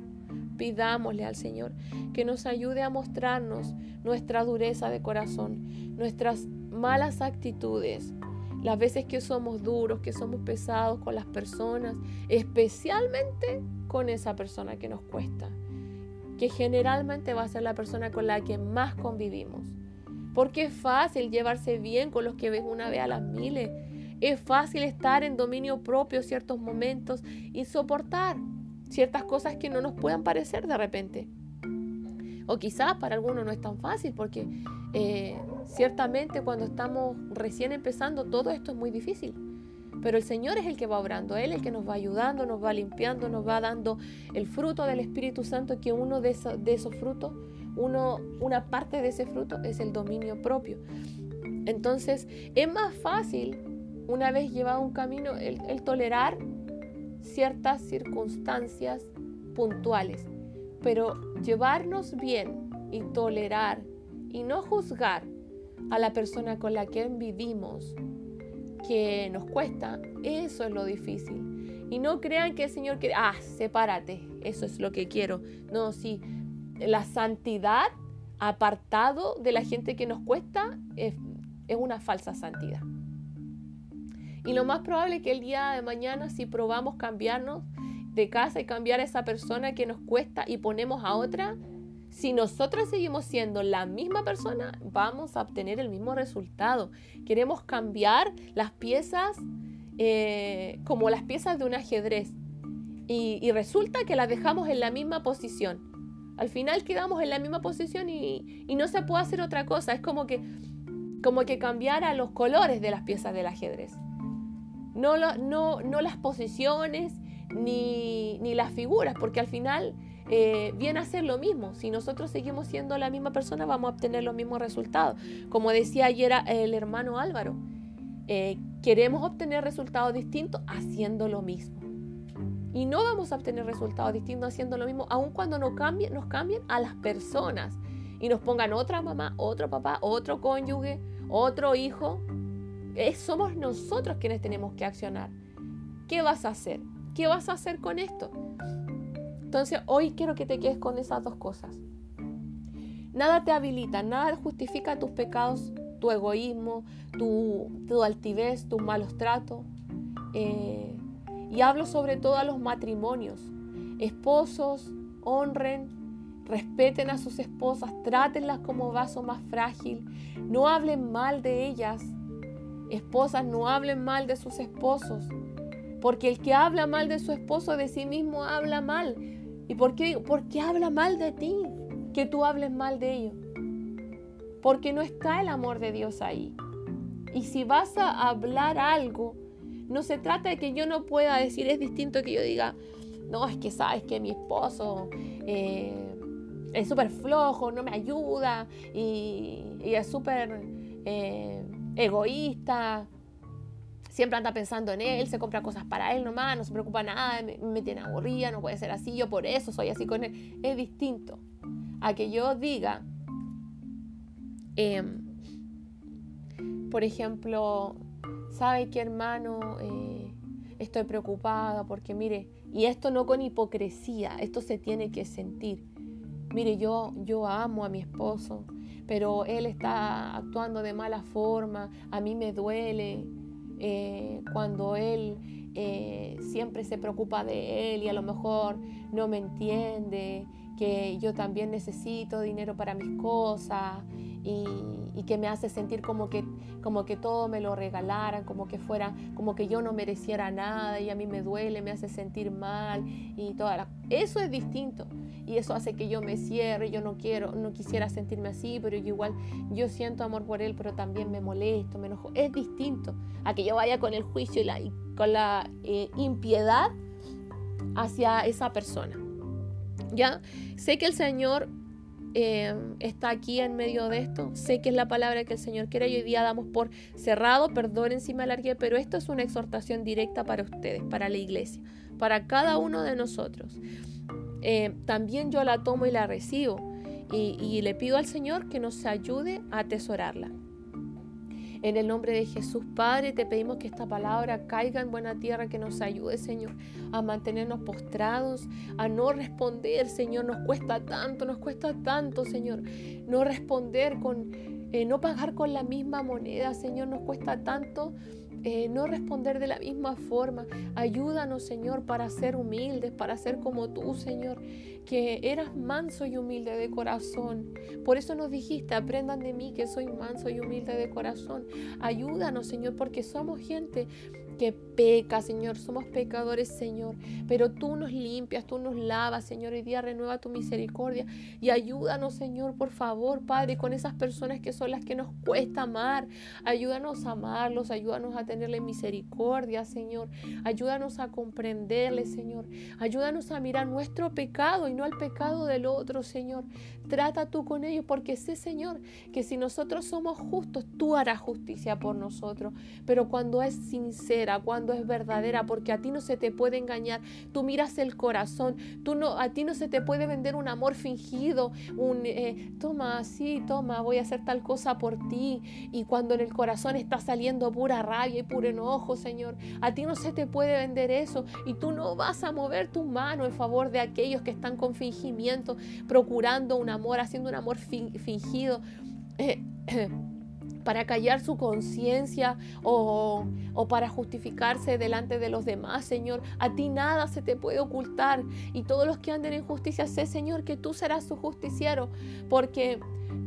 pidámosle al Señor que nos ayude a mostrarnos nuestra dureza de corazón, nuestras malas actitudes, las veces que somos duros, que somos pesados con las personas, especialmente con esa persona que nos cuesta que generalmente va a ser la persona con la que más convivimos. Porque es fácil llevarse bien con los que ves una vez a las miles. Es fácil estar en dominio propio ciertos momentos y soportar ciertas cosas que no nos puedan parecer de repente. O quizás para algunos no es tan fácil porque eh, ciertamente cuando estamos recién empezando todo esto es muy difícil. Pero el Señor es el que va obrando, Él es el que nos va ayudando, nos va limpiando, nos va dando el fruto del Espíritu Santo, que uno de, esos frutos, uno, una parte de ese fruto es el dominio propio. Entonces es más fácil, una vez llevado un camino, el tolerar ciertas circunstancias puntuales, pero llevarnos bien y tolerar y no juzgar a la persona con la que vivimos que nos cuesta, eso es lo difícil. Y no crean que el Señor quiere, ah, sepárate, eso es lo que quiero. No, sí, la santidad apartado de la gente que nos cuesta es, es una falsa santidad. Y lo más probable es que el día de mañana, si probamos cambiarnos de casa y cambiar a esa persona que nos cuesta y ponemos a otra, si nosotros seguimos siendo la misma persona, vamos a obtener el mismo resultado. Queremos cambiar las piezas eh, como las piezas de un ajedrez. Y, resulta que las dejamos en la misma posición. Al final quedamos en la misma posición y, no se puede hacer otra cosa. Es como que, como que cambiara los colores de las piezas del ajedrez. No, las posiciones ni las figuras, porque al final eh, viene a ser lo mismo. Si nosotros seguimos siendo la misma persona, vamos a obtener los mismos resultados. Como decía ayer el hermano Álvaro, eh, queremos obtener resultados distintos haciendo lo mismo. Y no vamos a obtener resultados distintos haciendo lo mismo, aun cuando nos cambien, nos cambien a las personas y nos pongan otra mamá, otro papá, otro cónyuge, otro hijo. somos nosotros quienes tenemos que accionar. ¿Qué vas a hacer? ¿Qué vas a hacer con esto? Entonces hoy quiero que te quedes con esas dos cosas. Nada te habilita, nada justifica tus pecados, tu egoísmo, tu, altivez, tus malos tratos. Eh, y hablo sobre todo a los matrimonios. Esposos, honren, respeten a sus esposas, trátenlas como vaso más frágil, no hablen mal de ellas. Esposas, no hablen mal de sus esposos, porque el que habla mal de su esposo de sí mismo habla mal. ¿Y por qué Porque habla mal de ti, que tú hables mal de ellos. Porque no está el amor de Dios ahí. Y si vas a hablar algo, no se trata de que yo no pueda decir, es distinto que yo diga, no, es que sabes que mi esposo eh, es súper flojo, no me ayuda y, es súper eh, egoísta siempre anda pensando en él, se compra cosas para él nomás, no se preocupa nada, me, tiene aburrida, no puede ser así, yo por eso soy así con él. Es distinto a que yo diga, em, por ejemplo, ¿sabe qué hermano? Eh, estoy preocupada porque mire, y esto no con hipocresía, esto se tiene que sentir. Mire, yo, yo amo a mi esposo, pero él está actuando de mala forma, a mí me duele, eh, cuando él eh, siempre se preocupa de él y a lo mejor no me entiende, que yo también necesito dinero para mis cosas y, que me hace sentir como que, como que todo me lo regalaran, como que fuera, como que yo no mereciera nada y a mí me duele, me hace sentir mal y toda Eso es distinto y eso hace que yo me cierre, yo no quiero, no quisiera sentirme así, pero igual yo siento amor por él, pero también me molesto, me enojo. Es distinto a que yo vaya con el juicio y, la, con la eh, impiedad hacia esa persona. ¿Ya? Sé que el Señor eh, está aquí en medio de esto. Sé que es la palabra que el Señor quiere y hoy día damos por cerrado. Perdonen si me alargué, pero esto es una exhortación directa para ustedes, para la iglesia, para cada uno de nosotros. Eh, también yo la tomo y la recibo y, y le pido al Señor que nos ayude a atesorarla. En el nombre de Jesús, Padre, te pedimos que esta palabra caiga en buena tierra, que nos ayude, Señor, a mantenernos postrados, a no responder, Señor. Nos cuesta tanto, nos cuesta tanto, Señor, no responder con, eh, no pagar con la misma moneda, Señor. Nos cuesta tanto eh, no responder de la misma forma. Ayúdanos, Señor, para ser humildes, para ser como tú, Señor, que eras manso y humilde de corazón. Por eso nos dijiste, aprendan de mí que soy manso y humilde de corazón. Ayúdanos, Señor, porque somos gente que peca, Señor. Somos pecadores, Señor. Pero tú nos limpias, tú nos lavas, Señor. Hoy día renueva tu misericordia y ayúdanos, Señor, por favor, Padre, con esas personas que son las que nos cuesta amar. Ayúdanos a amarlos, ayúdanos a tenerle misericordia, Señor. Ayúdanos a comprenderle, Señor. Ayúdanos a mirar nuestro pecado y no al pecado del otro, Señor. Trata tú con ellos porque sé, Señor, que si nosotros somos justos, tú harás justicia por nosotros. Pero cuando es sincero, cuando es verdadera, porque a ti no se te puede engañar. Tú miras el corazón, tú no, a ti no se te puede vender un amor fingido, un eh, toma, sí, toma, voy a hacer tal cosa por ti. Y cuando en el corazón está saliendo pura rabia y puro enojo, Señor, a ti no se te puede vender eso y tú no vas a mover tu mano en favor de aquellos que están con fingimiento, procurando un amor, haciendo un amor fingido. Eh, (clears throat) para callar su conciencia o, para justificarse delante de los demás, Señor. A ti nada se te puede ocultar. Y todos los que anden en justicia, sé, Señor, que tú serás su justiciero, porque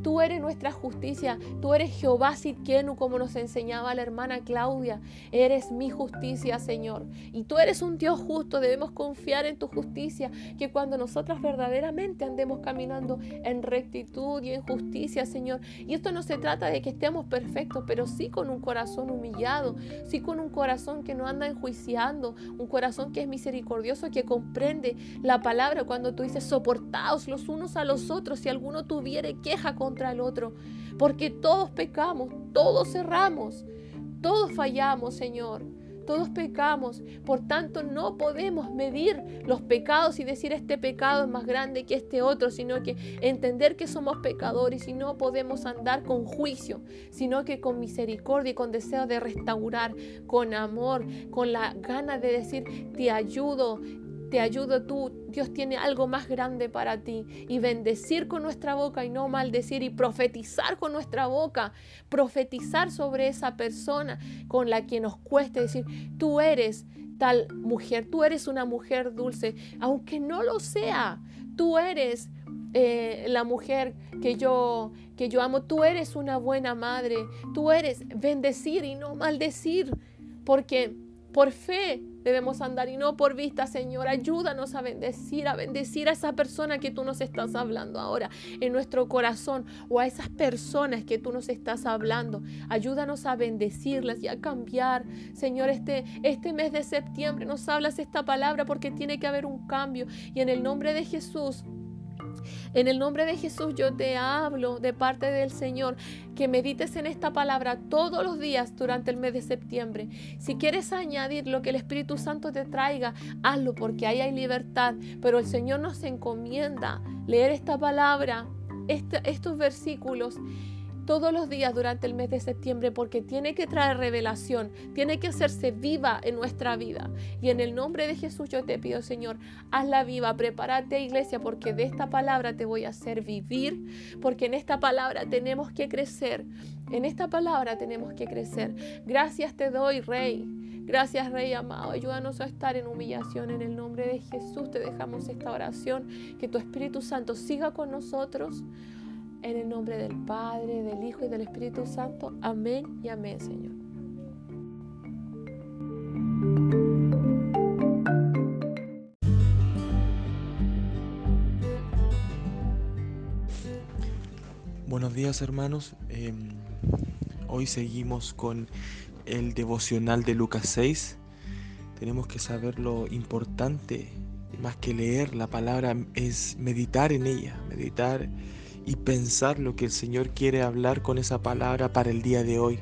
Tú eres nuestra justicia. Tú eres Jehová Sidkenu, como nos enseñaba la hermana Claudia. Eres mi justicia, Señor. Y tú eres un Dios justo. Debemos confiar en tu justicia. Que cuando nosotros verdaderamente andemos caminando en rectitud y en justicia, Señor. Y esto no se trata de que estemos perfectos, pero sí con un corazón humillado. Sí con un corazón que no anda enjuiciando. Un corazón que es misericordioso, que comprende la palabra cuando tú dices soportaos los unos a los otros si alguno tuviere queja contra el otro, porque todos pecamos, todos cerramos, todos fallamos, Señor. Todos pecamos, por tanto no podemos medir los pecados y decir este pecado es más grande que este otro, sino que entender que somos pecadores y no podemos andar con juicio, sino que con misericordia y con deseo de restaurar, con amor, con la gana de decir te ayudo, te ayudo tú, Dios tiene algo más grande para ti. Y bendecir con nuestra boca y no maldecir y profetizar con nuestra boca. Profetizar sobre esa persona con la que nos cueste decir, tú eres tal mujer, tú eres una mujer dulce, aunque no lo sea, tú eres eh, la mujer que yo, que yo amo, tú eres una buena madre, tú eres bendecir y no maldecir, porque por fe debemos andar y no por vista, Señor. Ayúdanos a bendecir, a bendecir a esa persona que tú nos estás hablando ahora en nuestro corazón o a esas personas que tú nos estás hablando. Ayúdanos a bendecirlas y a cambiar. Señor, este, este mes de septiembre nos hablas esta palabra porque tiene que haber un cambio y en el nombre de Jesús. En el nombre de Jesús yo te hablo de parte del Señor que medites en esta palabra todos los días durante el mes de septiembre. Si quieres añadir lo que el Espíritu Santo te traiga, hazlo porque ahí hay libertad. Pero el Señor nos encomienda leer esta palabra, estos versículos todos los días durante el mes de septiembre porque tiene que traer revelación, tiene que hacerse viva en nuestra vida. Y en el nombre de Jesús yo te pido, Señor, hazla viva, prepárate iglesia porque de esta palabra te voy a hacer vivir, porque en esta palabra tenemos que crecer, en esta palabra tenemos que crecer. Gracias te doy, Rey. Gracias, Rey amado. Ayúdanos a estar en humillación. En el nombre de Jesús te dejamos esta oración. Que tu Espíritu Santo siga con nosotros. En el nombre del Padre, del Hijo y del Espíritu Santo. Amén y amén, Señor. Buenos días hermanos. Em, hoy seguimos con el devocional de Lucas 6. Tenemos que saber lo importante, más que leer la palabra, es meditar en ella, meditar y pensar lo que el Señor quiere hablar con esa palabra para el día de hoy.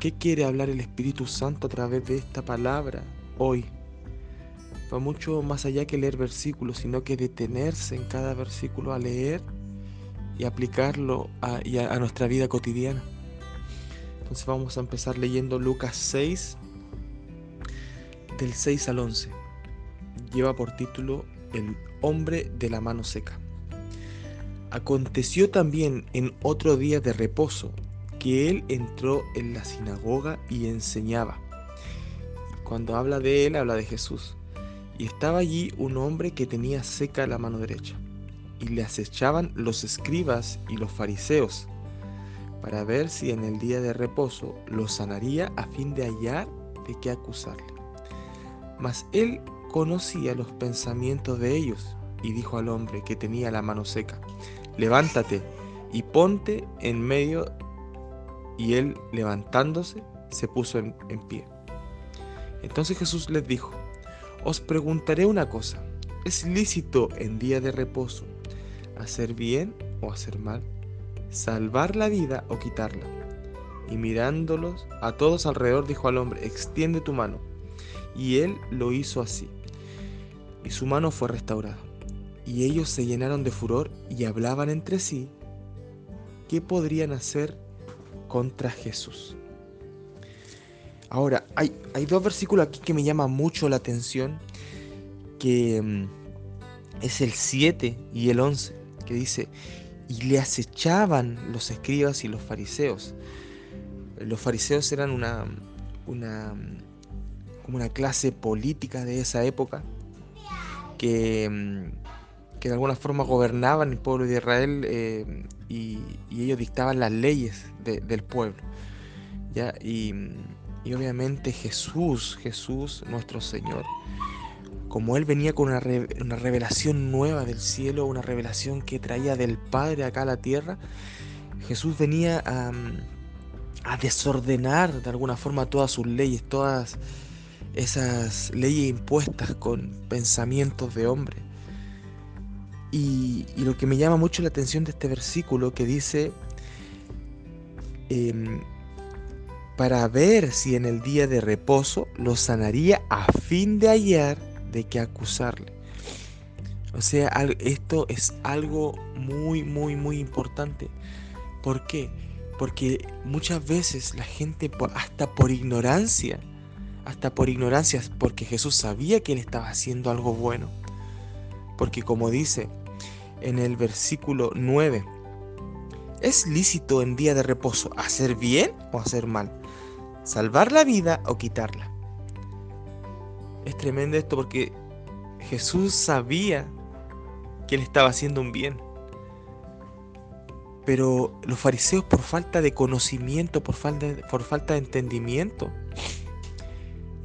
¿Qué quiere hablar el Espíritu Santo a través de esta palabra hoy? Va mucho más allá que leer versículos, sino que detenerse en cada versículo a leer y aplicarlo a, nuestra vida cotidiana. Entonces vamos a empezar leyendo Lucas 6, del 6 al 11. Lleva por título El hombre de la mano seca. Aconteció también en otro día de reposo que él entró en la sinagoga y enseñaba. Cuando habla de él, habla de Jesús. Y estaba allí un hombre que tenía seca la mano derecha. Y le acechaban los escribas y los fariseos para ver si en el día de reposo lo sanaría a fin de hallar de qué acusarle. Mas él conocía los pensamientos de ellos y dijo al hombre que tenía la mano seca, levántate y ponte en medio. Y él, levantándose, se puso en, pie. Entonces Jesús les dijo, os preguntaré una cosa, ¿es lícito en día de reposo hacer bien o hacer mal? ¿Salvar la vida o quitarla? Y mirándolos a todos alrededor dijo al hombre, extiende tu mano. Y él lo hizo así. Y su mano fue restaurada. Y ellos se llenaron de furor y hablaban entre sí qué podrían hacer contra Jesús. Ahora, hay, hay dos versículos aquí que me llaman mucho la atención, que mm, es el 7 y el 11, que dice, y le acechaban los escribas y los fariseos. Los fariseos eran una, una, como una clase política de esa época que mm, que de alguna forma gobernaban el pueblo de Israel eh, y, ellos dictaban las leyes del pueblo. Y, obviamente Jesús, Jesús nuestro Señor, como Él venía con una, revelación nueva del cielo, una revelación que traía del Padre acá a la tierra, Jesús venía a, a desordenar de alguna forma todas sus leyes, todas esas leyes impuestas con pensamientos de hombre. Y, lo que me llama mucho la atención de este versículo que dice, em, para ver si en el día de reposo lo sanaría a fin de hallar de qué acusarle. O sea, esto es algo muy, muy, muy importante. ¿Por qué? Porque muchas veces la gente, hasta por ignorancia, hasta por ignorancia, porque Jesús sabía que él estaba haciendo algo bueno, porque como dice en el versículo 9, ¿es lícito en día de reposo hacer bien o hacer mal? ¿Salvar la vida o quitarla? Es tremendo esto porque Jesús sabía que él estaba haciendo un bien. Pero los fariseos por falta de conocimiento, por falta de, por falta de entendimiento,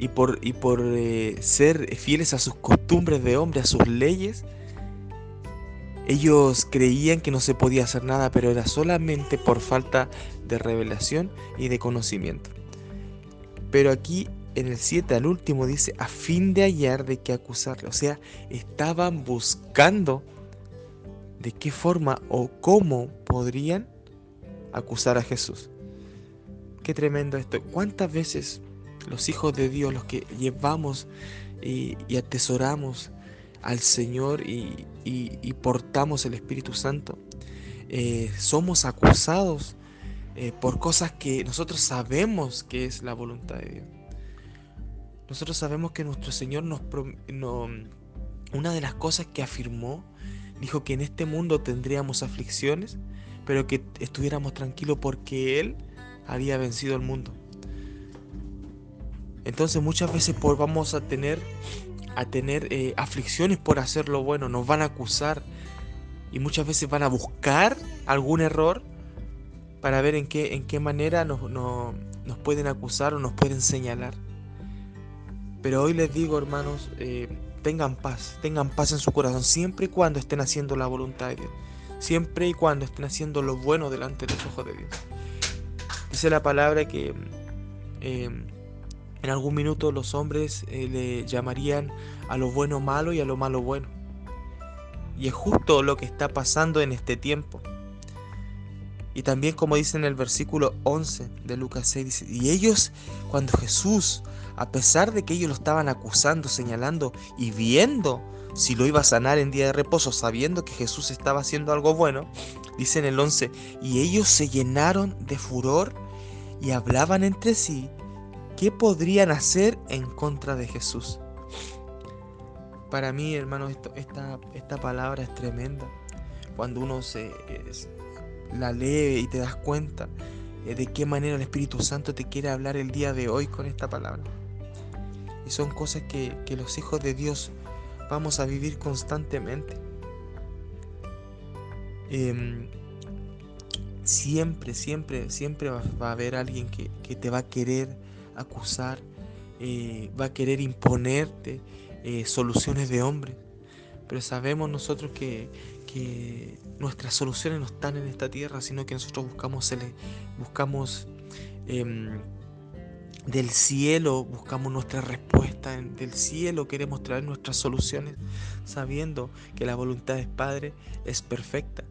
y por, y por eh, ser fieles a sus costumbres de hombre, a sus leyes, ellos creían que no se podía hacer nada, pero era solamente por falta de revelación y de conocimiento. Pero aquí en el 7 al último dice, a fin de hallar de qué acusarle. O sea, estaban buscando de qué forma o cómo podrían acusar a Jesús. Qué tremendo esto. ¿Cuántas veces los hijos de Dios, los que llevamos y, atesoramos al Señor y, portamos el Espíritu Santo, eh, somos acusados eh, por cosas que nosotros sabemos que es la voluntad de Dios. Nosotros sabemos que nuestro Señor nos... No, una de las cosas que afirmó, dijo que en este mundo tendríamos aflicciones, pero que estuviéramos tranquilos porque Él había vencido el mundo. Entonces muchas veces vamos a tener, a tener eh, aflicciones por hacer lo bueno, nos van a acusar y muchas veces van a buscar algún error para ver en qué, en qué manera nos, pueden acusar o nos pueden señalar. Pero hoy les digo, hermanos, eh, tengan paz, tengan paz en su corazón, siempre y cuando estén haciendo la voluntad de Dios, siempre y cuando estén haciendo lo bueno delante de los ojos de Dios. Dice la palabra que eh, en algún minuto los hombres eh, le llamarían a lo bueno malo y a lo malo bueno. Y es justo lo que está pasando en este tiempo. Y también como dice en el versículo 11 de Lucas 6, dice, y ellos, cuando Jesús, a pesar de que ellos lo estaban acusando, señalando y viendo si lo iba a sanar en día de reposo, sabiendo que Jesús estaba haciendo algo bueno, dice en el 11, y ellos se llenaron de furor y hablaban entre sí ¿Qué podrían hacer en contra de Jesús? Para mí, hermano, esta, esta palabra es tremenda. Cuando uno se, la lee y te das cuenta eh, de qué manera el Espíritu Santo te quiere hablar el día de hoy con esta palabra. Y son cosas que, los hijos de Dios vamos a vivir constantemente. Em, siempre, siempre, siempre va, a haber alguien que, que te va a querer acusar, eh, va a querer imponerte eh, soluciones de hombre. Pero sabemos nosotros que, nuestras soluciones no están en esta tierra, sino que nosotros buscamos, buscamos em, del cielo, buscamos nuestra respuesta del cielo, queremos traer nuestras soluciones, sabiendo que la voluntad del Padre es perfecta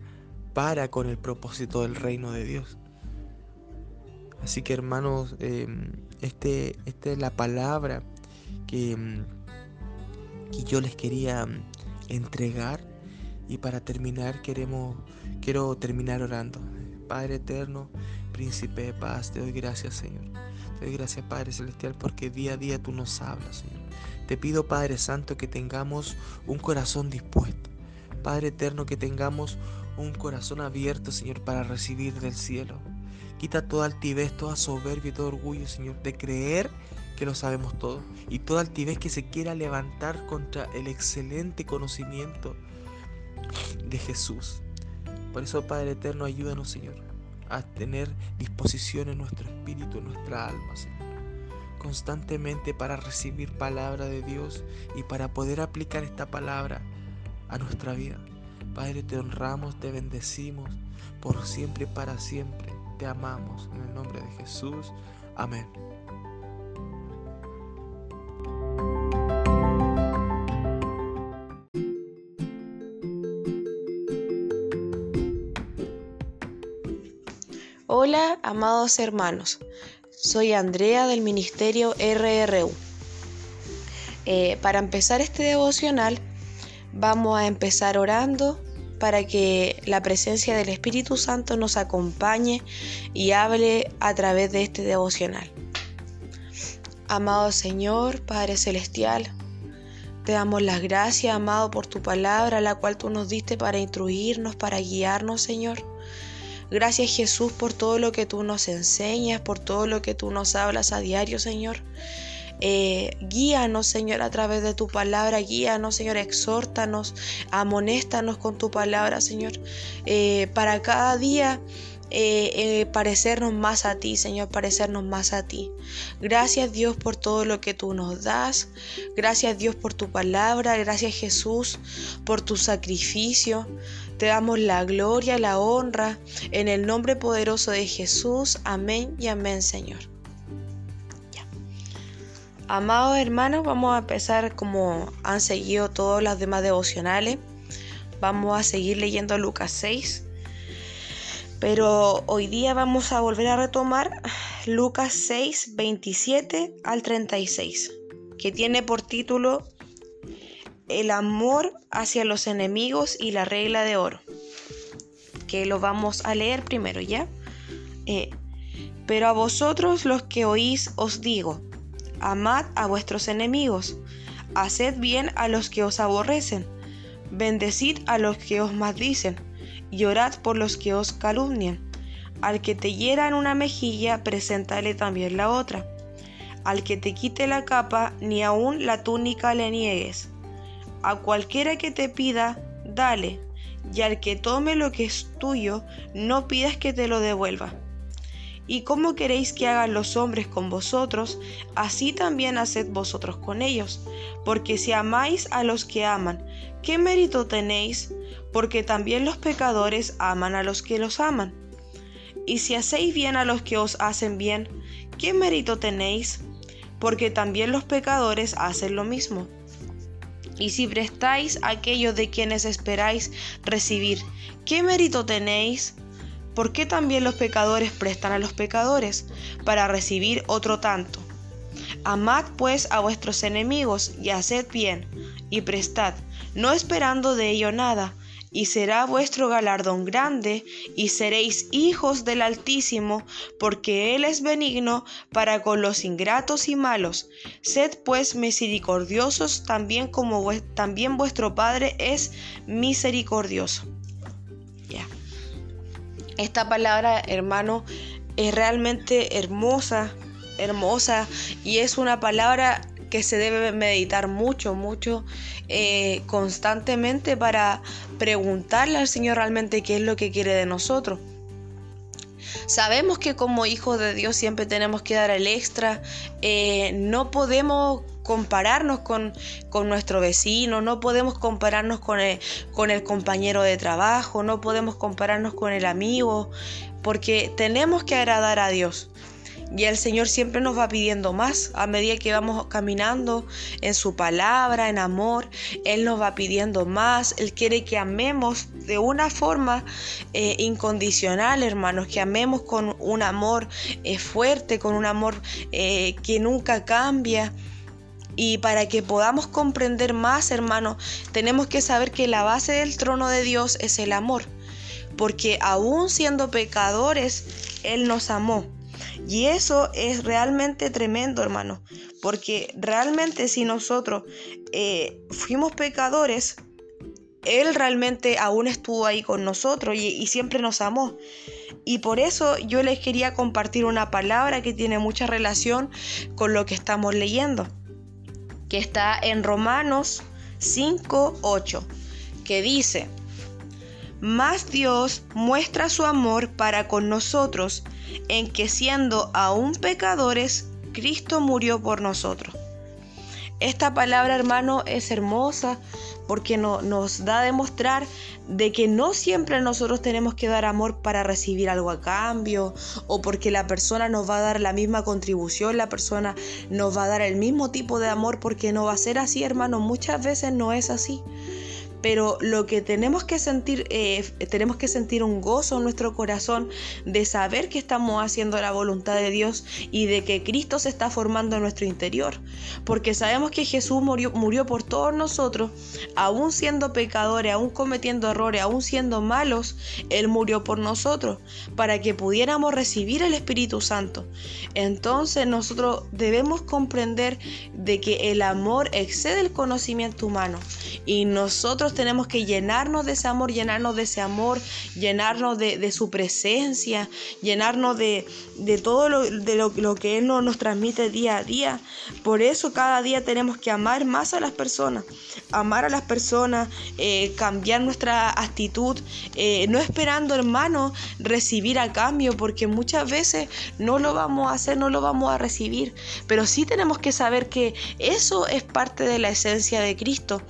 para con el propósito del reino de Dios. Así que hermanos, em, este, esta es la palabra que, em, que yo les quería em, entregar. Y para terminar queremos, quiero terminar orando. Padre eterno, príncipe de paz, te doy gracias Señor. Te doy gracias Padre Celestial porque día a día tú nos hablas Señor. Te pido Padre Santo que tengamos un corazón dispuesto. Padre eterno que tengamos un corazón abierto Señor para recibir del cielo. Quita toda altivez, toda soberbia y todo orgullo, Señor, de creer que lo sabemos todo. Y toda altivez que se quiera levantar contra el excelente conocimiento de Jesús. Por eso, Padre Eterno, ayúdanos, Señor, a tener disposición en nuestro espíritu, en nuestra alma, Señor, constantemente para recibir palabra de Dios y para poder aplicar esta palabra a nuestra vida. Padre, te honramos, te bendecimos por siempre y para siempre. Te amamos en el nombre de Jesús. Amén. Hola, amados hermanos. Soy Andrea del Ministerio RRU. Eh, para empezar este devocional, vamos a empezar orando para que la presencia del Espíritu Santo nos acompañe y hable a través de este devocional. Amado Señor, Padre Celestial, te damos las gracias, amado, por tu palabra, la cual tú nos diste para instruirnos, para guiarnos, Señor. Gracias Jesús por todo lo que tú nos enseñas, por todo lo que tú nos hablas a diario, Señor. Eh, guíanos, Señor, a través de tu palabra. Guíanos, Señor, exhórtanos, amonéstanos con tu palabra, Señor. Eh, para cada día eh, parecernos más a ti, Señor, parecernos más a ti. Gracias Dios por todo lo que tú nos das. Gracias Dios por tu palabra. Gracias Jesús por tu sacrificio. Te damos la gloria, la honra, en el nombre poderoso de Jesús. Amén y amén, Señor. Amados hermanos, vamos a empezar como han seguido todos los demás devocionales. Vamos a seguir leyendo Lucas 6. Pero hoy día vamos a volver a retomar Lucas 6, 27 al 36, que tiene por título El amor hacia los enemigos y la regla de oro. Que lo vamos a leer primero, ¿ya? Eh, pero a vosotros los que oís os digo, amad a vuestros enemigos, haced bien a los que os aborrecen, bendecid a los que os maldicen, y orad por los que os calumnian. Al que te hiera en una mejilla, preséntale también la otra. Al que te quite la capa, ni aun la túnica le niegues. A cualquiera que te pida, dale, y al que tome lo que es tuyo, no pidas que te lo devuelva. ¿Y cómo queréis que hagan los hombres con vosotros? Así también haced vosotros con ellos. Porque si amáis a los que aman, ¿qué mérito tenéis? Porque también los pecadores aman a los que los aman. Y si hacéis bien a los que os hacen bien, ¿qué mérito tenéis? Porque también los pecadores hacen lo mismo. Y si prestáis a aquellos de quienes esperáis recibir, ¿qué mérito tenéis? ¿Por qué también los pecadores prestan a los pecadores para recibir otro tanto? Amad pues a vuestros enemigos y haced bien, y prestad, no esperando de ello nada, y será vuestro galardón grande, y seréis hijos del Altísimo, porque Él es benigno para con los ingratos y malos. Sed pues misericordiosos también como también vuestro Padre es misericordioso. Esta palabra, hermano, es realmente hermosa, hermosa y es una palabra que se debe meditar mucho, mucho, eh, constantemente para preguntarle al Señor realmente qué es lo que quiere de nosotros. Sabemos que como hijos de Dios siempre tenemos que dar el extra, eh, no podemos compararnos con, nuestro vecino, no podemos compararnos con el, con el compañero de trabajo, no podemos compararnos con el amigo, porque tenemos que agradar a Dios. Y el Señor siempre nos va pidiendo más a medida que vamos caminando en su palabra, en amor. Él nos va pidiendo más. Él quiere que amemos de una forma eh, incondicional, hermanos, que amemos con un amor eh, fuerte, con un amor eh, que nunca cambia. Y para que podamos comprender más, hermano, tenemos que saber que la base del trono de Dios es el amor. Porque aún siendo pecadores, Él nos amó. Y eso es realmente tremendo, hermano. Porque realmente si nosotros eh, fuimos pecadores, Él realmente aún estuvo ahí con nosotros y, y siempre nos amó. Y por eso yo les quería compartir una palabra que tiene mucha relación con lo que estamos leyendo que está en Romanos 5, 8, que dice, Más Dios muestra su amor para con nosotros en que siendo aún pecadores, Cristo murió por nosotros. Esta palabra, hermano, es hermosa porque nos da a demostrar de que no siempre nosotros tenemos que dar amor para recibir algo a cambio o porque la persona nos va a dar la misma contribución, la persona nos va a dar el mismo tipo de amor porque no va a ser así, hermano. Muchas veces no es así pero lo que tenemos que sentir, eh, tenemos que sentir un gozo en nuestro corazón de saber que estamos haciendo la voluntad de Dios y de que Cristo se está formando en nuestro interior, porque sabemos que Jesús murió, murió por todos nosotros, aún siendo pecadores, aún cometiendo errores, aún siendo malos, Él murió por nosotros, para que pudiéramos recibir el Espíritu Santo. Entonces nosotros debemos comprender de que el amor excede el conocimiento humano y nosotros tenemos que llenarnos de ese amor, llenarnos de ese amor, llenarnos de, su presencia, llenarnos de, todo lo, que Él nos, transmite día a día. Por eso cada día tenemos que amar más a las personas, amar a las personas, eh, cambiar nuestra actitud, eh, no esperando, hermano, recibir a cambio, porque muchas veces no lo vamos a hacer, no lo vamos a recibir. Pero sí tenemos que saber que eso es parte de la esencia de Cristo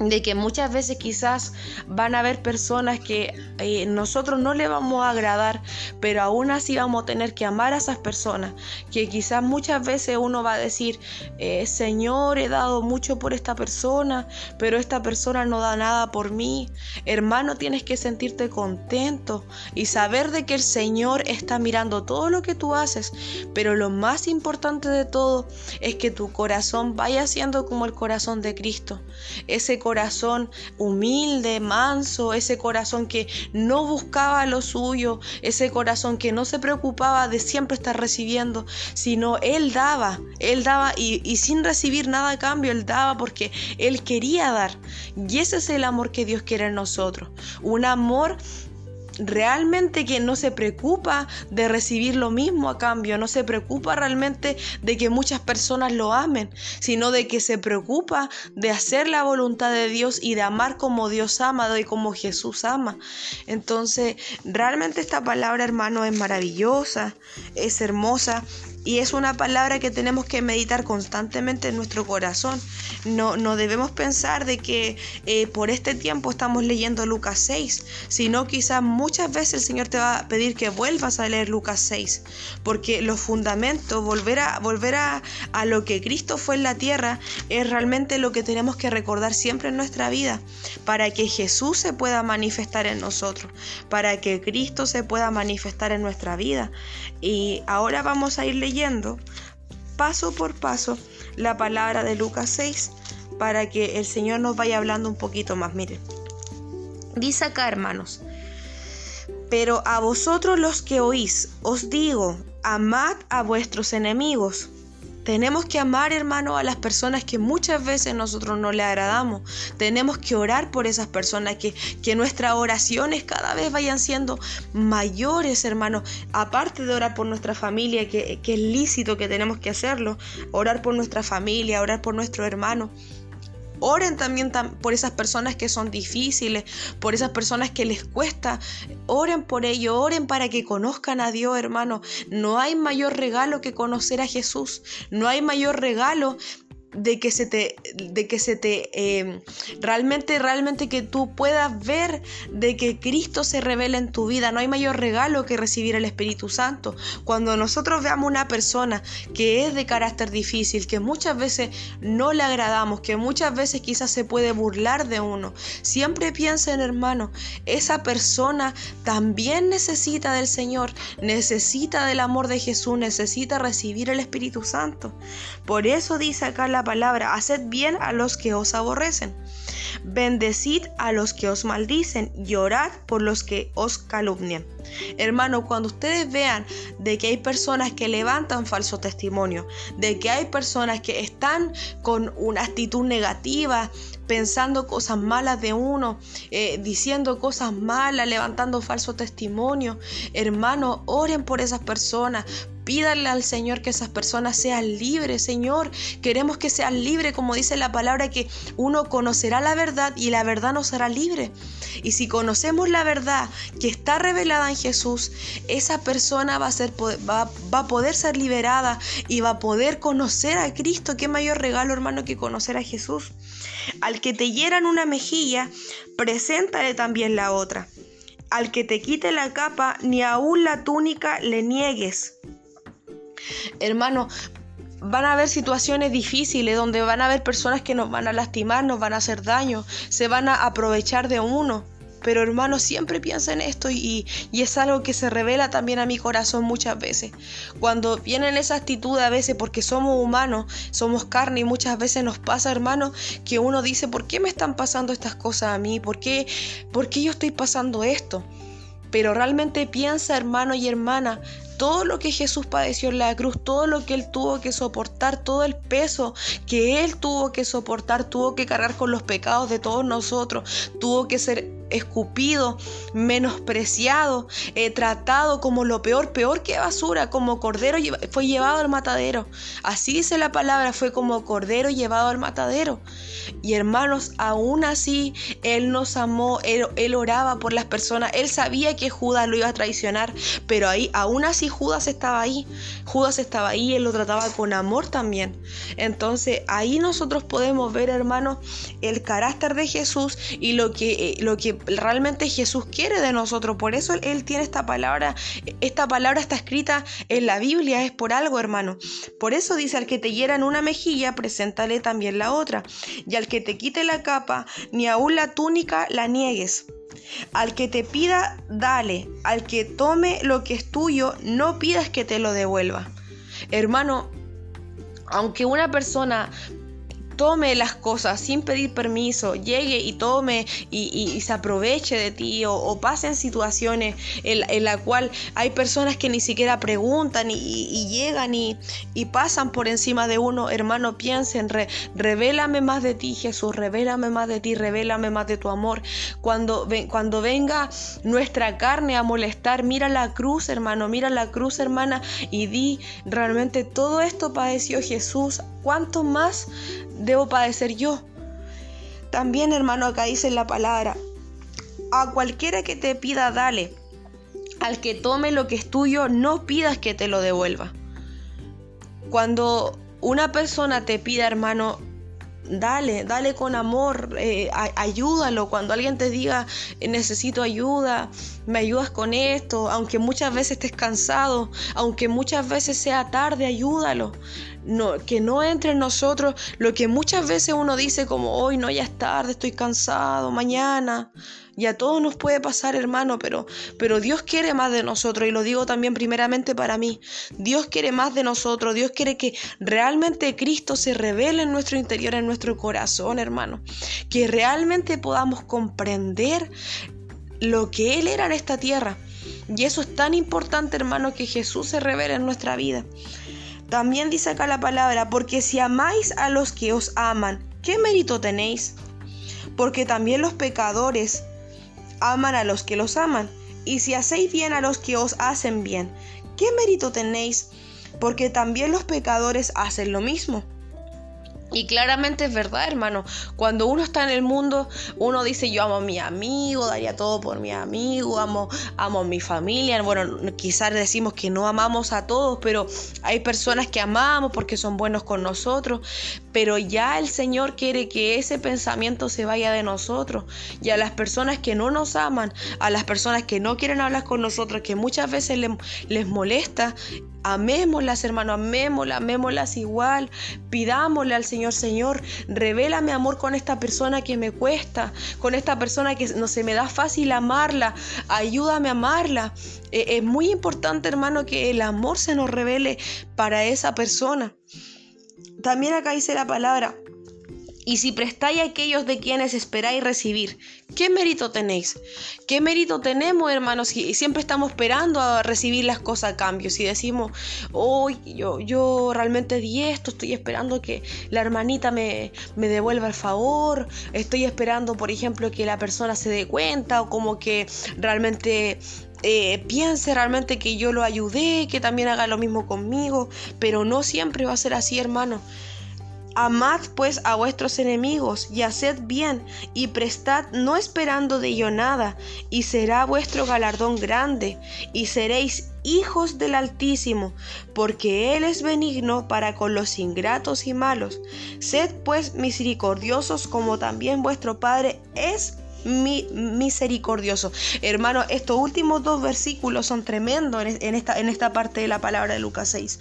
de que muchas veces quizás van a haber personas que eh, nosotros no le vamos a agradar, pero aún así vamos a tener que amar a esas personas, que quizás muchas veces uno va a decir, eh, Señor, he dado mucho por esta persona, pero esta persona no da nada por mí. Hermano, tienes que sentirte contento y saber de que el Señor está mirando todo lo que tú haces, pero lo más importante de todo es que tu corazón vaya siendo como el corazón de Cristo. Ese humilde, manso, ese corazón que no buscaba lo suyo, ese corazón que no se preocupaba de siempre estar recibiendo, sino Él daba, Él daba y, y sin recibir nada a cambio, Él daba porque Él quería dar. Y ese es el amor que Dios quiere en nosotros, un amor realmente que no se preocupa de recibir lo mismo a cambio, no se preocupa realmente de que muchas personas lo amen, sino de que se preocupa de hacer la voluntad de Dios y de amar como Dios ama y como Jesús ama. Entonces, realmente esta palabra, hermano, es maravillosa, es hermosa y es una palabra que tenemos que meditar constantemente en nuestro corazón. No, no debemos pensar de que eh, por este tiempo estamos leyendo Lucas 6, sino quizás muchas veces el Señor te va a pedir que vuelvas a leer Lucas 6, porque los fundamentos, volver a, volver a, a lo que Cristo fue en la tierra, es realmente lo que tenemos que recordar siempre en nuestra vida, para que Jesús se pueda manifestar en nosotros, para que Cristo se pueda manifestar en nuestra vida. Y ahora vamos a ir leyendo paso por paso la palabra de Lucas 6 para que el Señor nos vaya hablando un poquito más. Miren, dice acá hermanos, pero a vosotros los que oís, os digo, amad a vuestros enemigos tenemos que amar, hermano, a las personas que muchas veces nosotros no le agradamos. Tenemos que orar por esas personas, que, que nuestras oraciones cada vez vayan siendo mayores, hermano. Aparte de orar por nuestra familia, que, que es lícito que tenemos que hacerlo, orar por nuestra familia, orar por nuestro hermano. Oren también por esas personas que son difíciles, por esas personas que les cuesta. Oren por ello, oren para que conozcan a Dios, hermano. No hay mayor regalo que conocer a Jesús. No hay mayor regalo de que se te, de que se te, em, realmente, realmente que tú puedas ver de que Cristo se revela en tu vida. No hay mayor regalo que recibir el Espíritu Santo. Cuando nosotros veamos una persona que es de carácter difícil, que muchas veces no le agradamos, que muchas veces quizás se puede burlar de uno, siempre piensen, hermano, esa persona también necesita del Señor, necesita del amor de Jesús, necesita recibir el Espíritu Santo. Por eso dice acá la palabra, haced bien a los que os aborrecen, bendecid a los que os maldicen y orad por los que os calumnian. Hermano, cuando ustedes vean de que hay personas que levantan falso testimonio, de que hay personas que están con una actitud negativa, pensando cosas malas de uno, eh, diciendo cosas malas, levantando falso testimonio, hermano, oren por esas personas, Pídale al Señor que esas personas sean libres, Señor. Queremos que sean libres, como dice la palabra, que uno conocerá la verdad y la verdad nos hará libre. Y si conocemos la verdad que está revelada en Jesús, esa persona va a, poder ser liberada y va a poder conocer a Cristo. Qué mayor regalo, hermano, que conocer a Jesús. Al que te hieran una mejilla, preséntale también la otra. Al que te quite la capa, ni aún la túnica le niegues. Hermano, van a haber situaciones difíciles donde van a haber personas que nos van a lastimar, nos van a hacer daño, se van a aprovechar de uno. Pero hermano, siempre piensa en esto y, y, es algo que se revela también a mi corazón muchas veces. Cuando vienen esa actitud a veces porque somos humanos, somos carne y muchas veces nos pasa, hermano, que uno dice, ¿por qué me están pasando estas cosas a mí? ¿Por qué, por qué yo estoy pasando esto? Pero realmente piensa, hermano y hermana, todo lo que Jesús padeció en la cruz, todo lo que Él tuvo que soportar, todo el peso que Él tuvo que soportar, tuvo que cargar con los pecados de todos nosotros, tuvo que ser escupido, menospreciado, eh, tratado como lo peor, peor que basura, como cordero fue llevado al matadero. Así dice la palabra, fue como cordero llevado al matadero. Y hermanos, aún así, Él nos amó, él, él, oraba por las personas, Él sabía que Judas lo iba a traicionar, pero ahí, aún así Judas estaba ahí, Judas estaba ahí, Él lo trataba con amor también. Entonces ahí nosotros podemos ver, hermanos, el carácter de Jesús y lo que, eh, lo que realmente Jesús quiere de nosotros. Por eso Él tiene esta palabra. Esta palabra está escrita en la Biblia, es por algo, hermano. Por eso dice, al que te hiera en una mejilla, preséntale también la otra. Y al que te quite la capa, ni aún la túnica la niegues. Al que te pida, dale. Al que tome lo que es tuyo, no pidas que te lo devuelva. Hermano, aunque una persona tome las cosas sin pedir permiso, llegue y tome y, se aproveche de ti o, o pasen situaciones en, en, la cual hay personas que ni siquiera preguntan y, llegan y, pasan por encima de uno, hermano, piensen, revélame más de ti, Jesús, revélame más de ti, revélame más de tu amor. Cuando, cuando venga nuestra carne a molestar, mira la cruz, hermano, mira la cruz, hermana, y di, realmente todo esto padeció Jesús, ¿cuánto más debo padecer yo. También, hermano, acá dice la palabra, a cualquiera que te pida, dale. Al que tome lo que es tuyo, no pidas que te lo devuelva. Cuando una persona te pida, hermano, dale, dale con amor, eh, ayúdalo. Cuando alguien te diga, necesito ayuda, me ayudas con esto, aunque muchas veces estés cansado, aunque muchas veces sea tarde, ayúdalo que no entre en nosotros lo que muchas veces uno dice como hoy no ya es tarde, estoy cansado, mañana. Y a todos nos puede pasar, hermano, pero, pero Dios quiere más de nosotros y lo digo también primeramente para mí. Dios quiere más de nosotros, Dios quiere que realmente Cristo se revele en nuestro interior, en nuestro corazón, hermano. Que realmente podamos comprender lo que Él era en esta tierra. Y eso es tan importante, hermano, que Jesús se revele en nuestra vida. También dice acá la palabra, porque si amáis a los que os aman, ¿qué mérito tenéis? Porque también los pecadores aman a los que los aman. Y si hacéis bien a los que os hacen bien, ¿qué mérito tenéis? Porque también los pecadores hacen lo mismo. Y claramente es verdad, hermano. Cuando uno está en el mundo, uno dice, yo amo a mi amigo, daría todo por mi amigo, amo, amo a mi familia. Bueno, quizás decimos que no amamos a todos, pero hay personas que amamos porque son buenos con nosotros. Pero ya el Señor quiere que ese pensamiento se vaya de nosotros. Y a las personas que no nos aman, a las personas que no quieren hablar con nosotros, que muchas veces les, les molesta, Amémoslas, hermano, amémoslas, amémoslas igual. Pidámosle al Señor, Señor, revela mi amor con esta persona que me cuesta, con esta persona que no se me da fácil amarla. Ayúdame a amarla. Eh, es muy importante, hermano, que el amor se nos revele para esa persona. También acá dice la palabra, y si prestáis a aquellos de quienes esperáis recibir, ¿qué mérito tenéis? ¿Qué mérito tenemos, hermanos? Si siempre estamos esperando a recibir las cosas a cambio. Si decimos, hoy yo, yo realmente di esto, estoy esperando que la hermanita me, me devuelva el favor, estoy esperando, por ejemplo, que la persona se dé cuenta o como que realmente eh, piense realmente que yo lo ayudé, que también haga lo mismo conmigo, pero no siempre va a ser así, hermano. Amad pues a vuestros enemigos y haced bien y prestad no esperando de ello nada, y será vuestro galardón grande, y seréis hijos del Altísimo, porque Él es benigno para con los ingratos y malos. Sed pues misericordiosos como también vuestro Padre es misericordioso. Hermano, estos últimos dos versículos son tremendos en esta, en esta parte de la palabra de Lucas 6.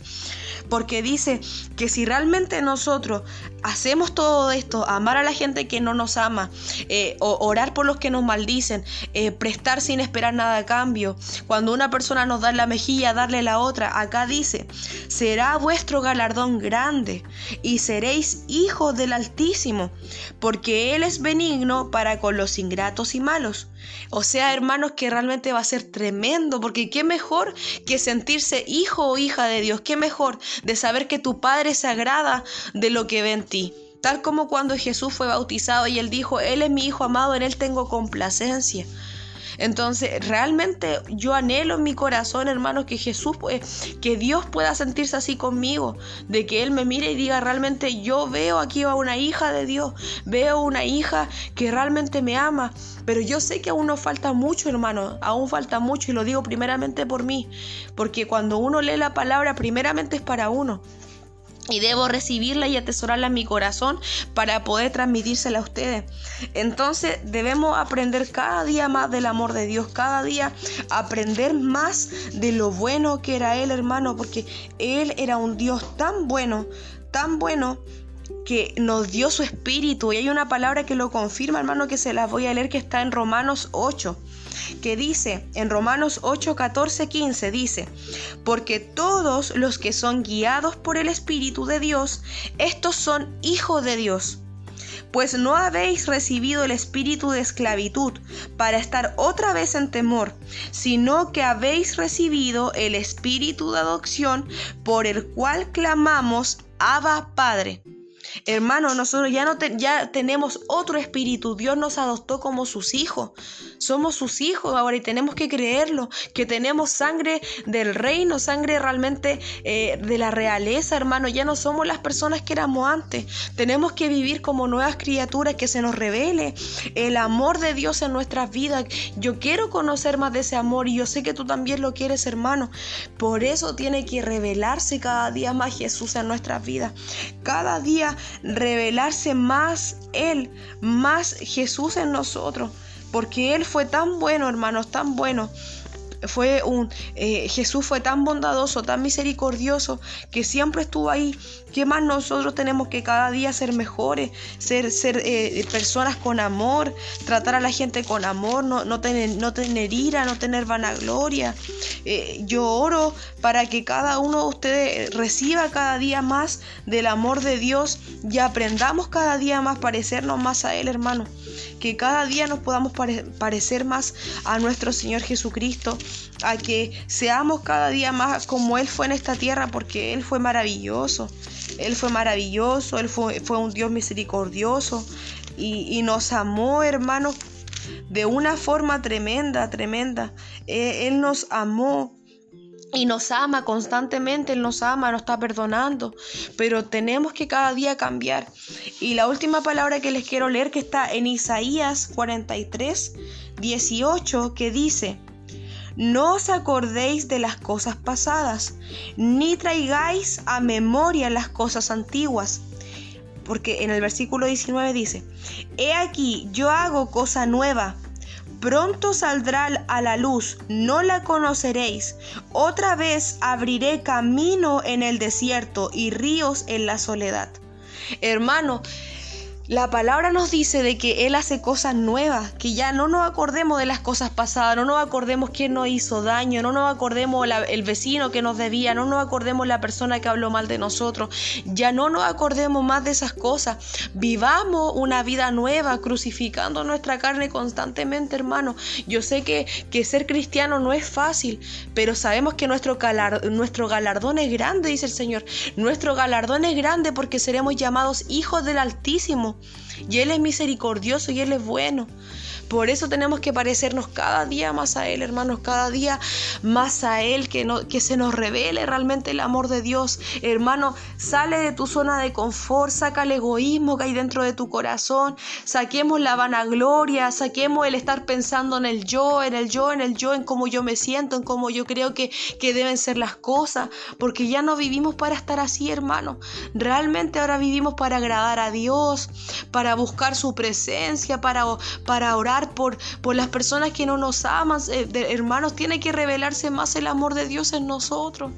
Porque dice que si realmente nosotros hacemos todo esto, amar a la gente que no nos ama, eh, orar por los que nos maldicen, eh, prestar sin esperar nada a cambio, cuando una persona nos da la mejilla, darle la otra, acá dice, será vuestro galardón grande y seréis hijos del Altísimo, porque Él es benigno para con los ingratos y malos. O sea, hermanos, que realmente va a ser tremendo, porque qué mejor que sentirse hijo o hija de Dios, qué mejor de saber que tu Padre se agrada de lo que ve en ti. Tal como cuando Jesús fue bautizado y él dijo, Él es mi Hijo amado, en Él tengo complacencia. Entonces, realmente yo anhelo en mi corazón, hermanos, que Jesús, que Dios pueda sentirse así conmigo, de que Él me mire y diga, realmente yo veo aquí a una hija de Dios, veo una hija que realmente me ama, pero yo sé que aún nos falta mucho, hermano, aún falta mucho y lo digo primeramente por mí, porque cuando uno lee la palabra, primeramente es para uno y debo recibirla y atesorarla en mi corazón para poder transmitírsela a ustedes. Entonces debemos aprender cada día más del amor de Dios, cada día aprender más de lo bueno que era Él, hermano, porque Él era un Dios tan bueno, tan bueno que nos dio su espíritu. Y hay una palabra que lo confirma, hermano, que se la voy a leer, que está en Romanos 8 que dice en Romanos 8, 14, 15, dice, porque todos los que son guiados por el Espíritu de Dios, estos son hijos de Dios. Pues no habéis recibido el espíritu de esclavitud para estar otra vez en temor, sino que habéis recibido el espíritu de adopción por el cual clamamos, Abba Padre. Hermano, nosotros ya no ya tenemos otro espíritu. Dios nos adoptó como sus hijos. Somos sus hijos ahora y tenemos que creerlo, que tenemos sangre del reino, sangre realmente eh, de la realeza, hermano. Ya no somos las personas que éramos antes. Tenemos que vivir como nuevas criaturas, que se nos revele el amor de Dios en nuestras vidas. Yo quiero conocer más de ese amor y yo sé que tú también lo quieres, hermano. Por eso tiene que revelarse cada día más Jesús en nuestras vidas. Cada día revelarse más Él, más Jesús en nosotros. Porque Él fue tan bueno, hermanos, tan bueno fue un eh, Jesús fue tan bondadoso, tan misericordioso que siempre estuvo ahí. ¿Qué más nosotros tenemos que cada día ser mejores, ser, eh, personas con amor, tratar a la gente con amor, no, no, tener, no tener ira, no tener vanagloria? Eh, yo oro para que cada uno de ustedes reciba cada día más del amor de Dios y aprendamos cada día más parecernos más a Él, hermano que cada día nos podamos parecer más a nuestro Señor Jesucristo, a que seamos cada día más como Él fue en esta tierra, porque Él fue maravilloso, Él fue maravilloso, Él fue, un Dios misericordioso y, nos amó, hermanos, de una forma tremenda, tremenda. Eh, él nos amó y nos ama constantemente, Él nos ama, nos está perdonando, pero tenemos que cada día cambiar. Y la última palabra que les quiero leer que está en Isaías 43, 18, que dice, no os acordéis de las cosas pasadas, ni traigáis a memoria las cosas antiguas. Porque en el versículo 19 dice, He aquí, yo hago cosa nueva Pronto saldrá a la luz, no la conoceréis. Otra vez abriré camino en el desierto y ríos en la soledad. Hermano, la palabra nos dice de que Él hace cosas nuevas, que ya no nos acordemos de las cosas pasadas, no nos acordemos quién nos hizo daño, no nos acordemos el vecino que nos debía, no nos acordemos la persona que habló mal de nosotros, ya no nos acordemos más de esas cosas. Vivamos una vida nueva, crucificando nuestra carne constantemente, hermano. Yo sé que, que ser cristiano no es fácil, pero sabemos que nuestro, nuestro galardón es grande, dice el Señor. Nuestro galardón es grande porque seremos llamados hijos del Altísimo. Y Él es misericordioso y Él es bueno. Por eso tenemos que parecernos cada día más a Él, hermanos, cada día más a Él, que, no, que se nos revele realmente el amor de Dios. Hermano, sale de tu zona de confort, saca el egoísmo que hay dentro de tu corazón, saquemos la vanagloria, saquemos el estar pensando en el yo, en el yo, en el yo, en cómo yo me siento, en cómo yo creo que, que deben ser las cosas, porque ya no vivimos para estar así, hermano. Realmente ahora vivimos para agradar a Dios, para buscar su presencia, para, para orar por, por las personas que no nos aman. Eh, hermanos, tiene que revelarse más el amor de Dios en nosotros.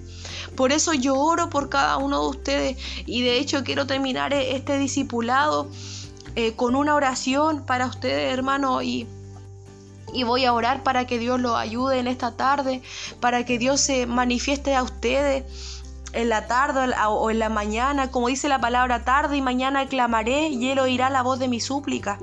Por eso yo oro por cada uno de ustedes y de hecho quiero terminar e-, este discipulado eh, con una oración para ustedes, hermanos, y y voy a orar para que Dios los ayude en esta tarde, para que Dios se manifieste a ustedes en la tarde o en la mañana, como dice la palabra tarde y mañana clamaré y él oirá la voz de mi súplica.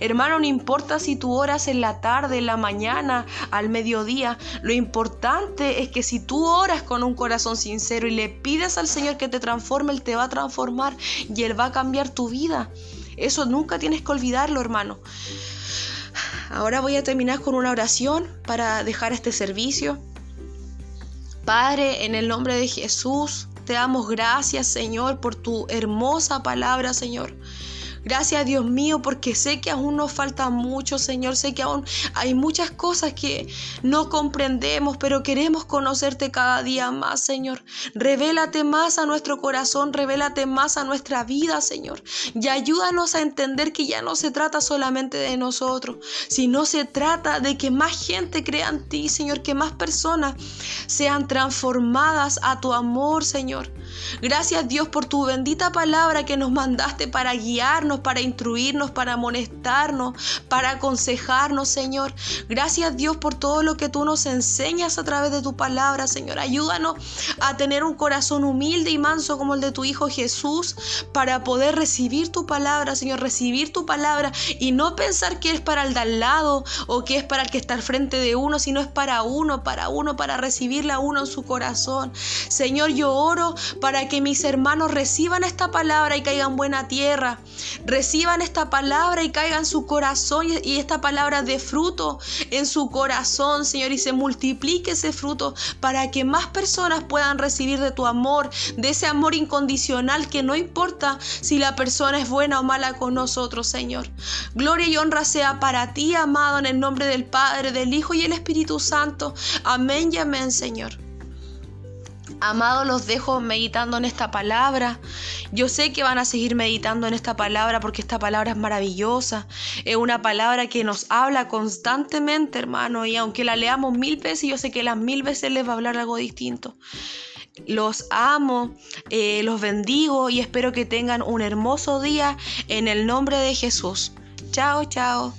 Hermano, no importa si tú oras en la tarde, en la mañana, al mediodía, lo importante es que si tú oras con un corazón sincero y le pides al Señor que te transforme, Él te va a transformar y Él va a cambiar tu vida. Eso nunca tienes que olvidarlo, hermano. Ahora voy a terminar con una oración para dejar este servicio. Padre, en el nombre de Jesús, te damos gracias, Señor, por tu hermosa palabra, Señor. Gracias Dios mío porque sé que aún nos falta mucho, Señor. Sé que aún hay muchas cosas que no comprendemos, pero queremos conocerte cada día más, Señor. Revélate más a nuestro corazón, revélate más a nuestra vida, Señor. Y ayúdanos a entender que ya no se trata solamente de nosotros, sino se trata de que más gente crea en ti, Señor, que más personas sean transformadas a tu amor, Señor. Gracias Dios por tu bendita palabra que nos mandaste para guiarnos, para instruirnos, para amonestarnos, para aconsejarnos, Señor. Gracias Dios por todo lo que tú nos enseñas a través de tu palabra, Señor. Ayúdanos a tener un corazón humilde y manso como el de tu Hijo Jesús para poder recibir tu palabra, Señor, recibir tu palabra y no pensar que es para el de al lado o que es para el que está al frente de uno, sino es para uno, para uno, para recibirla uno en su corazón. Señor, yo oro para que mis hermanos reciban esta palabra y caigan buena tierra, reciban esta palabra y caigan su corazón y esta palabra de fruto en su corazón, Señor, y se multiplique ese fruto para que más personas puedan recibir de tu amor, de ese amor incondicional que no importa si la persona es buena o mala con nosotros, Señor. Gloria y honra sea para ti, amado, en el nombre del Padre, del Hijo y el Espíritu Santo. Amén y amén, Señor. Amado, los dejo meditando en esta palabra. Yo sé que van a seguir meditando en esta palabra porque esta palabra es maravillosa. Es una palabra que nos habla constantemente, hermano. Y aunque la leamos mil veces, yo sé que las mil veces les va a hablar algo distinto. Los amo, eh, los bendigo y espero que tengan un hermoso día en el nombre de Jesús. Chao, chao.